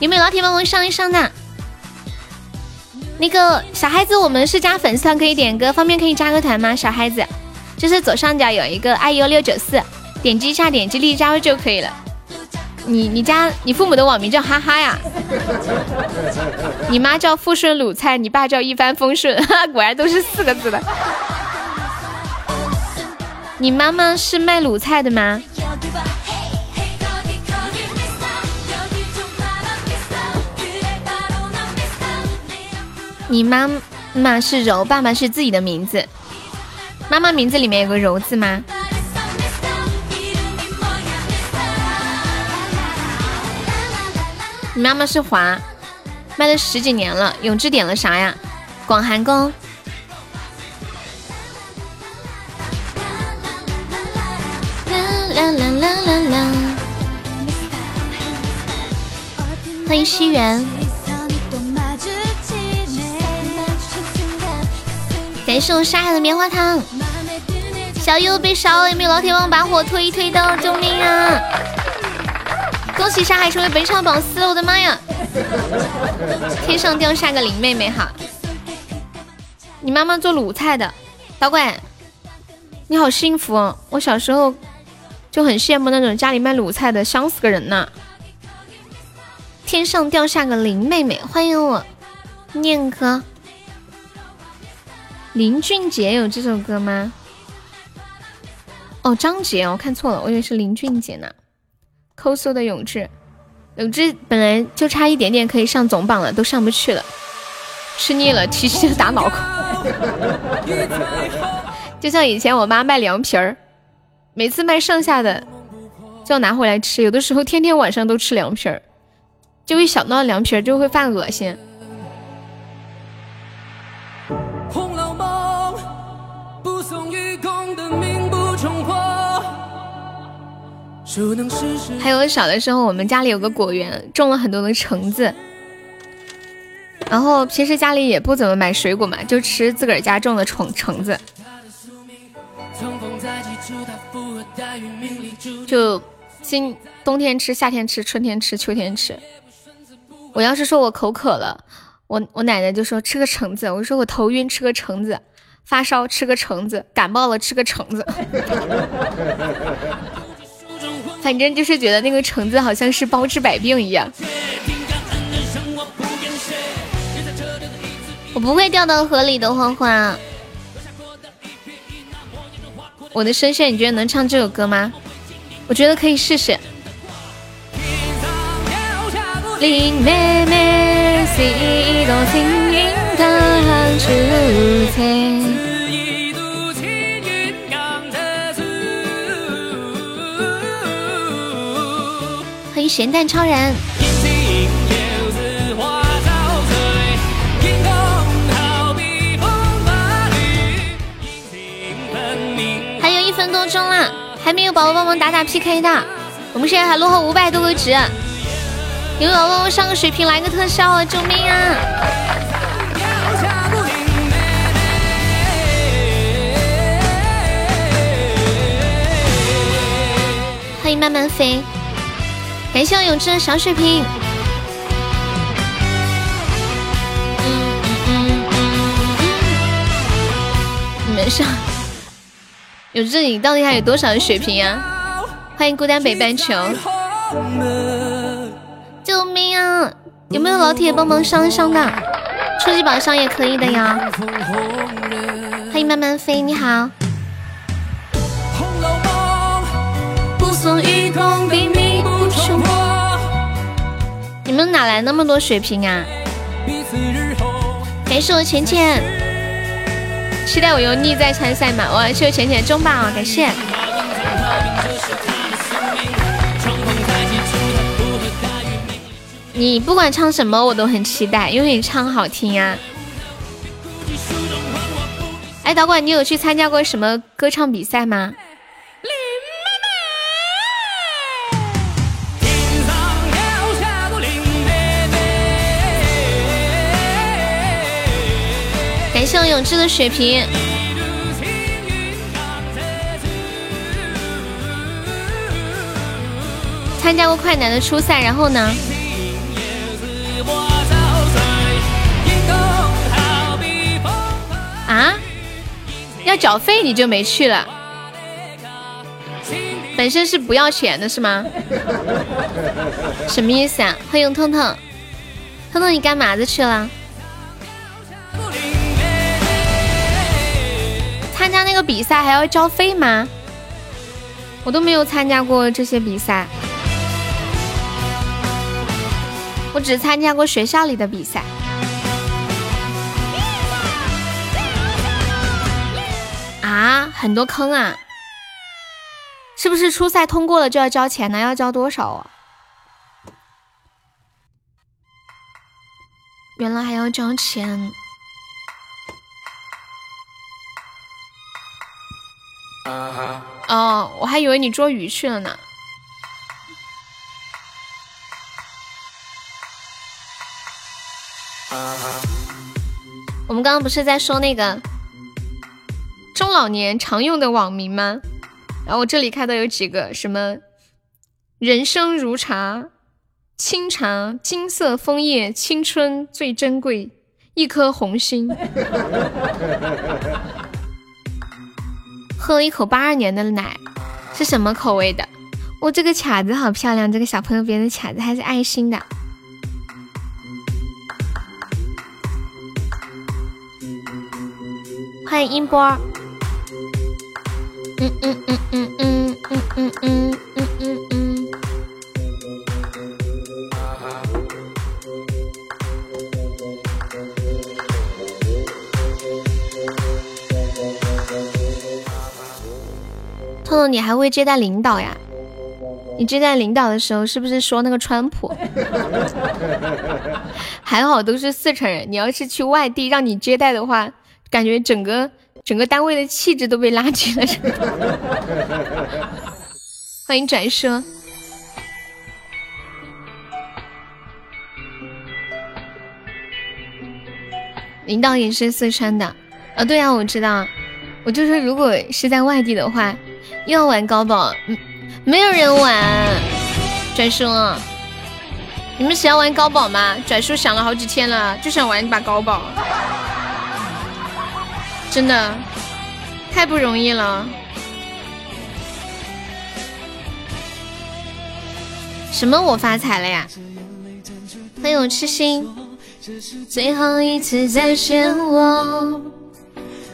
有没有老铁帮我上一上的？那个小孩子，我们是加粉丝团可以点歌，方便可以加个团吗？小孩子，就是左上角有一个 iu 六九四，点击一下，点击立即加入就可以了。你你家你父母的网名叫哈哈呀？你妈叫富顺卤菜，你爸叫一帆风顺，果然都是四个字的。你妈妈是卖卤菜的吗？你妈妈是柔，爸爸是自己的名字。妈妈名字里面有个柔字吗？你妈妈是华，卖了十几年了。永志点了啥呀？广寒宫。啦啦啦啦啦！欢迎西元，感谢我沙海的棉花糖。小优被烧了，有没有老铁帮我把火推一推的？救命啊！恭喜沙海成为本场榜四，我的妈呀！天上掉下个林妹妹哈，你妈妈做卤菜的，导管，你好幸福哦！我小时候就很羡慕那种家里卖卤菜的，香死个人呐！天上掉下个林妹妹，欢迎我念哥。林俊杰有这首歌吗？哦，张杰，我看错了，我以为是林俊杰呢。抠搜的永志，永志本来就差一点点可以上总榜了，都上不去了。吃腻了，提气打脑壳。就像以前我妈卖凉皮儿，每次卖剩下的就要拿回来吃，有的时候天天晚上都吃凉皮儿，就一想到凉皮儿就会犯恶心。还有小的时候，我们家里有个果园，种了很多的橙子。然后平时家里也不怎么买水果嘛，就吃自个儿家种的橙橙子。就今冬天吃，夏天吃，春天吃，秋天吃。我要是说我口渴了，我我奶奶就说吃个橙子。我说我头晕，吃个橙子；发烧吃个橙子；感冒了吃个橙子。反正就是觉得那个橙子好像是包治百病一样。我不会掉到河里的花花。我的声线，你觉得能唱这首歌吗？我觉得可以试试。林妹妹是一朵轻盈的雏咸蛋超人，还有一分多钟了，还没有宝宝帮忙打打 PK 的，我们现在还落后五百多个值，有宝宝帮忙上个水瓶来个特效啊！救命啊！欢迎慢慢飞。感谢我永志的小水瓶。你们上，永志你到底还有多少的水平呀？欢迎孤单北半球。救命啊！有没有老铁帮忙上一上的？初级宝箱也可以的呀。欢迎慢慢飞，你好。你们哪来那么多血瓶啊？感谢我浅浅，期待我有逆再参赛嘛？哇，谢我浅浅中榜啊！感谢。你不管唱什么，我都很期待，因为你唱好听呀。哎，导管，你有去参加过什么歌唱比赛吗？谢我永志的血瓶。参加过快男的初赛，然后呢？啊？要缴费你就没去了？本身是不要钱的是吗？什么意思啊？欢迎痛痛，痛痛你干嘛子去了？参加那个比赛还要交费吗？我都没有参加过这些比赛，我只参加过学校里的比赛。啊，很多坑啊！是不是初赛通过了就要交钱呢？要交多少啊？原来还要交钱。哦，我还以为你捉鱼去了呢。我们刚刚不是在说那个中老年常用的网名吗？然后我这里看到有几个什么“人生如茶，清茶金色枫叶，青春最珍贵，一颗红心”。喝了一口八二年的奶，是什么口味的？我这个卡子好漂亮，这个小朋友别的卡子还是爱心的。欢迎音波。嗯嗯嗯嗯嗯嗯嗯嗯嗯嗯。你还会接待领导呀？你接待领导的时候是不是说那个川普？还好都是四川人，你要是去外地让你接待的话。感觉整个整个单位的气质都被拉低了。欢迎转说，领导也是四川的啊？对啊，我知道。我就说，如果是在外地的话，又要玩高宝，没有人玩。转叔，你们想要玩高宝吗？转叔想了好几天了，就想玩一把高宝。真的太不容易了！什么我发财了呀？欢迎我痴心，最后一次再见我。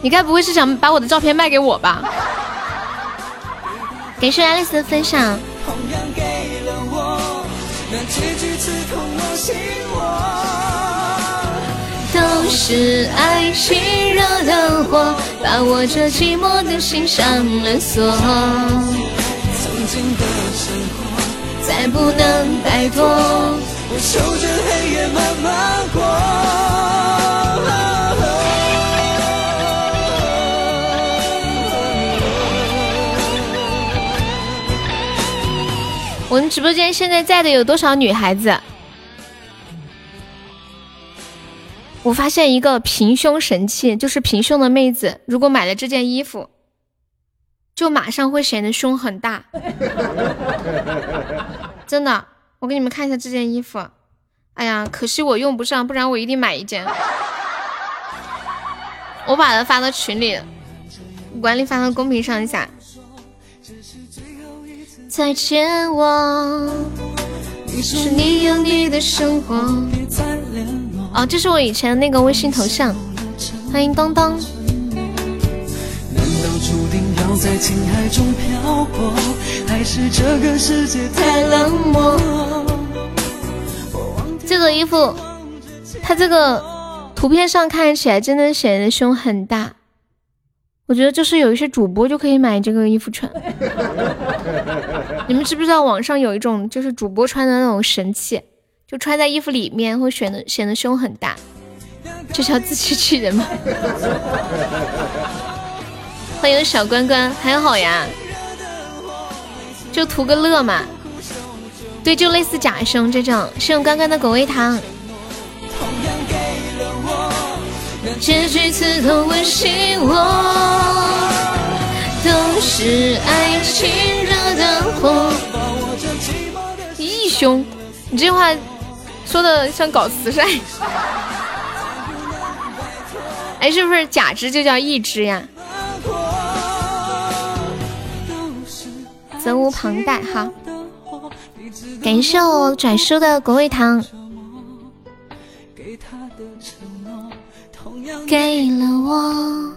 你该不会是想把我的照片卖给我吧？感谢爱丽丝的分享。都是爱情惹的祸，把我这寂寞的心上了锁。曾经的生活再不能摆脱，我守着黑夜慢慢过。我们直播间现在在的有多少女孩子？我发现一个平胸神器，就是平胸的妹子，如果买了这件衣服，就马上会显得胸很大。真的，我给你们看一下这件衣服。哎呀，可惜我用不上，不然我一定买一件。我把它发到群里，管理发到公屏上一下。再见，我是你有你的生活。哦，这是我以前那个微信头像。欢迎当当。这个衣服，它这个图片上看起来真的显得胸很大。我觉得就是有一些主播就可以买这个衣服穿。你们知不知道网上有一种就是主播穿的那种神器？就穿在衣服里面会显得显得胸很大，这叫自欺欺人吗？欢迎小关关，还好呀，就图个乐嘛。对，就类似假胸这种。谢谢关关的狗味糖。结局刺痛温心窝，都是爱情惹的祸。义兄，你这话。说的像搞慈善，哎，是不是假肢就叫义肢呀？责无旁贷哈，感谢我转叔的果味糖，给了我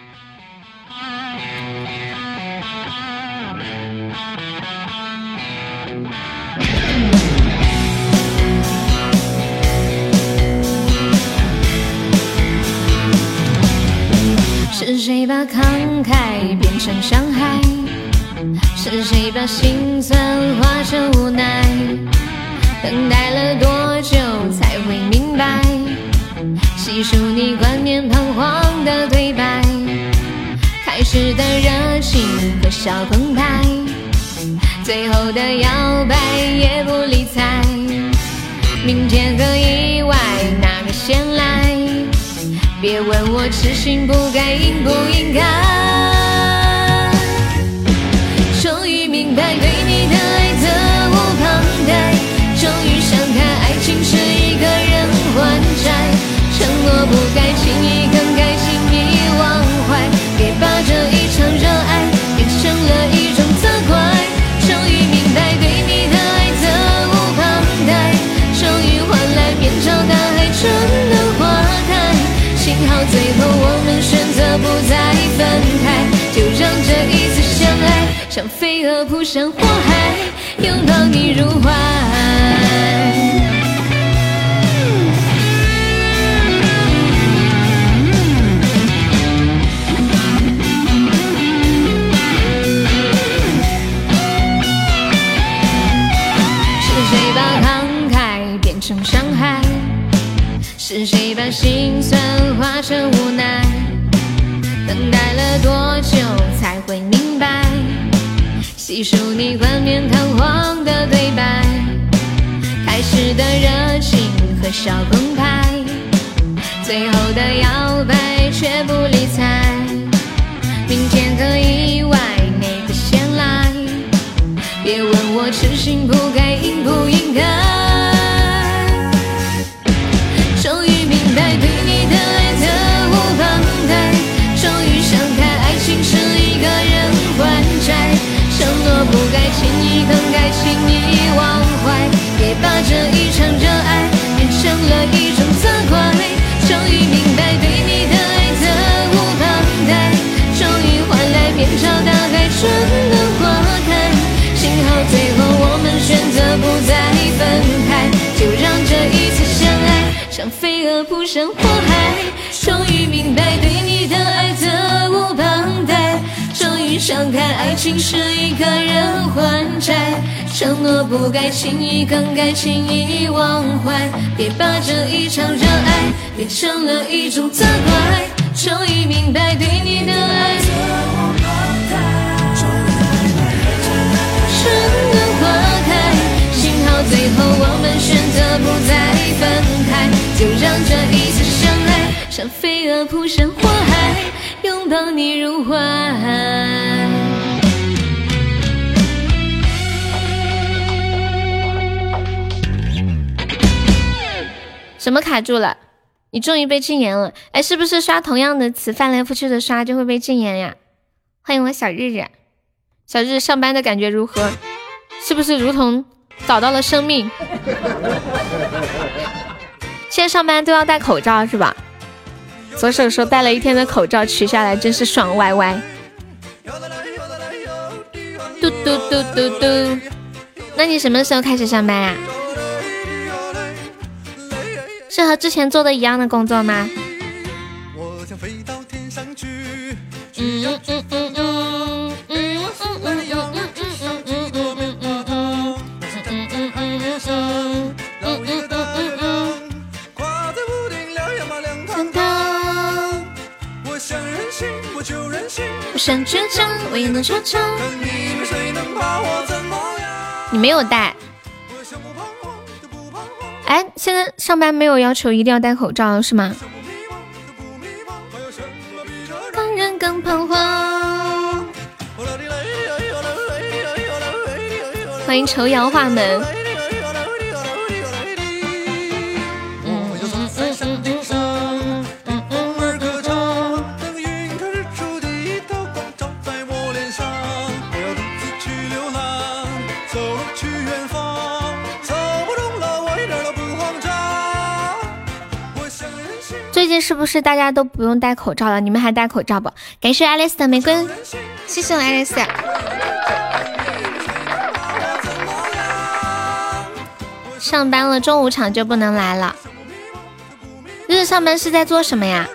是谁把慷慨变成伤害？是谁把心酸化成无奈？等待了多久才会明白？细数你冠冕堂皇的对白，开始的热情和小澎湃，最后的摇摆也不理睬。明天和意外哪个先来？别问我痴心不该，应不应该？终于明白对你的爱责无旁贷，终于想开，爱情是一个人还债，承诺不该轻易最后我们选择不再分开，就让这一次相爱像飞蛾扑向火海，拥抱你入怀。是谁把心酸化成无奈？等待了多久才会明白？细数你冠冕堂皇的对白，开始的热情和笑澎湃，最后的摇摆却不理睬。明天和意外哪个先来？别问我痴心不该，应不应扑向火海。终于明白对你的爱责无旁贷。终于想开，爱情是一个人还债，承诺不该轻易更改，轻易忘怀。别把这一场热爱变成了一种责怪。终于明白对你的爱最后我们选择不再分开，就让这一次相爱像飞蛾扑向火海。拥抱你入怀。什么卡住了？你终于被禁言了？哎，是不是刷同样的词翻来覆去的刷就会被禁言呀？欢迎我小日日，小日上班的感觉如何？是不是如同找到了生命？现在上班都要戴口罩是吧？左手说戴了一天的口罩取下来真是爽歪歪。嘟嘟嘟嘟嘟，那你什么时候开始上班啊？是和之前做的一样的工作吗？嗯嗯嗯嗯嗯你没有戴。哎，现在上班没有要求一定要戴口罩是吗？让人更彷徨。欢迎仇瑶画门。是不是大家都不用戴口罩了？你们还戴口罩不？感谢爱丽丝的玫瑰，谢谢爱丽丝。上班了，中午场就不能来了。日日上班是在做什么呀？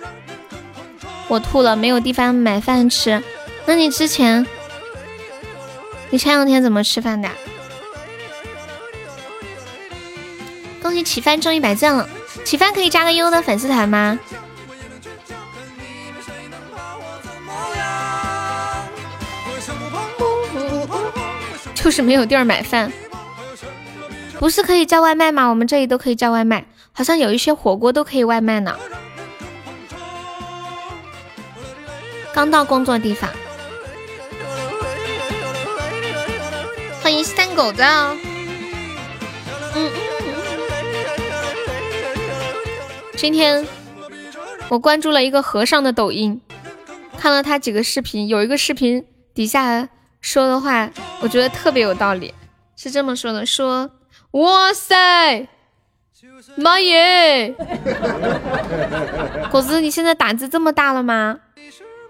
我吐了，没有地方买饭吃。那你之前，你前两天怎么吃饭的？恭喜起饭中一百赞了。起饭可以加个优的粉丝团吗？就是没有地儿买饭，不是可以叫外卖吗？我们这里都可以叫外卖，好像有一些火锅都可以外卖呢。刚到工作地方，欢迎三狗子。嗯。今天我关注了一个和尚的抖音，看了他几个视频，有一个视频底下说的话，我觉得特别有道理，是这么说的：说哇塞，妈耶，狗子你现在胆子这么大了吗？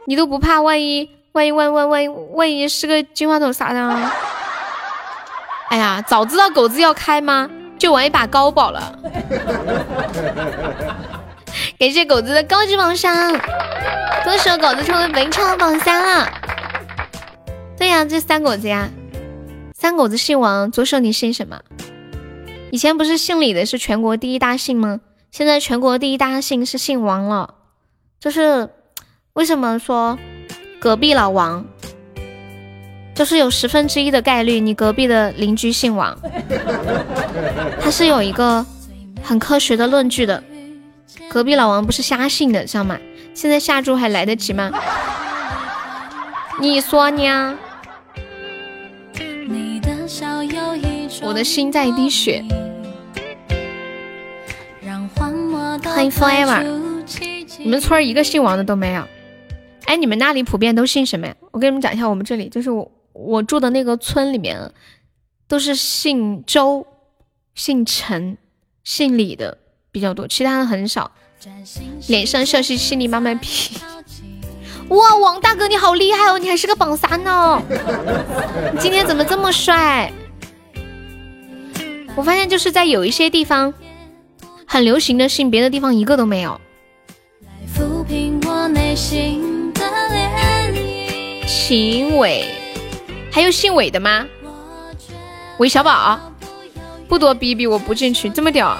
你都不怕万一万一万万万一万一是个金话筒啥的？哎呀，早知道狗子要开吗？就玩一把高保了，感谢狗子的高级榜上，恭喜狗子成为本场榜三了。对呀，这三狗子呀，三狗子姓王，左手你姓什么？以前不是姓李的是全国第一大姓吗？现在全国第一大姓是姓王了，就是为什么说隔壁老王？就是有十分之一的概率，你隔壁的邻居姓王，他是有一个很科学的论据的。隔壁老王不是瞎信的，知道吗？现在下注还来得及吗？你说呢？我的心在滴血。欢迎 Forever，你们村一个姓王的都没有？哎，你们那里普遍都姓什么呀？我跟你们讲一下，我们这里就是我。我住的那个村里面，都是姓周、姓陈、姓李的比较多，其他的很少。脸上笑嘻，嘻里慢慢皮。哇，王大哥你好厉害哦，你还是个榜三呢！你今天怎么这么帅？我发现就是在有一些地方很流行的姓，别的地方一个都没有。秦伟。还有姓韦的吗？韦小宝，不多逼逼，我不进去，这么屌，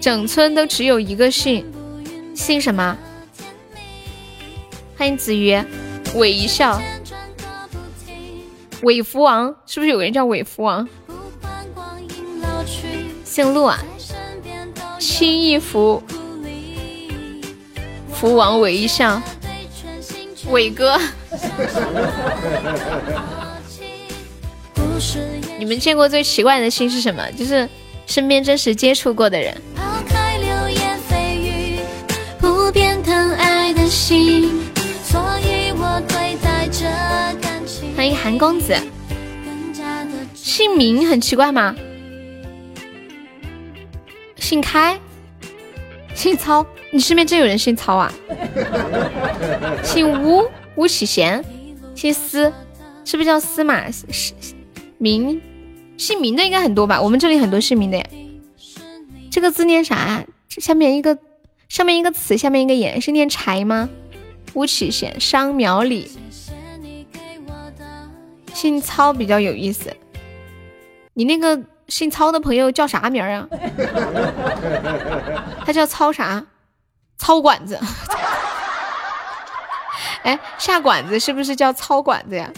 整村都只有一个姓，姓什么？欢迎子瑜，韦一笑，韦福王，是不是有个人叫韦福王？姓陆啊，清一福，福王韦一笑，韦哥。你们见过最奇怪的心是什么？就是身边真实接触过的人。欢迎韩公子。姓名很奇怪吗？姓开，姓操，你身边真有人姓操啊？姓吴，吴启贤。姓司，是不是叫司马？是。名，姓名的应该很多吧？我们这里很多姓名的呀。这个字念啥这？下面一个，上面一个词，下面一个言，是念柴吗？乌启贤，商苗里。姓操比较有意思。你那个姓操的朋友叫啥名啊？他叫操啥？操管子。哎，下馆子是不是叫操管子呀？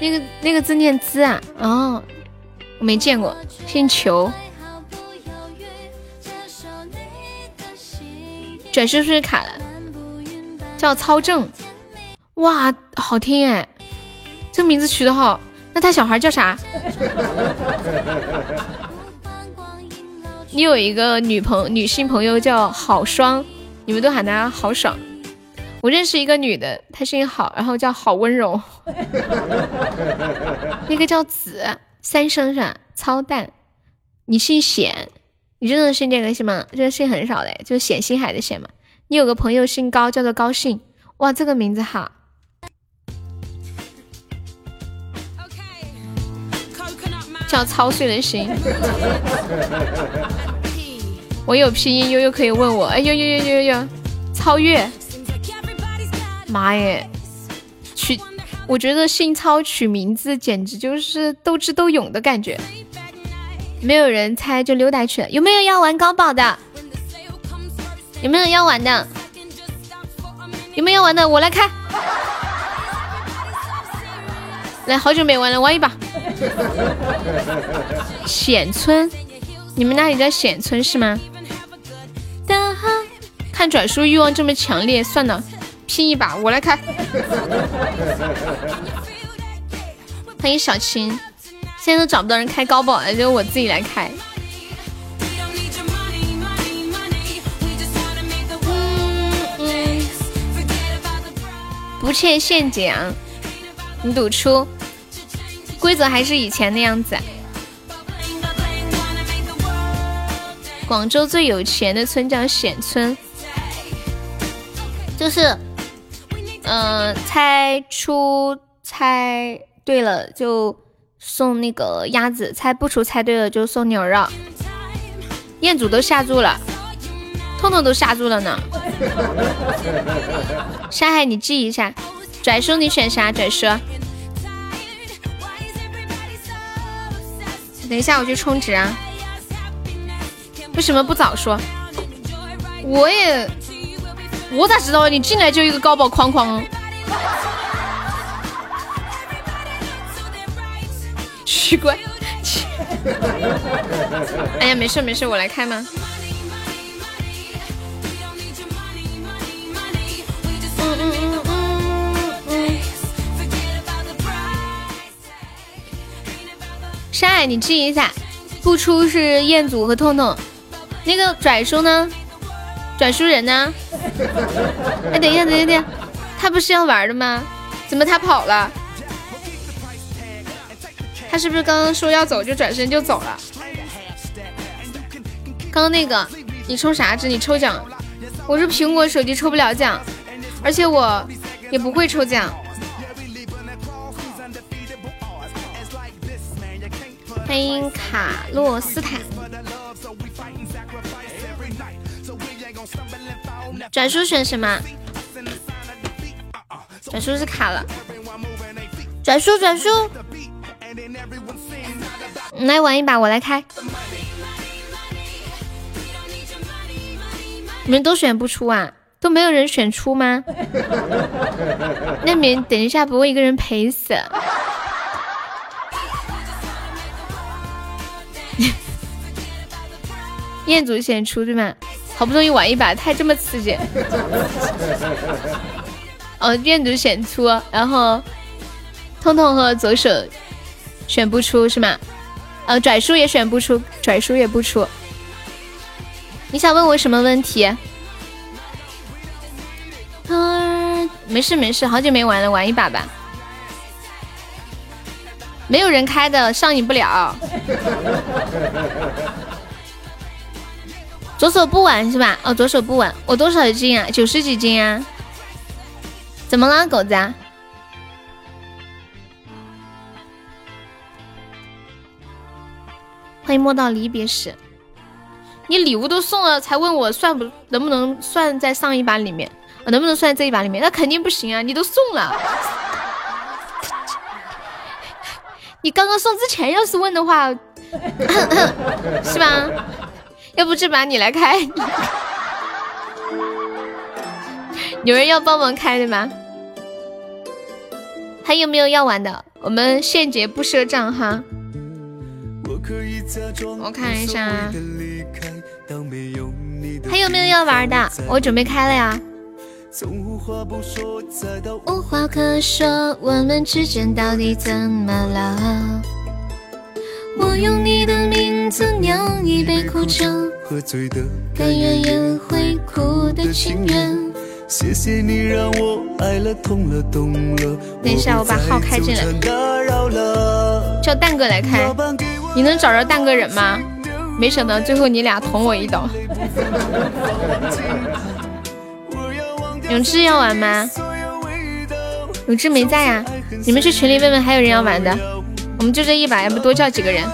那个那个字念滋啊，哦，我没见过。姓裘，转身是不是卡了？叫操正，哇，好听哎！这名字取的好，那他小孩叫啥？你有一个女朋女性朋友叫好双，你们都喊她好爽。我认识一个女的，她声音好，然后叫好温柔。那个叫子，三声是吧？操蛋！你姓显，你真的姓这个姓吗？这个姓很少的，就是显星海的显嘛。你有个朋友姓高，叫做高兴。哇，这个名字好。叫操碎了心。我有拼音，悠悠可以问我。哎呦呦呦呦呦，超越。妈耶，取，我觉得姓超取名字简直就是斗智斗勇的感觉。没有人猜就溜达去了。有没有要玩高宝的？有没有要玩的？有没有要玩的？我来开。来，好久没玩了，玩一把。显村，你们那里叫显村是吗？看转书欲望这么强烈，算了。拼一把，我来开。欢迎小青，现在都找不到人开高宝了，就我自己来开。不欠陷阱，你赌出，规则还是以前的样子。广州最有钱的村叫显村，就是。嗯，猜出猜对了就送那个鸭子，猜不出猜对了就送牛肉。彦祖都吓住了，痛痛都吓住了呢。山海，你记一下。拽叔，你选啥？拽叔。等一下，我去充值啊。为什么不早说？我也。我咋知道你进来就一个高宝框框？奇怪，哎呀，没事没事，我来开吗？嗯嗯嗯嗯嗯。山海，你记一下，不出是彦祖和痛痛，那个拽叔呢？转书人呢？哎，等一下，等一下，他不是要玩的吗？怎么他跑了？他是不是刚刚说要走就转身就走了？刚刚那个，你抽啥值？你抽奖？我是苹果手机，抽不了奖，而且我也不会抽奖。欢迎卡洛斯坦。转书选什么？转书是卡了。转书转书，你来玩一把，我来开。你们都选不出啊？都没有人选出吗？那你们等一下，不会一个人陪死。彦祖选出对吗？好不容易玩一把，太这么刺激。哦，彦祖选出，然后痛痛和左手选不出是吗？呃，拽叔也选不出，拽叔也不出。你想问我什么问题？嗯，没事没事，好久没玩了，玩一把吧。没有人开的，上瘾不了。左手不玩是吧？哦，左手不玩，我多少斤啊？九十几斤啊？怎么了，狗子？欢迎摸到离别时，你礼物都送了，才问我算不能不能算在上一把里面？能不能算在这一把里面？那肯定不行啊！你都送了，你刚刚送之前要是问的话，是吧？要不这把你来开，有人要帮忙开的吗？还有没有要玩的？我们现结不赊账哈。我看一下，还有没有要玩的？我准备开了呀。无话可说，我们之间到底怎么了？我用你的名字酿一杯苦酒，喝醉的甘愿也会哭的情人。谢谢你让我爱了痛了懂了。等一下，我把号开进来，叫蛋哥来开。你能找着蛋哥人吗？没想到最后你俩捅我一刀。永志要玩吗？永志没在呀，你们去群里问问还有人要玩的。我们就这一把，要不多叫几个人。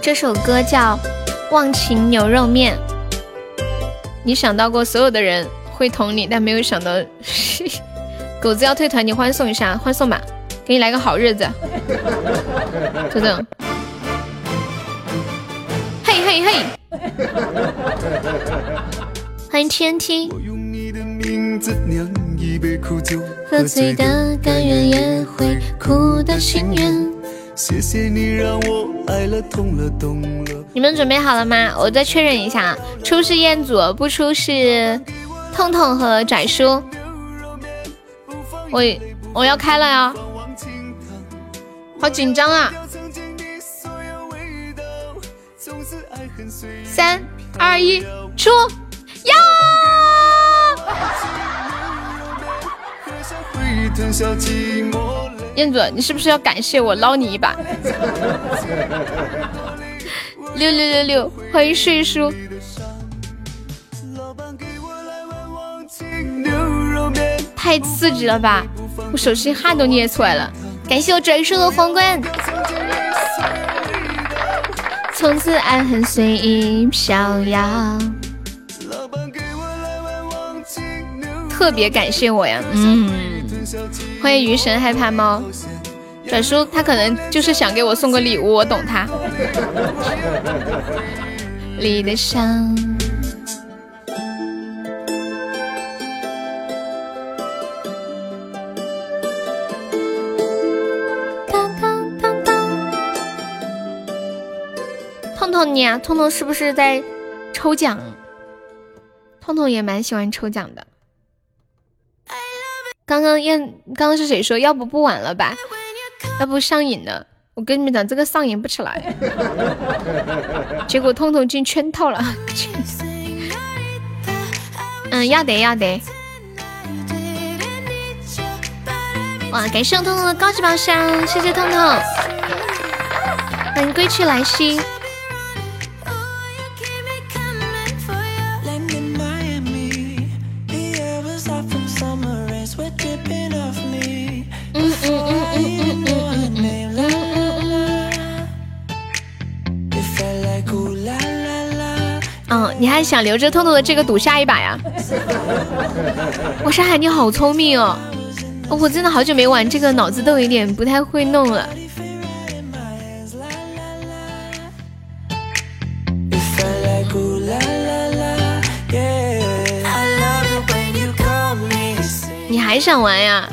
这首歌叫《忘情牛肉面》。你想到过所有的人会捅你，但没有想到。狗子要退团，你欢送一下，欢送吧，给你来个好日子。等等，嘿嘿嘿，欢迎 TNT。喝醉的甘愿也会哭的情愿。谢谢你让我爱了痛了懂了。你们准备好了吗？我再确认一下，出是彦祖，不出是痛痛和拽叔。我我要开了呀，好紧张啊！三二一，出呀！燕子，你是不是要感谢我捞你一把？六六六六，欢迎睡叔。太刺激了吧！我手心汗都捏出来了。感谢我转叔的皇冠。从此爱恨随意飘摇。特别感谢我呀，嗯。欢迎鱼神害怕猫。转叔他可能就是想给我送个礼物，我懂他。你的伤。你啊，痛痛是不是在抽奖？痛痛也蛮喜欢抽奖的。刚刚燕，刚刚是谁说？要不不玩了吧？要不上瘾了？我跟你们讲，这个上瘾不起来。结果痛痛进圈套了。嗯，要得要得。哇，感谢痛痛的高级宝箱，谢谢痛痛。欢迎归去来兮。你还想留着痛痛的这个赌下一把呀？我上海，你好聪明哦！我真的好久没玩这个，脑子都有点不太会弄了。你还想玩呀？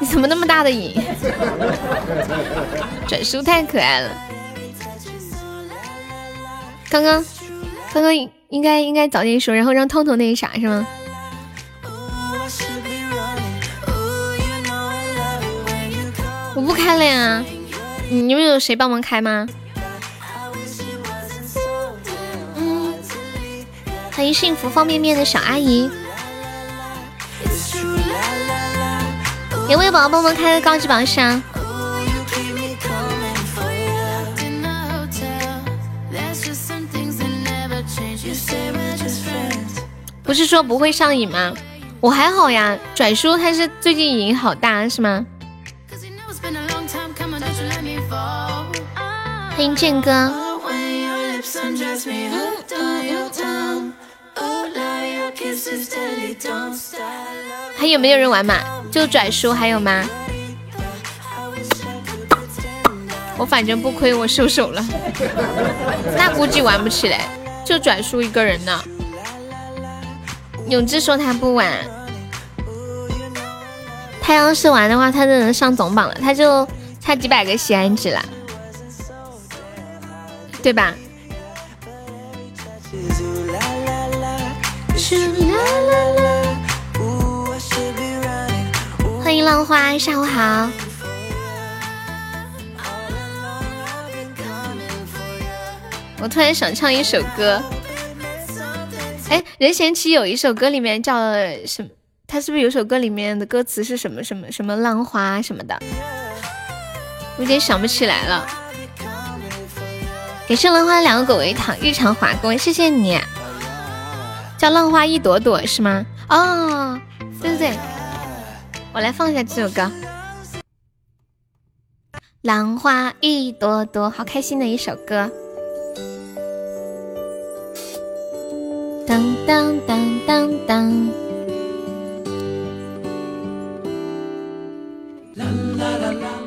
你怎么那么大的瘾？转叔太可爱了。刚刚，刚刚应该应该早点说，然后让痛痛那个啥是吗？我不开了呀。你们有谁帮忙开吗？嗯，欢迎幸福方便面的小阿姨。有没有宝宝帮忙开个高级榜上？不是说不会上瘾吗？我还好呀。拽叔他是最近瘾好大是吗？欢迎剑哥。还有没有人玩嘛？就拽叔还有吗？我反正不亏，我收手了。那估计玩不起来，就拽叔一个人呢。永志说他不玩，他要是玩的话，他就能上总榜了，他就差几百个喜爱值了，对吧？欢迎浪花，下午好。我突然想唱一首歌，哎，任贤齐有一首歌里面叫什？他是不是有首歌里面的歌词是什么什么什么浪花什么的？我有点想不起来了。给圣浪花两个狗为糖，日常滑工，谢谢你。叫浪花一朵朵是吗？哦，对对对，我来放一下这首歌。浪花一朵朵，好开心的一首歌。当当当当当，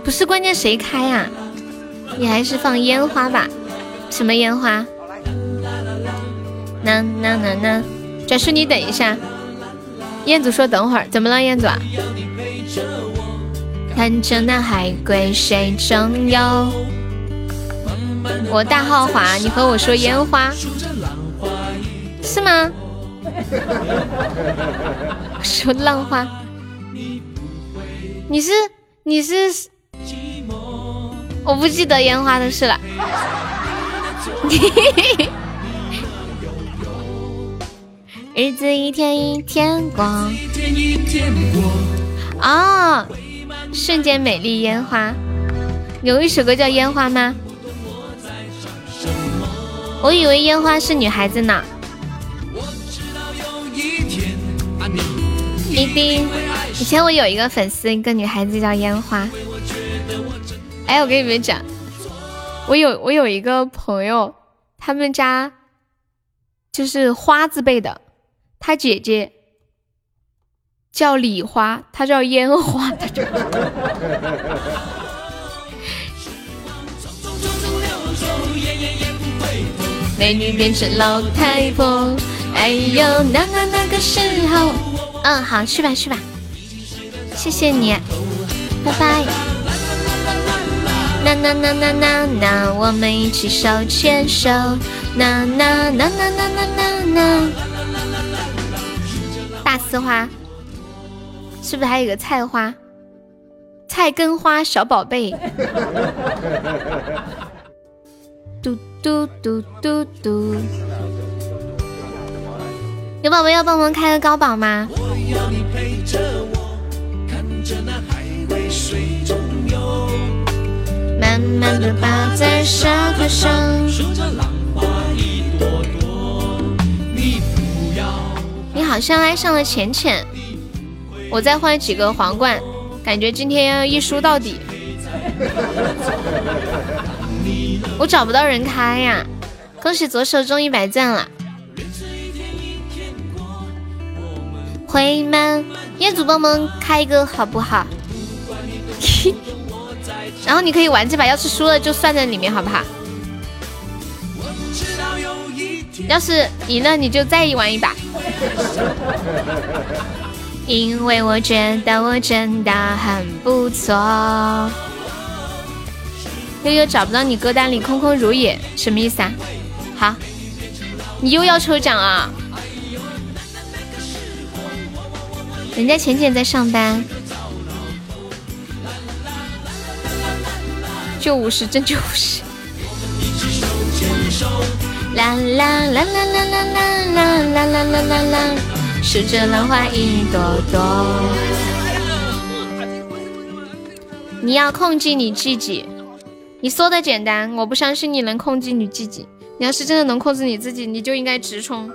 不是关键谁开呀？你还是放烟花吧。什么烟花？那那那那，转叔你等一下。彦祖说等会儿，怎么了彦祖？看着那海龟水中游。我大号华，你和我说烟花。是吗？说浪花，你是你是，我不记得烟花的事了。日子一天一天过，啊，瞬间美丽烟花，有一首歌叫《烟花》吗？我以为烟花是女孩子呢。一定。以前我有一个粉丝，一个女孩子叫烟花。哎，我跟你们讲，我有我有一个朋友，他们家就是花字辈的，他姐姐叫李花，他叫烟花。美女变成老太婆，哎呦，那那那个时候。嗯，好，去吧去吧，谢谢你，拜拜。那那那那那那，我们一起手牵手。那那那那那那那那，大丝花，是不是还有个菜花？菜根花小宝贝。嘟嘟嘟嘟嘟。有宝宝要帮忙开个高宝吗？慢慢的趴在沙滩上。你好像爱上了浅浅，我再换几个皇冠，感觉今天要一输到底。我找不到人开呀！恭喜左手中一百赞了。回门，业主帮忙开一个好不好？然后你可以玩这把，要是输了就算在里面，好不好？要是赢了你就再玩一把。因为我觉得我真的很不错。悠悠找不到你歌单里空空如也，什么意思啊？好，你又要抽奖啊？人家浅浅在上班，就五十，真就五十。啦啦啦啦啦啦啦啦啦啦啦啦啦，数着浪花一朵朵。你要控制你自己，你说的简单，我不相信你能控制你自己。你要是真的能控制你自己，你就应该直冲。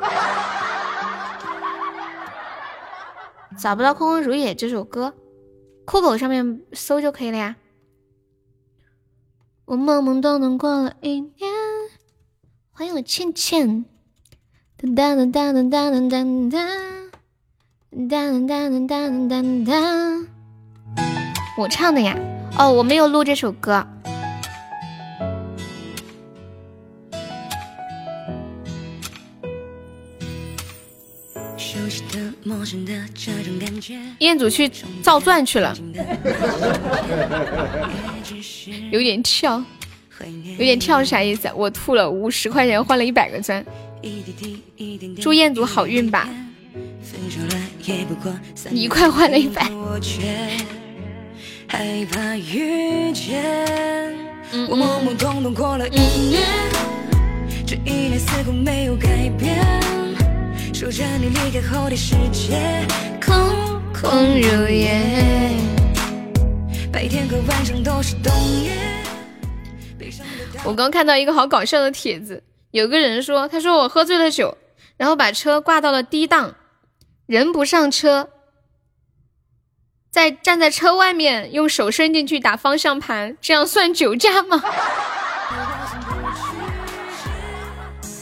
找不到《空空如也》这首歌，酷狗上面搜就可以了呀。我懵懵懂懂过了一年，欢迎我倩倩。哒哒哒哒哒哒哒哒哒哒哒哒哒。我唱的呀？哦，我没有录这首歌。彦祖去造钻去了，有点跳，有点跳是啥意思？我吐了，五十块钱换了一百个钻，祝彦祖好运吧！你一块换了一百。说着你离开后的世界空空如也，白天和晚上都是冬夜。我刚看到一个好搞笑的帖子，有个人说，他说我喝醉了酒，然后把车挂到了低档，人不上车，在站在车外面用手伸进去打方向盘，这样算酒驾吗？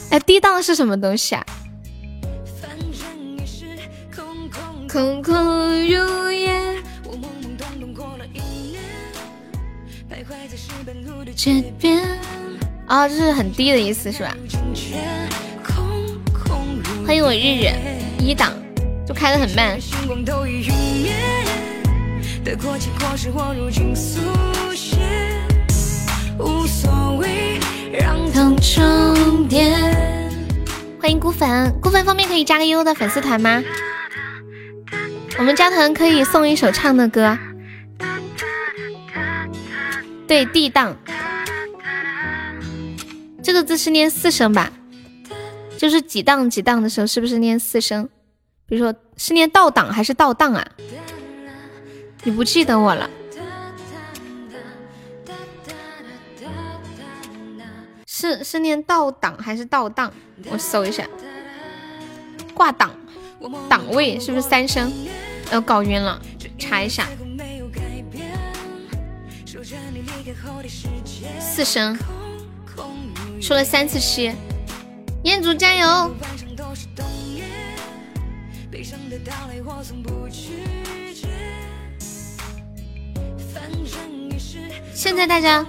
哎，低档是什么东西啊？空空如也。我懵懵懂懂过了一年，徘徊在石板路的街边啊，这是很低的意思，是吧？欢迎我日日一档，就开的很慢。欢迎孤粉，孤粉方面可以加个悠悠的粉丝团吗？我们加团可以送一首唱的歌，对，D 档，这个字是念四声吧？就是几档几档的时候，是不是念四声？比如说是念倒档还是倒档啊？你不记得我了？是是念倒档还是倒档？我搜一下，挂档。档位是不是三声？要搞晕了，查一下。四声，说了三次七。彦祖加油！现在大家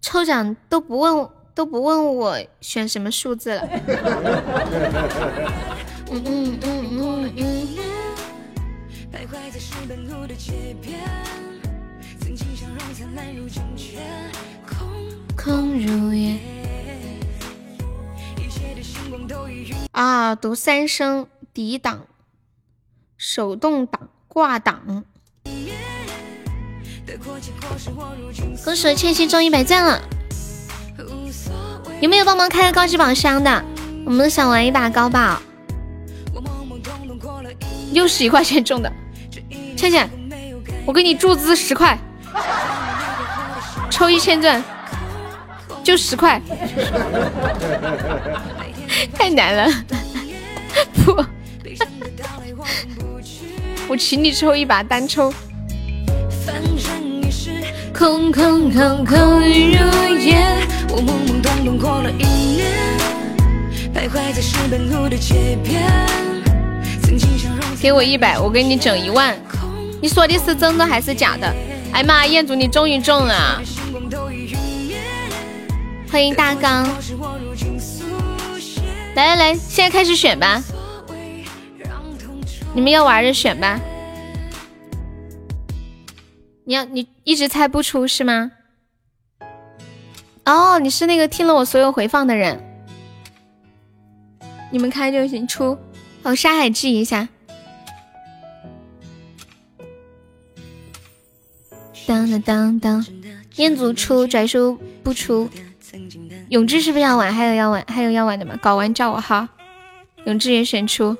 抽奖都不问都不问我选什么数字了。嗯嗯嗯嗯嗯。空空如也。一切的星光都已啊，读三声抵挡，手动挡挂挡。恭喜千玺中一百钻了！有没有帮忙开个高级宝箱的？我们想玩一把高宝。又是一块钱中的，倩倩，我给你注资十块，抽一千钻，就十块，太难了，不，我请你抽一把单抽。空空空空如也，我懵懵懂懂过了一年，徘徊在石板路的街边。给我一百，我给你整一万。你说的是真的还是假的？哎妈，彦祖你终于中了！欢迎大刚，来来来，现在开始选吧。你们要玩就选吧。你要你一直猜不出是吗？哦，你是那个听了我所有回放的人。你们开就行，出。我沙海记一下。当当当当，彦祖出，拽叔不出。永志是不是要玩？还有要玩，还有要玩的吗？搞完叫我哈。永志也选出。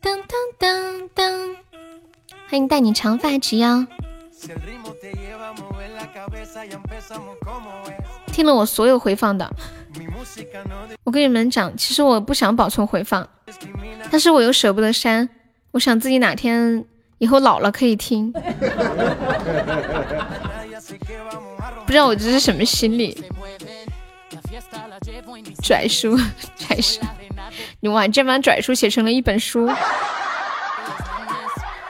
当当当当，欢迎带你长发及腰。听了我所有回放的。我跟你们讲，其实我不想保存回放，但是我又舍不得删。我想自己哪天以后老了可以听，不知道我这是什么心理。拽叔，拽叔，你哇，这把拽叔写成了一本书。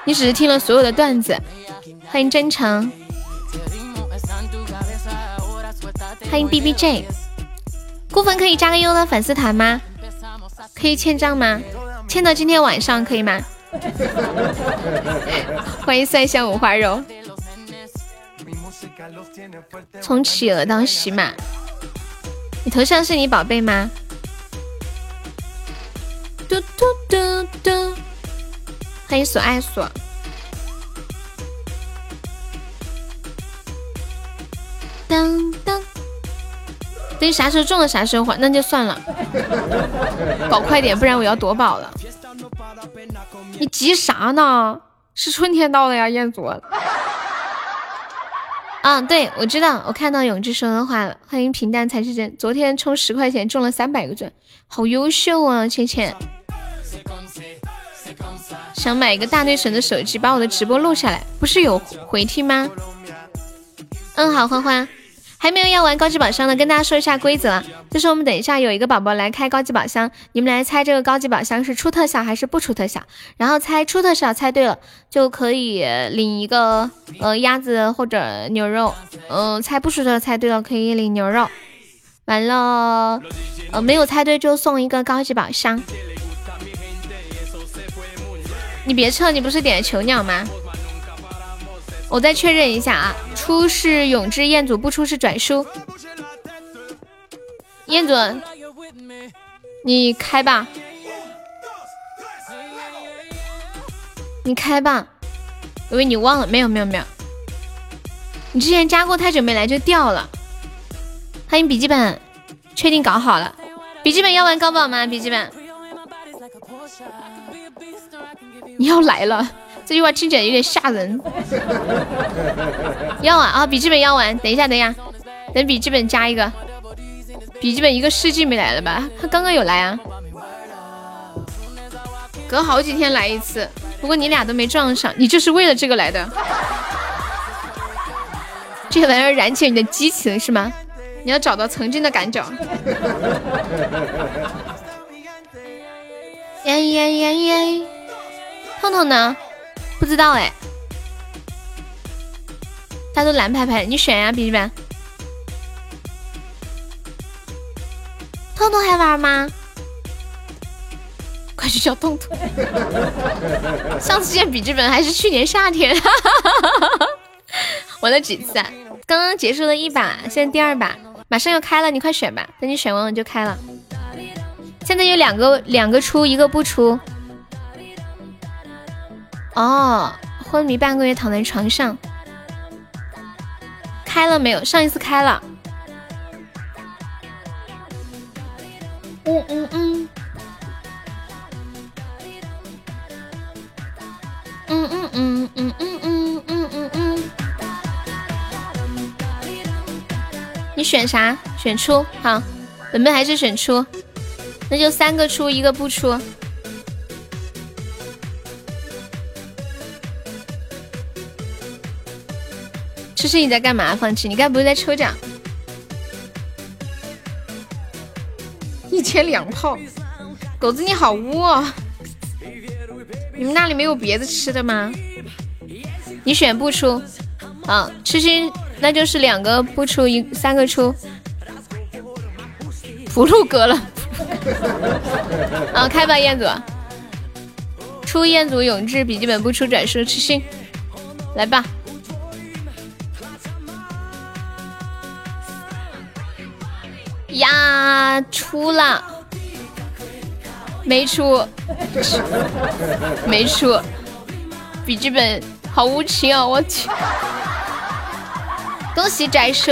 你只是听了所有的段子。欢迎真诚，欢迎 B B J。顾粉可以加个优的粉丝团吗？可以欠账吗？欠到今天晚上可以吗？欢迎蒜香五花肉。从企鹅到喜马，你头像是你宝贝吗？嘟嘟嘟嘟，欢迎索爱所。当当，等啥时候中了啥时候还，那就算了。搞快点，不然我要夺宝了。你急啥呢？是春天到了呀，彦祖。嗯，对，我知道，我看到永志说的话了。欢迎平淡才是真。昨天充十块钱中了三百个钻，好优秀啊，倩倩。想买一个大内神的手机，把我的直播录下来，不是有回听吗？嗯，好，欢欢。还没有要玩高级宝箱的，跟大家说一下规则，就是我们等一下有一个宝宝来开高级宝箱，你们来猜这个高级宝箱是出特效还是不出特效，然后猜出特效猜对了就可以领一个呃鸭子或者牛肉，嗯，猜不出的猜对了可以领牛肉，完了呃没有猜对就送一个高级宝箱。你别撤，你不是点囚鸟吗？我再确认一下啊，出是永志彦祖，不出是转书。彦祖，你开吧，你开吧。我以为你忘了，没有没有没有，你之前加过太久没来就掉了。欢迎笔记本，确定搞好了。笔记本要玩高宝吗？笔记本，你要来了。这句话听起来有点吓人。要啊啊！笔记本要完，等一下，等一下，等笔记本加一个。笔记本一个世纪没来了吧？他刚刚有来啊，隔好几天来一次。不过你俩都没撞上，你就是为了这个来的。这玩意儿燃起你的激情是吗？你要找到曾经的感觉。耶耶耶耶！痛痛呢？不知道哎，他都蓝牌牌，你选呀，笔记本。痛痛还玩吗？快去叫痛痛。上次见笔记本还是去年夏天，玩了几次啊？刚刚结束了一把，现在第二把马上要开了，你快选吧。等你选完我就开了。现在有两个，两个出，一个不出。哦，昏迷半个月躺在床上，开了没有？上一次开了。嗯嗯嗯，嗯嗯嗯嗯嗯嗯嗯嗯。你选啥？选出好，本本还是选出，那就三个出，一个不出。痴心你在干嘛？放弃？你该不会在抽奖？一千两炮，狗子你好污哦！你们那里没有别的吃的吗？你选不出，啊，痴心那就是两个不出一三个出，不录哥了。啊，开吧，彦祖，出彦祖永志笔记本不出转书，痴心来吧。呀，出了，没出，没出，笔记本好无情啊！我去，恭喜宅叔，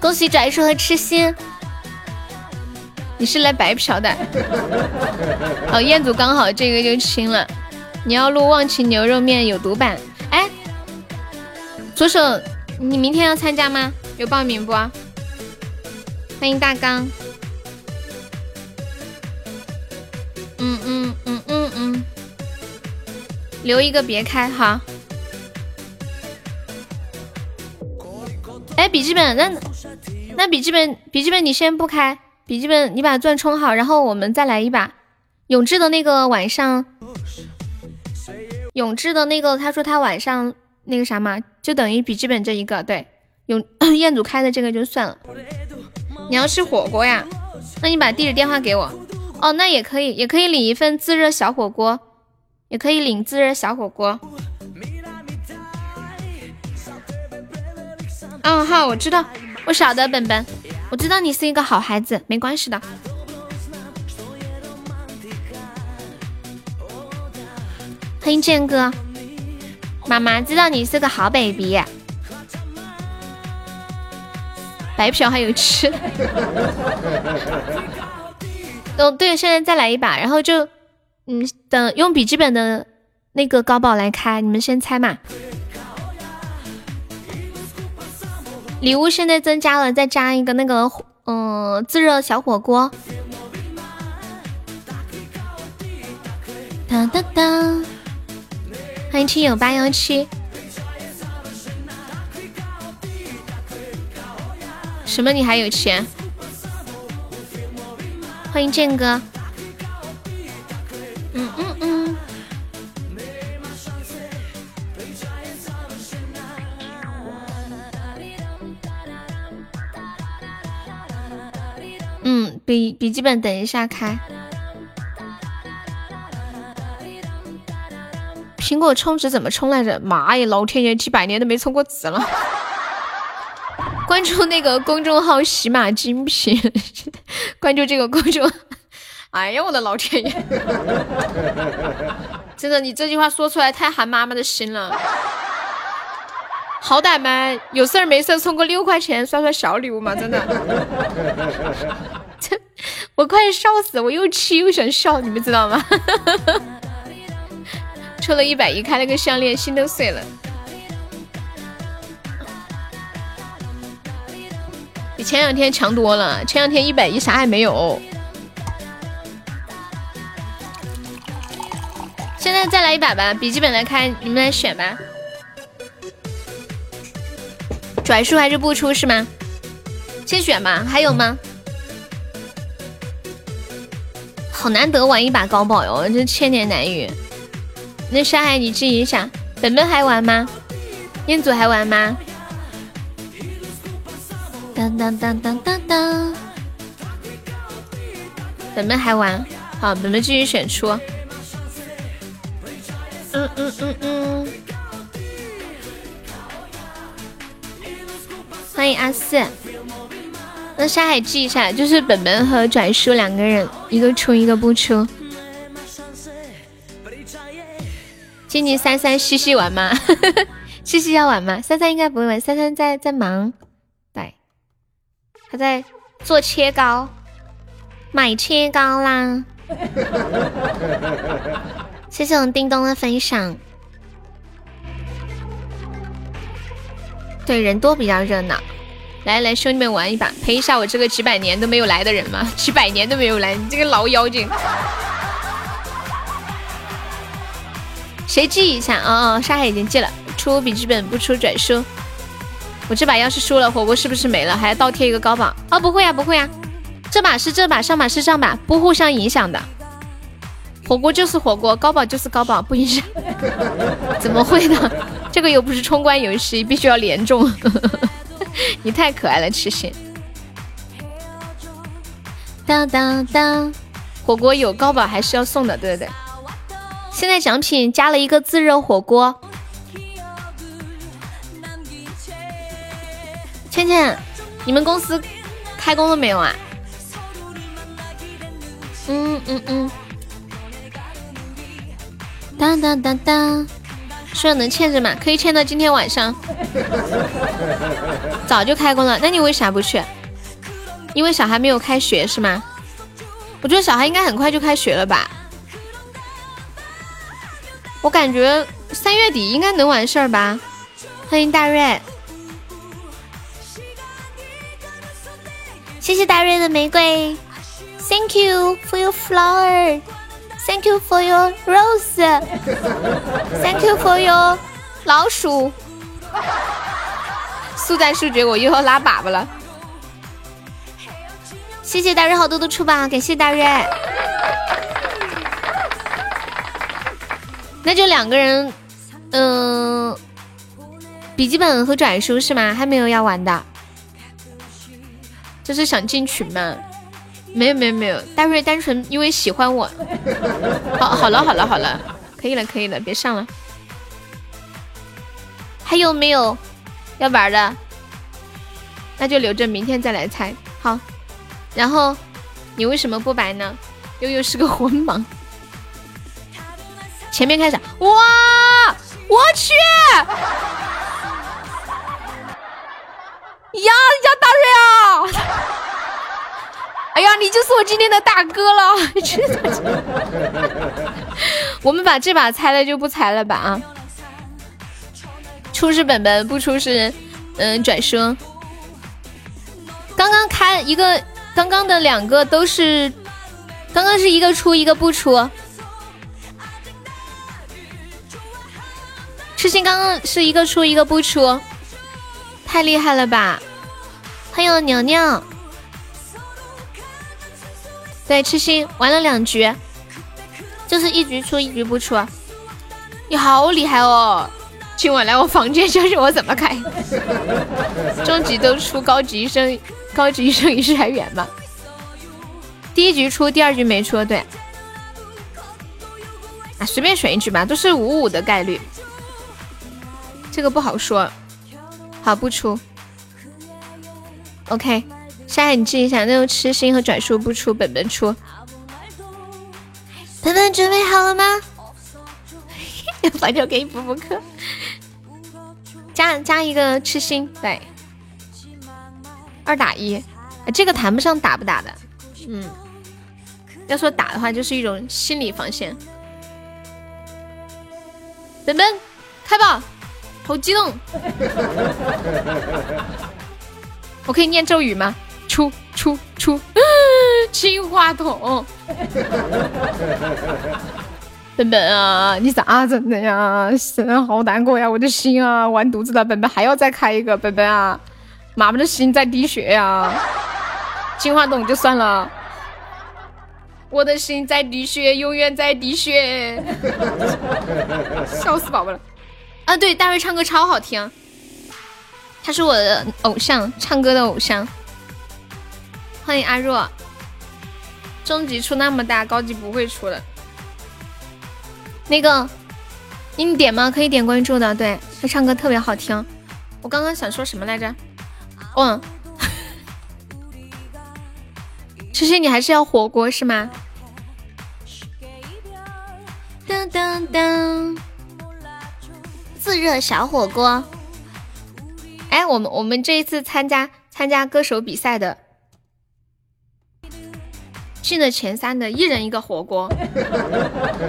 恭喜宅叔和痴心，你是来白嫖的。哦，彦祖刚好这个就清了，你要录忘情牛肉面有毒版。左手，你明天要参加吗？有报名不？欢迎大刚。嗯嗯嗯嗯嗯，留一个别开哈。哎，笔记本，那那笔记本笔记本你先不开，笔记本你把钻充好，然后我们再来一把永志的那个晚上，永志的那个，他说他晚上。那个啥嘛，就等于笔记本这一个，对，用 彦祖开的这个就算了。你要吃火锅呀？那你把地址电话给我。哦，那也可以，也可以领一份自热小火锅，也可以领自热小火锅。嗯，好，我知道，我晓得，本本，我知道你是一个好孩子，没关系的。欢迎建哥，妈妈知道你是个好 baby。白嫖还有吃的。哦，对，现在再来一把，然后就，嗯，等用笔记本的那个高宝来开，你们先猜嘛。礼物现在增加了，再加一个那个，嗯，自热小火锅。哒哒哒，欢迎亲友八幺七。什么？你还有钱？欢迎剑哥，嗯嗯嗯，嗯，笔笔记本等一下开。苹果充值怎么充来着？妈呀，老天爷，几百年都没充过值了。关注那个公众号“喜马精品”，关注这个公众。哎呀，我的老天爷！真的，你这句话说出来太寒妈妈的心了。好歹嘛，有事儿没事儿充个六块钱，刷刷小礼物嘛，真的。这我快笑死，我又气又想笑，你们知道吗？抽了一百一，开了个项链，心都碎了。比前两天强多了，前两天一百一啥也没有，现在再来一把吧，笔记本来开，你们来选吧。转数还是不出是吗？先选吧，还有吗？好难得玩一把高宝哟，这千年难遇。那山海你质疑一下，本本还玩吗？彦祖还玩吗？当当当当当当，本本还玩？好，本本继续选出。嗯嗯嗯嗯。欢迎阿四。那沙海记一下，就是本本和拽叔两个人，一个出一个不出。今年三三西西玩吗？西西要玩吗？三三应该不会玩，三三在在忙。对他在做切糕，买切糕啦！谢谢我们叮咚的分享。对，人多比较热闹。来来，兄弟们玩一把，陪一下我这个几百年都没有来的人吗？几百年都没有来，你这个老妖精！谁记一下？哦哦，沙海已经记了，出笔记本不出转书。我这把要是输了，火锅是不是没了？还要倒贴一个高榜？哦，不会呀，不会呀，这把是这把，上把是上把，不互相影响的。火锅就是火锅，高保就是高保，不影响。怎么会呢？这个又不是冲关游戏，必须要连中。你太可爱了，痴心。当当当，火锅有高保还是要送的，对对对。现在奖品加了一个自热火锅。倩倩，你们公司开工了没有啊？嗯嗯嗯。当当当当，说能欠着吗？可以欠到今天晚上。早就开工了，那你为啥不去？因为小孩没有开学是吗？我觉得小孩应该很快就开学了吧。我感觉三月底应该能完事儿吧。欢迎大瑞。谢谢大瑞的玫瑰，Thank you for your flower，Thank you for your rose，Thank you for your 老鼠。速战速决，我又要拉粑粑了。谢谢大瑞好多的出宝，感谢大瑞。那就两个人，嗯，笔记本和转书是吗？还没有要玩的。这是想进群吗？没有没有没有，大瑞单纯因为喜欢我。好，好了好了好了，可以了可以了，别上了。还有没有要玩的？那就留着明天再来猜。好，然后你为什么不白呢？悠悠是个混盲。前面开始，哇，我去！呀，你叫大瑞啊！哎呀，你就是我今天的大哥了！我们把这把猜了。就不猜了。吧啊！出是本本，不出是嗯转生。刚刚开一个，刚刚的两个都是，刚刚是一个出一个不出。痴心刚刚是一个出一个不出，太厉害了吧！欢迎娘娘，对痴心玩了两局，就是一局出一局不出，你好厉害哦！今晚来我房间教教我怎么开，中级都出，高级生高级生一世还远吗？第一局出，第二局没出，对，啊随便选一局吧，都是五五的概率。这个不好说，好不出。OK，沙海你记一下，那就痴心和转述不出，本本出。本本准备好了吗？要不就给你补补课，加加一个痴心，对，二打一，这个谈不上打不打的，嗯，要说打的话，就是一种心理防线。本本开吧。好激动！我可以念咒语吗？出出出！金话筒。本本啊，你咋整的呀？心好难过呀，我的心啊，完犊子了！本本还要再开一个，本本啊，妈妈的心在滴血呀！金话筒就算了，我的心在滴血，永远在滴血，笑死宝宝了。啊，对，大瑞唱歌超好听，他是我的偶像，唱歌的偶像。欢迎阿若，中级出那么大，高级不会出的。那个，你点吗？可以点关注的。对他唱歌特别好听。我刚刚想说什么来着？嗯，其实你还是要火锅是吗？噔噔噔。自热小火锅，哎，我们我们这一次参加参加歌手比赛的，进了前三的，一人一个火锅，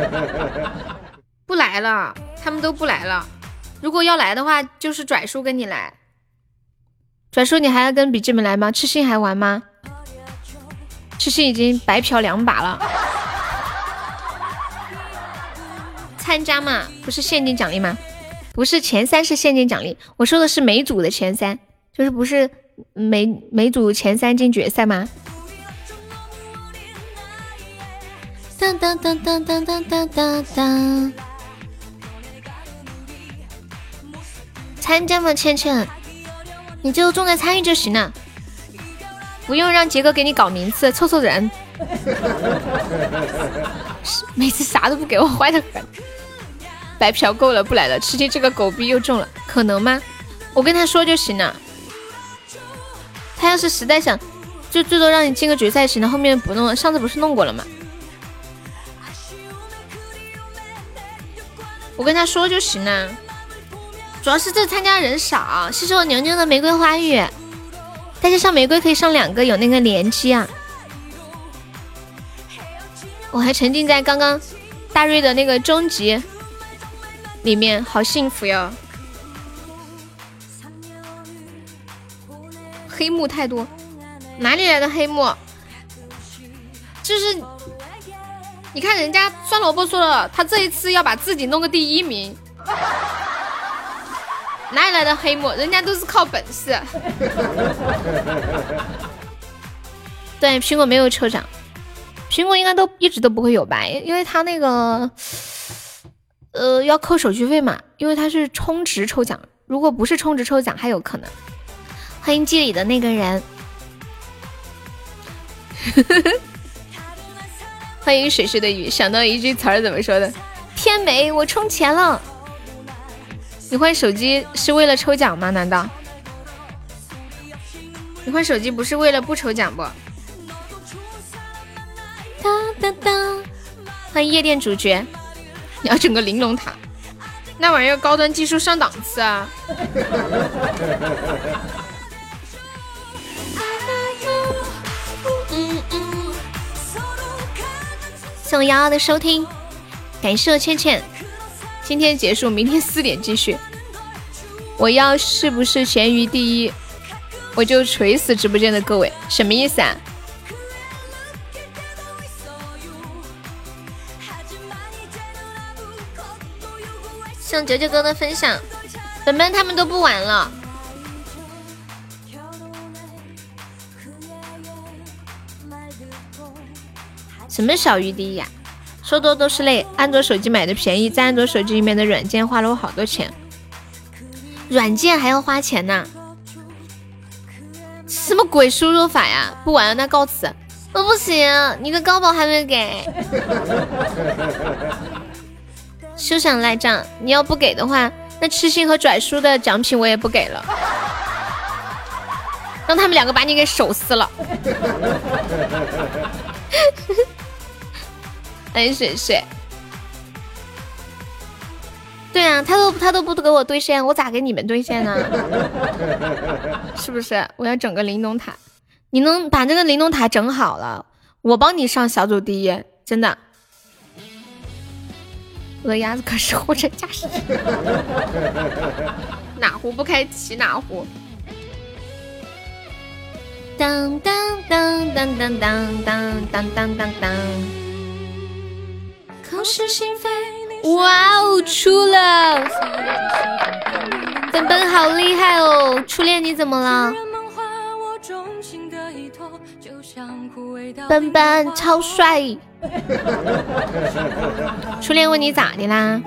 不来了，他们都不来了。如果要来的话，就是拽叔跟你来。拽叔，你还要跟笔记本来吗？痴心还玩吗？痴心已经白嫖两把了。参加嘛，不是现金奖励吗？不是前三是现金奖励，我说的是每组的前三，就是不是每每组前三进决赛吗？当当当当当当当当，参加吗？倩倩，你就重在参与就行了，不用让杰哥给你搞名次，凑凑人。每次啥都不给我，坏的很。白嫖够了，不来了。吃鸡这个狗逼又中了，可能吗？我跟他说就行了。他要是实在想，就最多让你进个决赛行了，后面不弄了。上次不是弄过了吗？我跟他说就行了。主要是这参加人少。谢谢我牛牛的玫瑰花语，大家上玫瑰可以上两个，有那个连击啊。我还沉浸在刚刚大瑞的那个终极。里面好幸福哟，黑幕太多，哪里来的黑幕？就是你看人家酸萝卜说了，他这一次要把自己弄个第一名，哪里来的黑幕？人家都是靠本事。对，苹果没有抽奖，苹果应该都一直都不会有吧？因为他那个。呃，要扣手续费嘛？因为它是充值抽奖，如果不是充值抽奖，还有可能。欢迎记里的那个人，欢迎水水的雨，想到一句词儿怎么说的？天美，我充钱了。你换手机是为了抽奖吗？难道？你换手机不是为了不抽奖不？哒哒哒！欢迎夜店主角，你要整个玲珑塔，那玩意儿高端技术上档次啊！谢我瑶瑶的收听，感谢我倩倩。今天结束，明天四点继续。我要是不是咸鱼第一，我就锤死直播间的各位，什么意思啊？像九九哥的分享，本本他们都不玩了。什么小鱼第一呀？说多都是泪。安卓手机买的便宜，在安卓手机里面的软件花了我好多钱，软件还要花钱呢？什么鬼输入法呀？不玩了，那告辞。我不行，你的高保还没给。休想赖账！你要不给的话，那痴心和拽叔的奖品我也不给了，让他们两个把你给手撕了。哎，水水，对啊，他都他都不给我兑现，我咋给你们兑现呢？是不是？我要整个玲珑塔，你能把那个玲珑塔整好了，我帮你上小组第一，真的。我的鸭子可是货车驾驶，哪壶不开提哪壶。当当当当当当当当当当当。口是心非。哇哦，出了！本本好厉害哦，初恋你怎么了？本本超帅。初恋问你咋的啦？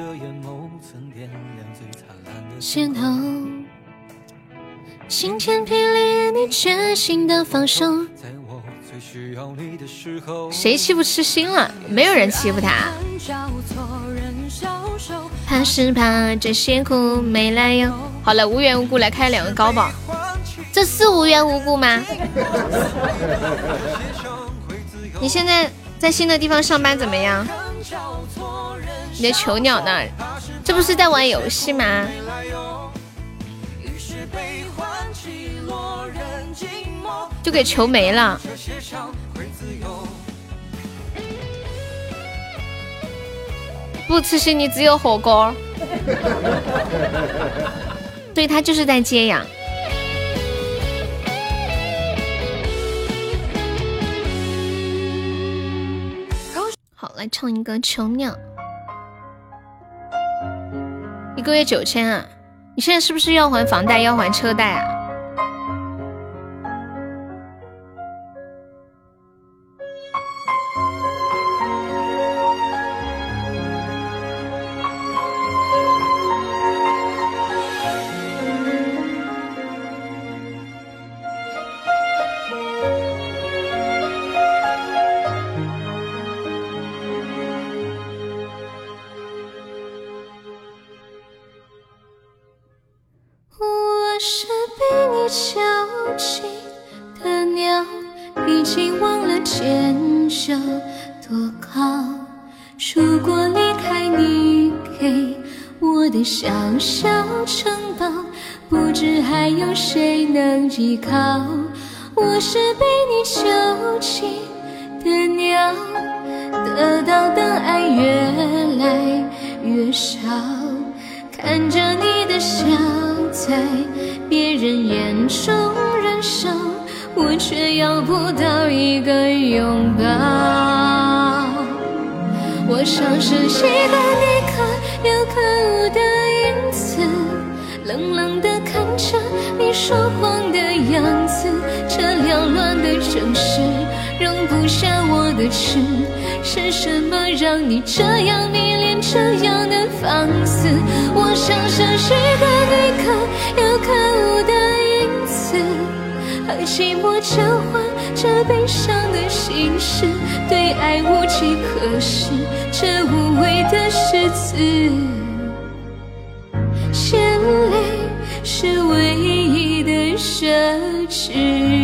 心疼，晴天霹雳，你决心的放手。谁欺负痴心了？没有人欺负他。怕是怕这些苦没来由。好了，无缘无故来开两个高保，这是无缘无故吗？你现在在新的地方上班怎么样？你的囚鸟呢？这不是在玩游戏吗？就给求没了。不吃心，你只有火锅。对他就是在接养。来唱一个囚鸟，一个月九千啊！你现在是不是要还房贷，要还车贷啊？靠我是被你囚禁的鸟得到的爱越来越少看着你的笑在别人眼中燃烧我却要不到一个拥抱。我像是一个你可有可无的影子冷冷的看着你说谎的样子，这缭乱的城市容不下我的痴。是什么让你这样迷恋，这样的放肆？我像是一个你可有可无的影子，和寂寞交换着悲伤的心事，对爱无计可施，这无谓的诗词。唯一的奢侈。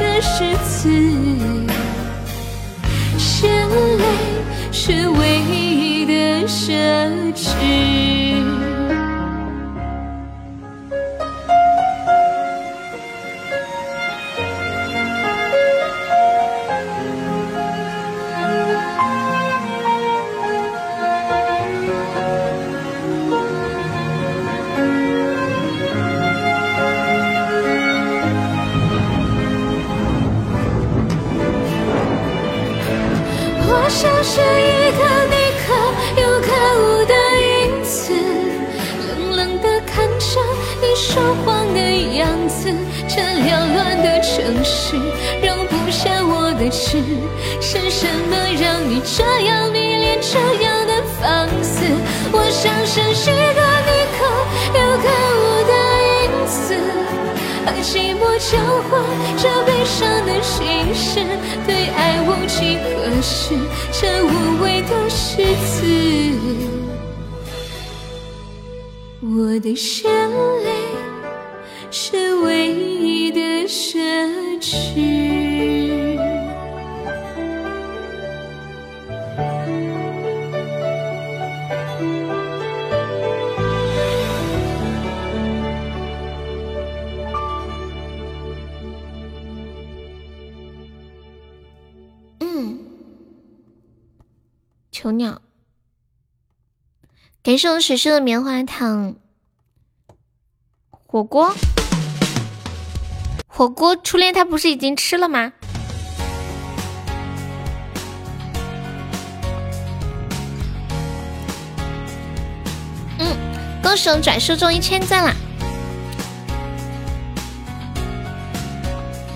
的诗词。眼泪是唯一的奢侈。是，是什么让你这样迷恋，这样的放肆？我像是一个你可有可无的影子。和寂寞交换这悲伤的心事，对爱无计可施，这无谓的诗词。我的眼感谢我水叔的棉花糖火锅。火锅初恋他不是已经吃了吗？嗯，恭喜我拽叔中一千赞啦！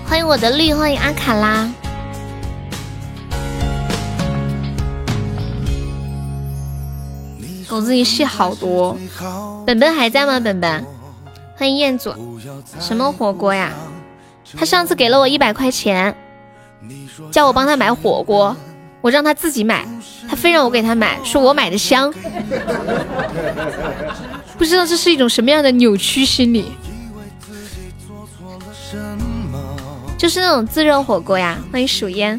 欢迎我的绿，欢迎阿卡拉。狗子你戏好多，本本还在吗？本本，欢迎彦祖，什么火锅呀？他上次给了我一百块钱，叫我帮他买火锅，我让他自己买，他非让我给他买，说我买的香，不知道这是一种什么样的扭曲心理，就是那种自热火锅呀。欢迎数烟。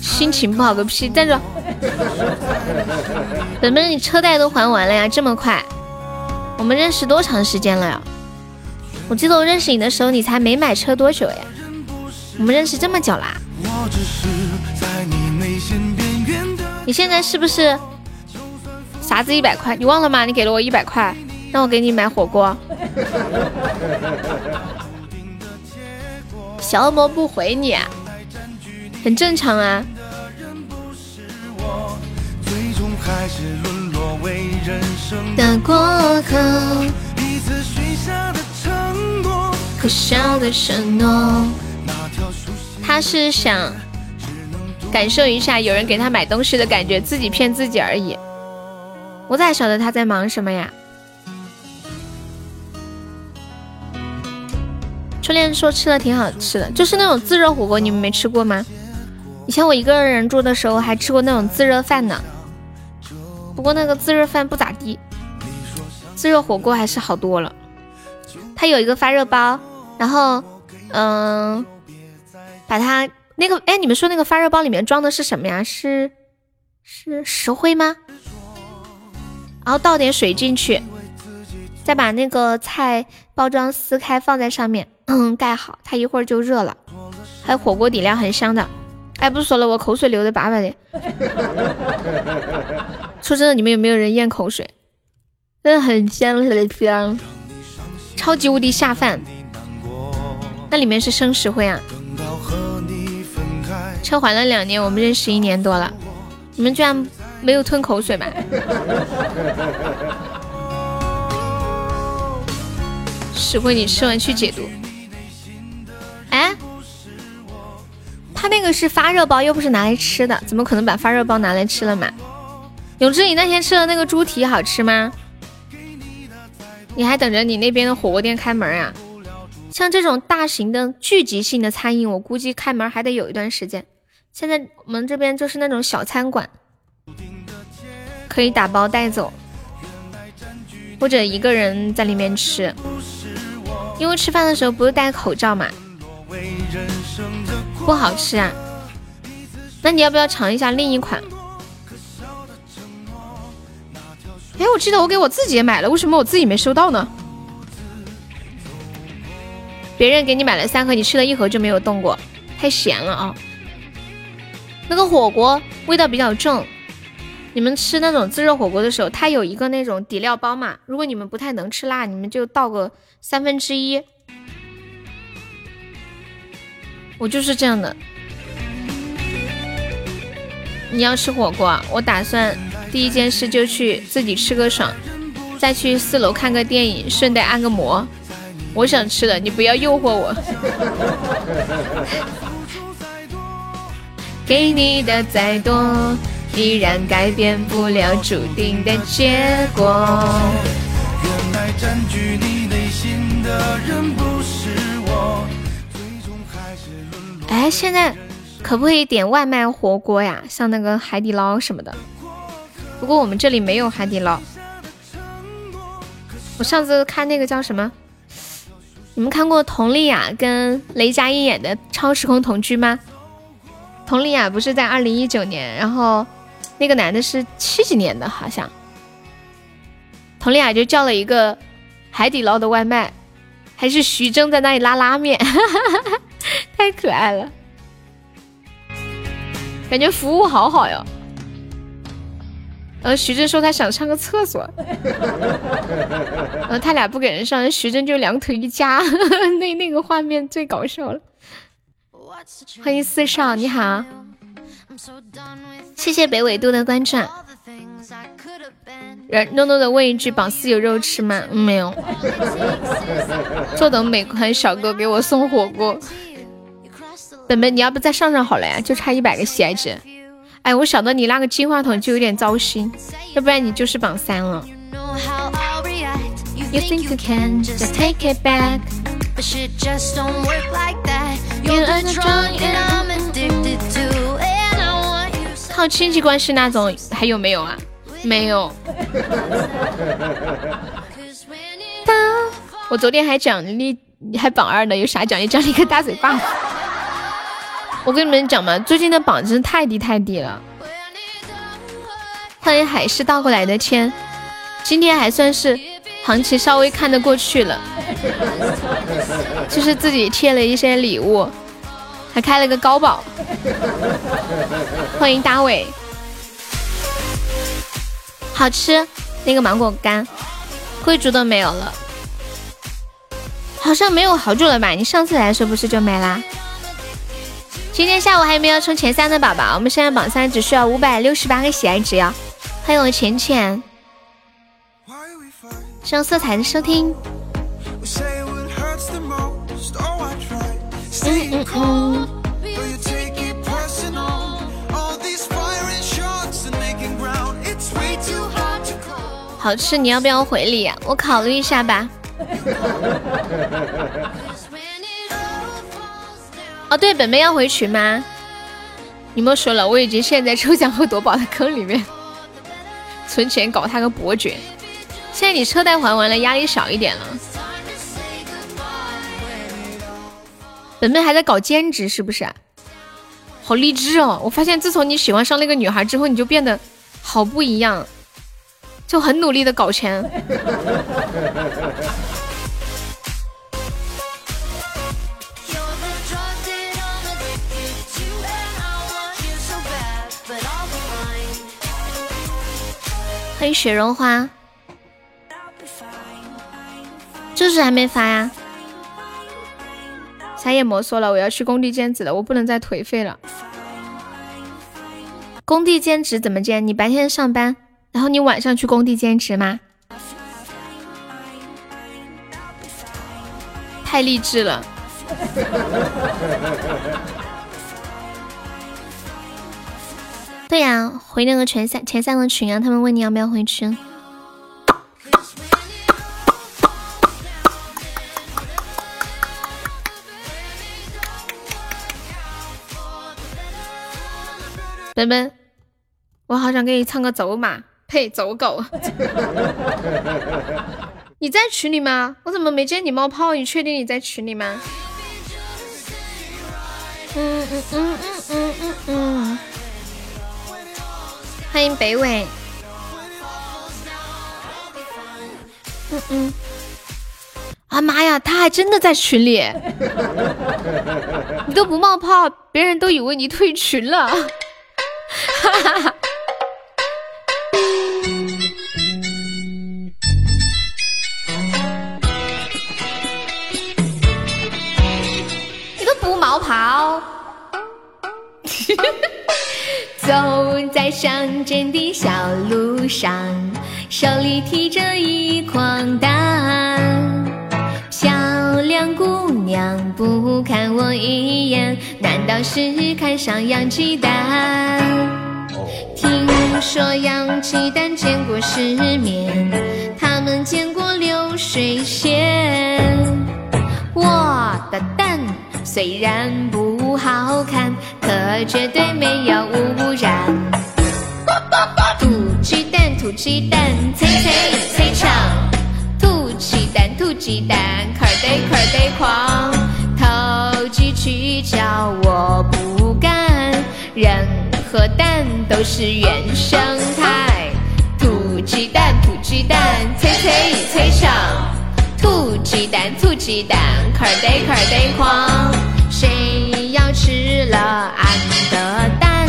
心情不好个屁！站住，本本你车贷都还完了呀？这么快？我们认识多长时间了呀？我记得我认识你的时候，你才没买车多久呀？我们认识这么久啦？你现在是不是啥子一百块？你忘了吗？你给了我一百块，让我给你买火锅。小恶魔不回你。很正常啊。的过客，彼此许下的承诺，可笑的承诺。他是想感受一下有人给他买东西的感觉，自己骗自己而已。我咋晓得他在忙什么呀？初恋说吃的挺好吃的，就是那种自热火锅，你们没吃过吗？以前我一个人住的时候还吃过那种自热饭呢，不过那个自热饭不咋地，自热火锅还是好多了。它有一个发热包，然后嗯，把它那个哎，你们说那个发热包里面装的是什么呀？是是石灰吗？然后倒点水进去。再把那个菜包装撕开，放在上面，嗯，盖好，它一会儿就热了。还有火锅底料很香的，哎，不说了，我口水流的巴巴的。说真的，你们有没有人咽口水？真的很香，很香，超级无敌下饭。那里面是生石灰啊。车还了两年，我们认识一年多了，你们居然没有吞口水吗？石灰，你吃完去解毒。哎，他那个是发热包，又不是拿来吃的，怎么可能把发热包拿来吃了嘛？永志，你那天吃的那个猪蹄好吃吗？你还等着你那边的火锅店开门啊？像这种大型的聚集性的餐饮，我估计开门还得有一段时间。现在我们这边就是那种小餐馆，可以打包带走，或者一个人在里面吃。因为吃饭的时候不是戴口罩嘛，不好吃啊。那你要不要尝一下另一款？哎，我记得我给我自己也买了，为什么我自己没收到呢？别人给你买了三盒，你吃了一盒就没有动过，太咸了啊！那个火锅味道比较重，你们吃那种自热火锅的时候，它有一个那种底料包嘛。如果你们不太能吃辣，你们就倒个。三分之一，我就是这样的。你要吃火锅，我打算第一件事就去自己吃个爽，再去四楼看个电影，顺带按个摩。我想吃的，你不要诱惑我。给你的再多，依然改变不了注定的结果。原来占据你内心的人不是我哎，现在可不可以点外卖火锅呀？像那个海底捞什么的。不过我们这里没有海底捞。我上次看那个叫什么？你们看过佟丽娅跟雷佳音演的《超时空同居》吗？佟丽娅不是在二零一九年，然后那个男的是七几年的，好像。佟丽娅就叫了一个海底捞的外卖。还是徐峥在那里拉拉面，哈哈哈哈太可爱了，感觉服务好好哟。呃，徐峥说他想上个厕所，呃，他俩不给人上，徐峥就两腿一夹，那那个画面最搞笑了。欢迎四少，你好，谢谢北纬度的关注。诺诺的问一句：榜四有肉吃吗？没有。坐等美团小哥给我送火锅。本本，你要不再上上好了呀？就差一百个喜爱值。哎，我晓得你那个金话筒就有点糟心，要不然你就是榜三了。靠亲戚关系那种还有没有啊？没有，我昨天还奖励，还榜二呢，有啥奖励？奖励一个大嘴巴。我跟你们讲嘛，最近的榜真的太低太低了。欢迎海市倒过来的天，今天还算是行情稍微看得过去了，就是自己贴了一些礼物，还开了个高保。欢迎大伟。好吃，那个芒果干，贵族的没有了，好像没有好久了吧？你上次来的时候不是就没啦？今天下午还有没有冲前三的宝宝？我们现在榜三只需要五百六十八个喜爱值呀！欢迎我浅浅，上色彩的收听。嗯嗯嗯。好吃，你要不要回礼？我考虑一下吧。哦，对，本本要回群吗？你莫说了，我已经陷在抽奖和夺宝的坑里面，存钱搞他个伯爵。现在你车贷还完了，压力少一点了。本本还在搞兼职，是不是？好励志哦！我发现自从你喜欢上那个女孩之后，你就变得好不一样，就很努力的搞钱。欢迎雪绒花，就是还没发呀。啥也莫说了，我要去工地兼职了，我不能再颓废了。工地兼职怎么兼？你白天上班，然后你晚上去工地兼职吗？太励志了。对呀，回那个前三前三个群啊，他们问你要不要回去。本本，我好想给你唱个走马，呸，走狗。你在群里吗？我怎么没见你冒泡？你确定你在群里吗？嗯嗯嗯嗯嗯嗯嗯。欢迎北纬。嗯嗯。啊妈呀，他还真的在群里。你都不冒泡，别人都以为你退群了。哈哈哈。在乡间的小路上，手里提着一筐蛋。漂亮姑娘不看我一眼，难道是看上洋鸡蛋？听说洋鸡蛋见过世面，他们见过流水线。我的蛋虽然不好看。可绝对没有污染。土鸡蛋，土鸡蛋，脆脆脆长。土鸡蛋，土鸡蛋，壳得壳得狂。投机取巧我不干，任何蛋都是原生态。土鸡蛋，土鸡蛋，脆脆脆长。土鸡蛋，土鸡蛋，壳得壳得狂。谁？吃了俺的蛋，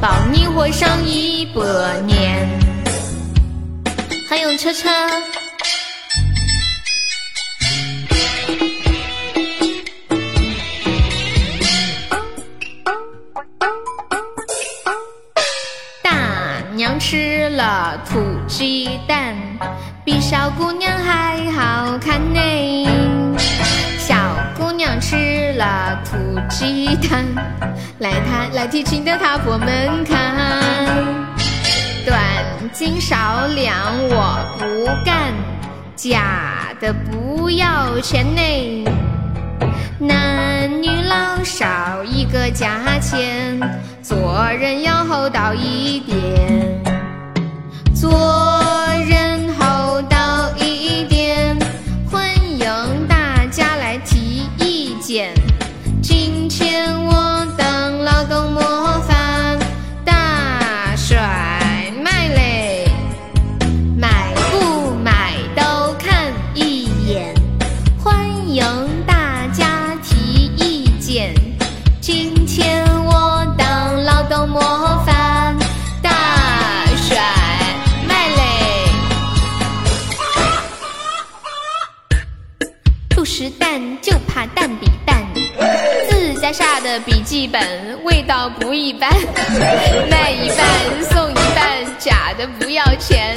保你活上一百年。欢迎车车。大娘吃了土鸡蛋，比小姑娘还好看呢。吃了土鸡蛋，来他来提亲的他婆们看，短斤少两我不干，假的不要钱呢，男女老少一个价钱，做人要厚道一点，做下的笔记本味道不一般，卖一半送一半，假的不要钱，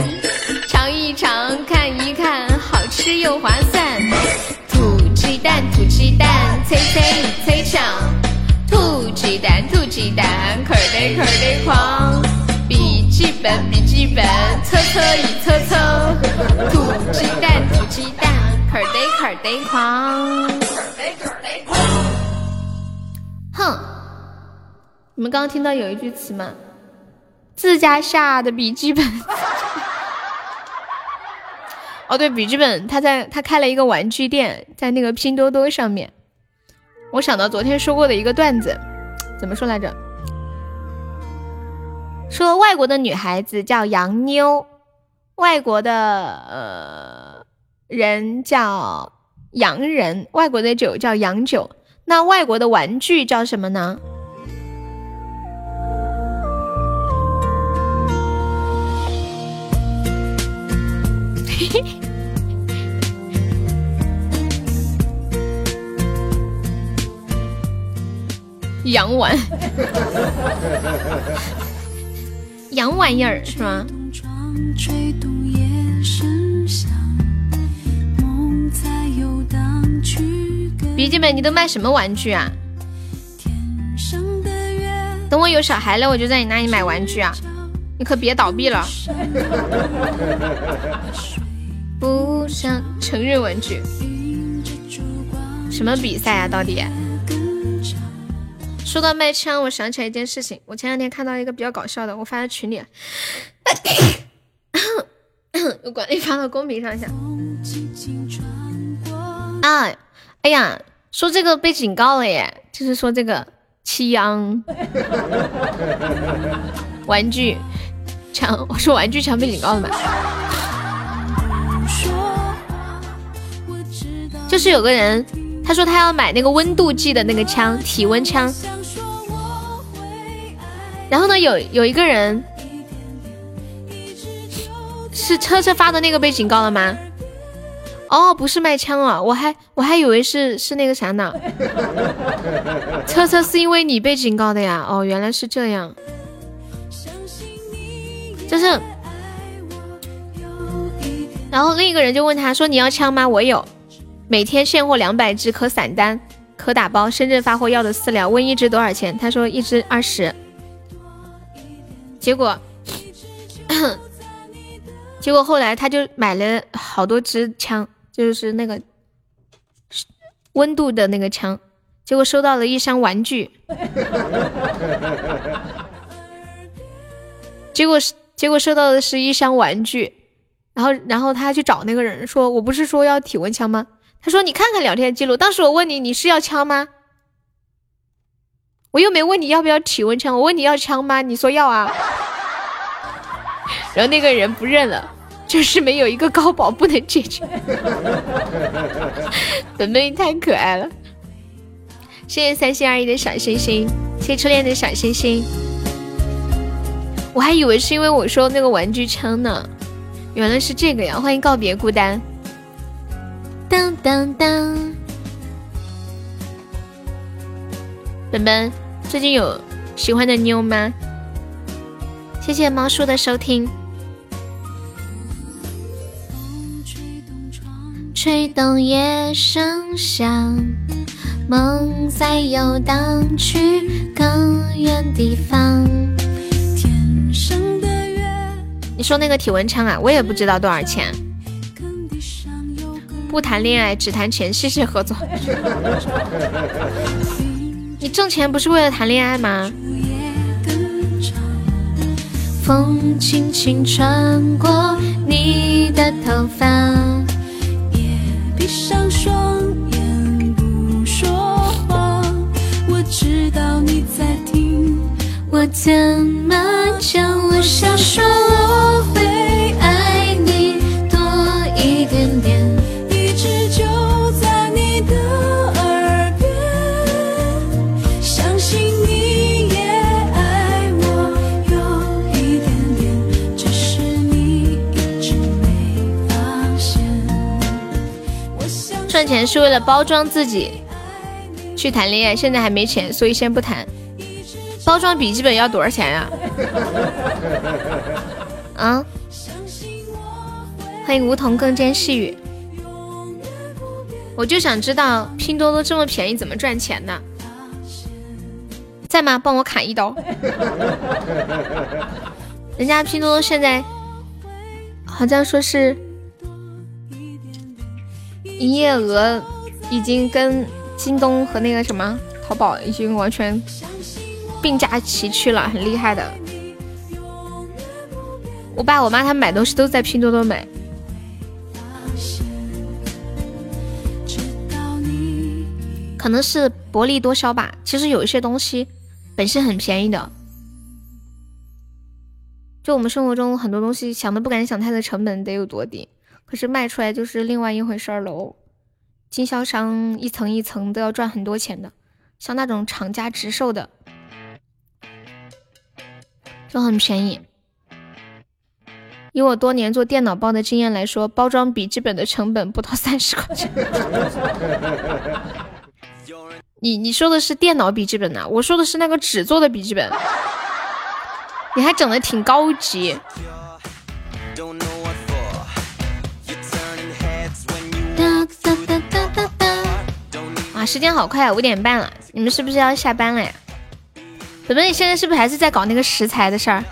尝一尝看一看，好吃又划算。土鸡蛋，土鸡蛋，脆脆脆强。土鸡蛋，土鸡蛋，壳得壳得狂。笔记本，笔记本，测测一测测。土鸡蛋，土鸡蛋，壳得壳得狂。哼你们刚刚听到有一句词吗？自家下的笔记本。哦，对，笔记本，他在他开了一个玩具店，在那个拼多多上面。我想到昨天说过的一个段子，怎么说来着？说外国的女孩子叫洋妞，外国的呃人叫洋人，外国的酒叫洋酒，那外国的玩具叫什么呢？洋玩，洋玩意儿是吗？笔记本，你都卖什么玩具啊？等我有小孩了，我就在你那里买玩具啊！你可别倒闭了。不想承认玩具，什么比赛啊？到底？说到卖枪，我想起来一件事情，我前两天看到一个比较搞笑的，我发在群里，有管理发到公屏上一下。啊，哎呀，说这个被警告了耶，就是说这个枪玩具枪，我说玩具枪被警告了吗？就是有个人，他说他要买那个温度计的那个枪，体温枪。然后呢，有有一个人是车车发的那个被警告了吗？哦，不是卖枪啊，我还我还以为是是那个啥呢。车车是因为你被警告的呀？哦，原来是这样。就是，然后另一个人就问他说：“你要枪吗？我有。”每天现货两百只，可散单，可打包。深圳发货要的饲料，问一只多少钱？他说一只二十。结果，结果后来他就买了好多支枪，就是那个温度的那个枪。结果收到了一箱玩具。结果是结果收到的是一箱玩具，然后然后他去找那个人说：“我不是说要体温枪吗？”他说：“你看看聊天记录，当时我问你你是要枪吗？我又没问你要不要体温枪，我问你要枪吗？你说要啊。然后那个人不认了，就是没有一个高保不能解决。本本太可爱了，谢谢三心二意的小星星，谢谢初恋的小星星。我还以为是因为我说那个玩具枪呢，原来是这个呀！欢迎告别孤单。”当当当！本本最近有喜欢的妞吗？谢谢猫叔的收听。吹动夜声响，梦在游荡，去更远地方。天上的月，你说那个体温枪啊，我也不知道多少钱。不谈恋爱，只谈钱，谢谢合作。你挣钱不是为了谈恋爱吗？风轻轻穿过你的头发，也闭上双眼不说话。我知道你在听，我怎么讲我想说我会钱是为了包装自己去谈恋爱，现在还没钱，所以先不谈。包装笔记本要多少钱呀？啊！欢迎梧桐更兼细雨。我就想知道拼多多这么便宜怎么赚钱呢？在吗？帮我砍一刀。人家拼多多现在好像说是。营业额已经跟京东和那个什么淘宝已经完全并驾齐驱了，很厉害的。我爸我妈他们买东西都在拼多多买。可能是薄利多销吧。其实有一些东西本身很便宜的，就我们生活中很多东西想都不敢想，它的成本得有多低，可是卖出来就是另外一回事喽。经销商一层一层都要赚很多钱的，像那种厂家直售的就很便宜。以我多年做电脑包的经验来说，包装笔记本的成本不到三十块钱。你你说的是电脑笔记本呐？我说的是那个纸做的笔记本，你还整的挺高级。啊，时间好快啊，五点半了，你们是不是要下班了呀？本本，你现在是不是还是在搞那个食材的事儿？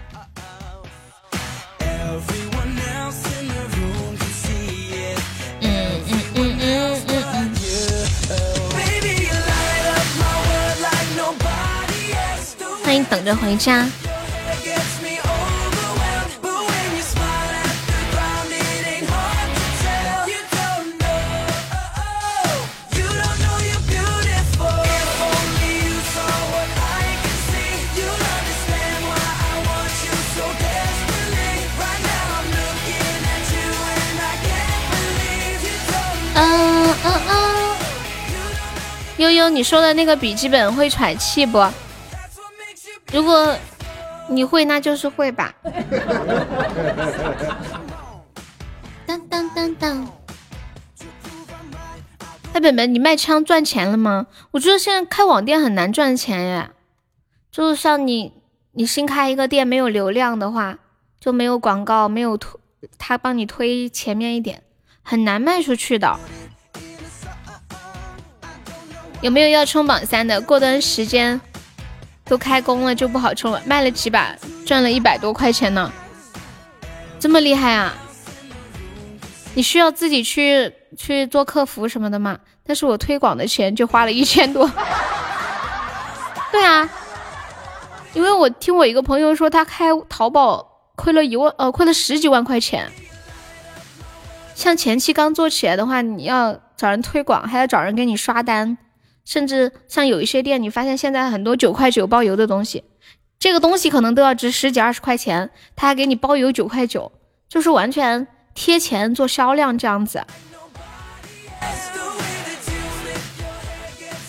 欢迎等着回家。悠悠，你说的那个笔记本会喘气不？如果你会，那就是会吧。当当当当。哎，本本，你卖枪赚钱了吗？我觉得现在开网店很难赚钱耶。就是像你，你新开一个店，没有流量的话，就没有广告，没有推，他帮你推前面一点，很难卖出去的。有没有要冲榜三的？过段时间。都开工了就不好冲了，卖了几把赚了一百多块钱呢，这么厉害啊！你需要自己去去做客服什么的吗？但是我推广的钱就花了一千多。对啊，因为我听我一个朋友说，他开淘宝亏了一万，呃，亏了十几万块钱。像前期刚做起来的话，你要找人推广，还要找人给你刷单。甚至像有一些店，你发现现在很多九块九包邮的东西，这个东西可能都要值十几二十块钱，他还给你包邮九块九，就是完全贴钱做销量这样子。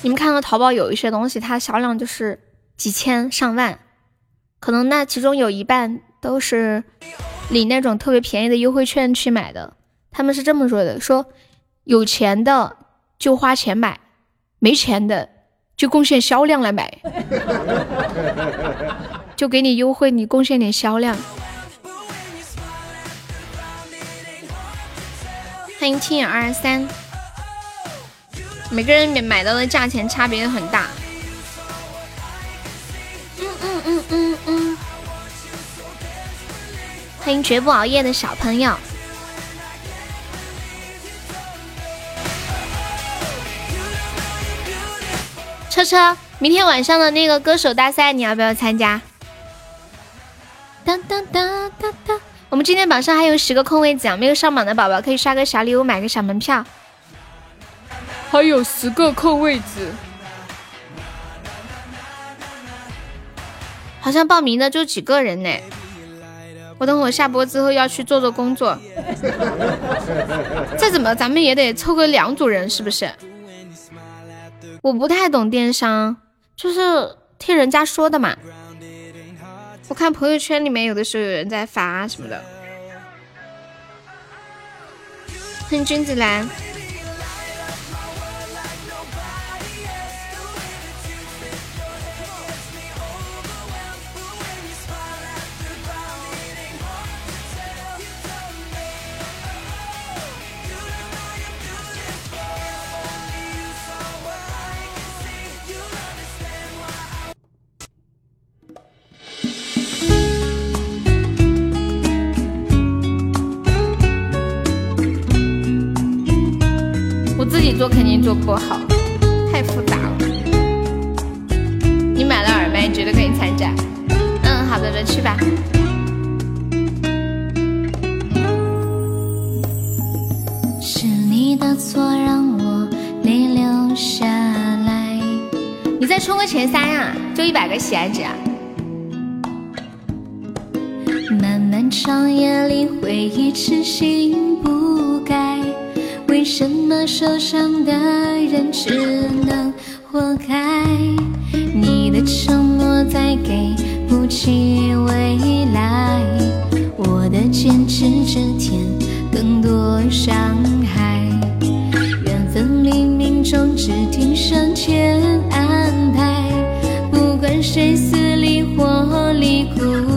你们看到淘宝有一些东西，它销量就是几千上万，可能那其中有一半都是领那种特别便宜的优惠券去买的。他们是这么说的：说有钱的就花钱买。没钱的就贡献销量来买，就给你优惠，你贡献点销量。欢迎听眼二三，每个人买买到的价钱差别很大。嗯嗯嗯嗯嗯。欢迎绝不熬夜的小朋友。车车，明天晚上的那个歌手大赛，你要不要参加？当当当当当，我们今天榜上还有十个空位子，没有上榜的宝宝可以刷个小礼物，买个小门票。还有十个空位子，好像报名的就几个人呢。我等会下播之后要去做做工作。再怎么，咱们也得凑个两组人，是不是？我不太懂电商，就是听人家说的嘛。我看朋友圈里面有的时候有人在发什么的。欢迎君子兰。做肯定做不好，太复杂了。你买了耳麦，绝对可以参加。嗯，好的那，去吧。是你的错让我泪流下来。你再冲个前三啊，就一百个喜爱值啊。漫漫长夜里，回忆痴心不改。为什么受伤的人只能活该？你的承诺再给不起未来，我的坚持只添更多伤害。缘分冥冥中只听上天安排，不管谁死里活里苦。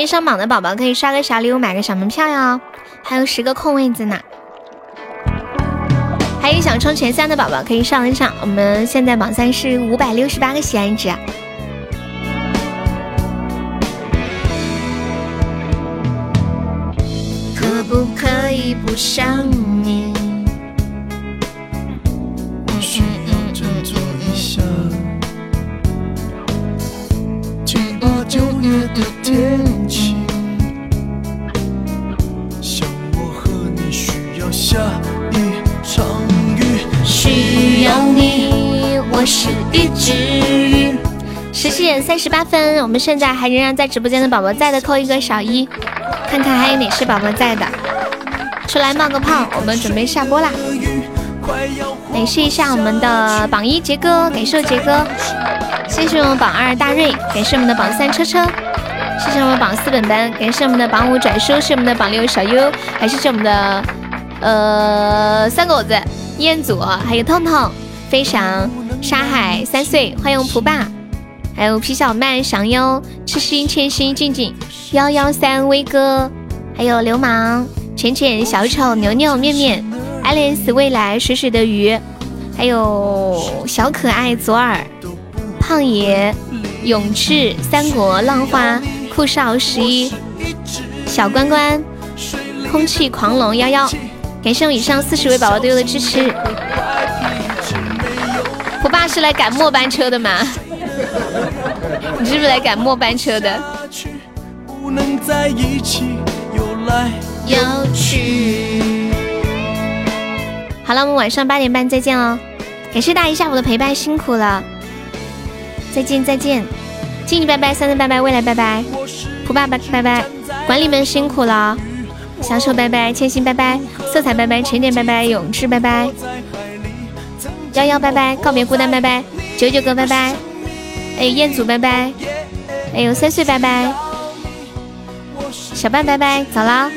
没上榜的宝宝可以刷个小礼物，买个小门票哟，还有十个空位子呢。还有想冲前三的宝宝可以上一上，我们现在榜三是五百六十八个喜爱值。我们现在还仍然在直播间的宝宝在的扣一个小一，看看还有哪些宝宝在的，出来冒个泡，我们准备下播啦。感谢一下我们的榜一杰哥，感谢杰哥，谢谢我们榜二大瑞，感谢我们的榜三车车，谢谢我们榜四本本，感谢我们的榜五转书，谢谢我们的榜六小优，还是谢我们的呃三狗子、彦祖，还有痛痛、飞翔、沙海三岁，欢迎蒲爸。还有皮小曼、祥优、痴心、千心、静静、幺幺三、威哥，还有流氓、浅浅、小丑、牛牛、面面。爱莲丝未来水水的鱼，还有小可爱左耳、胖爷、永志、三国浪花、酷少十一、小关关、空气狂龙幺幺，感谢我以上四十位宝宝对我的支持。我爸是来赶末班车的吗？你是不是来赶末班车的？要去。好了，我们晚上八点半再见哦！感谢大家一下午的陪伴，辛苦了，再见再见，静怡拜拜，三三拜拜，未来拜拜，蒲爸爸拜拜，管理们辛苦了，小丑拜拜，千心拜拜，色彩拜拜，晨点拜拜，永志拜拜，幺幺拜拜，告别孤单拜拜，九九哥拜拜，哎彦祖拜拜，哎呦三岁拜拜，小半拜拜，走了。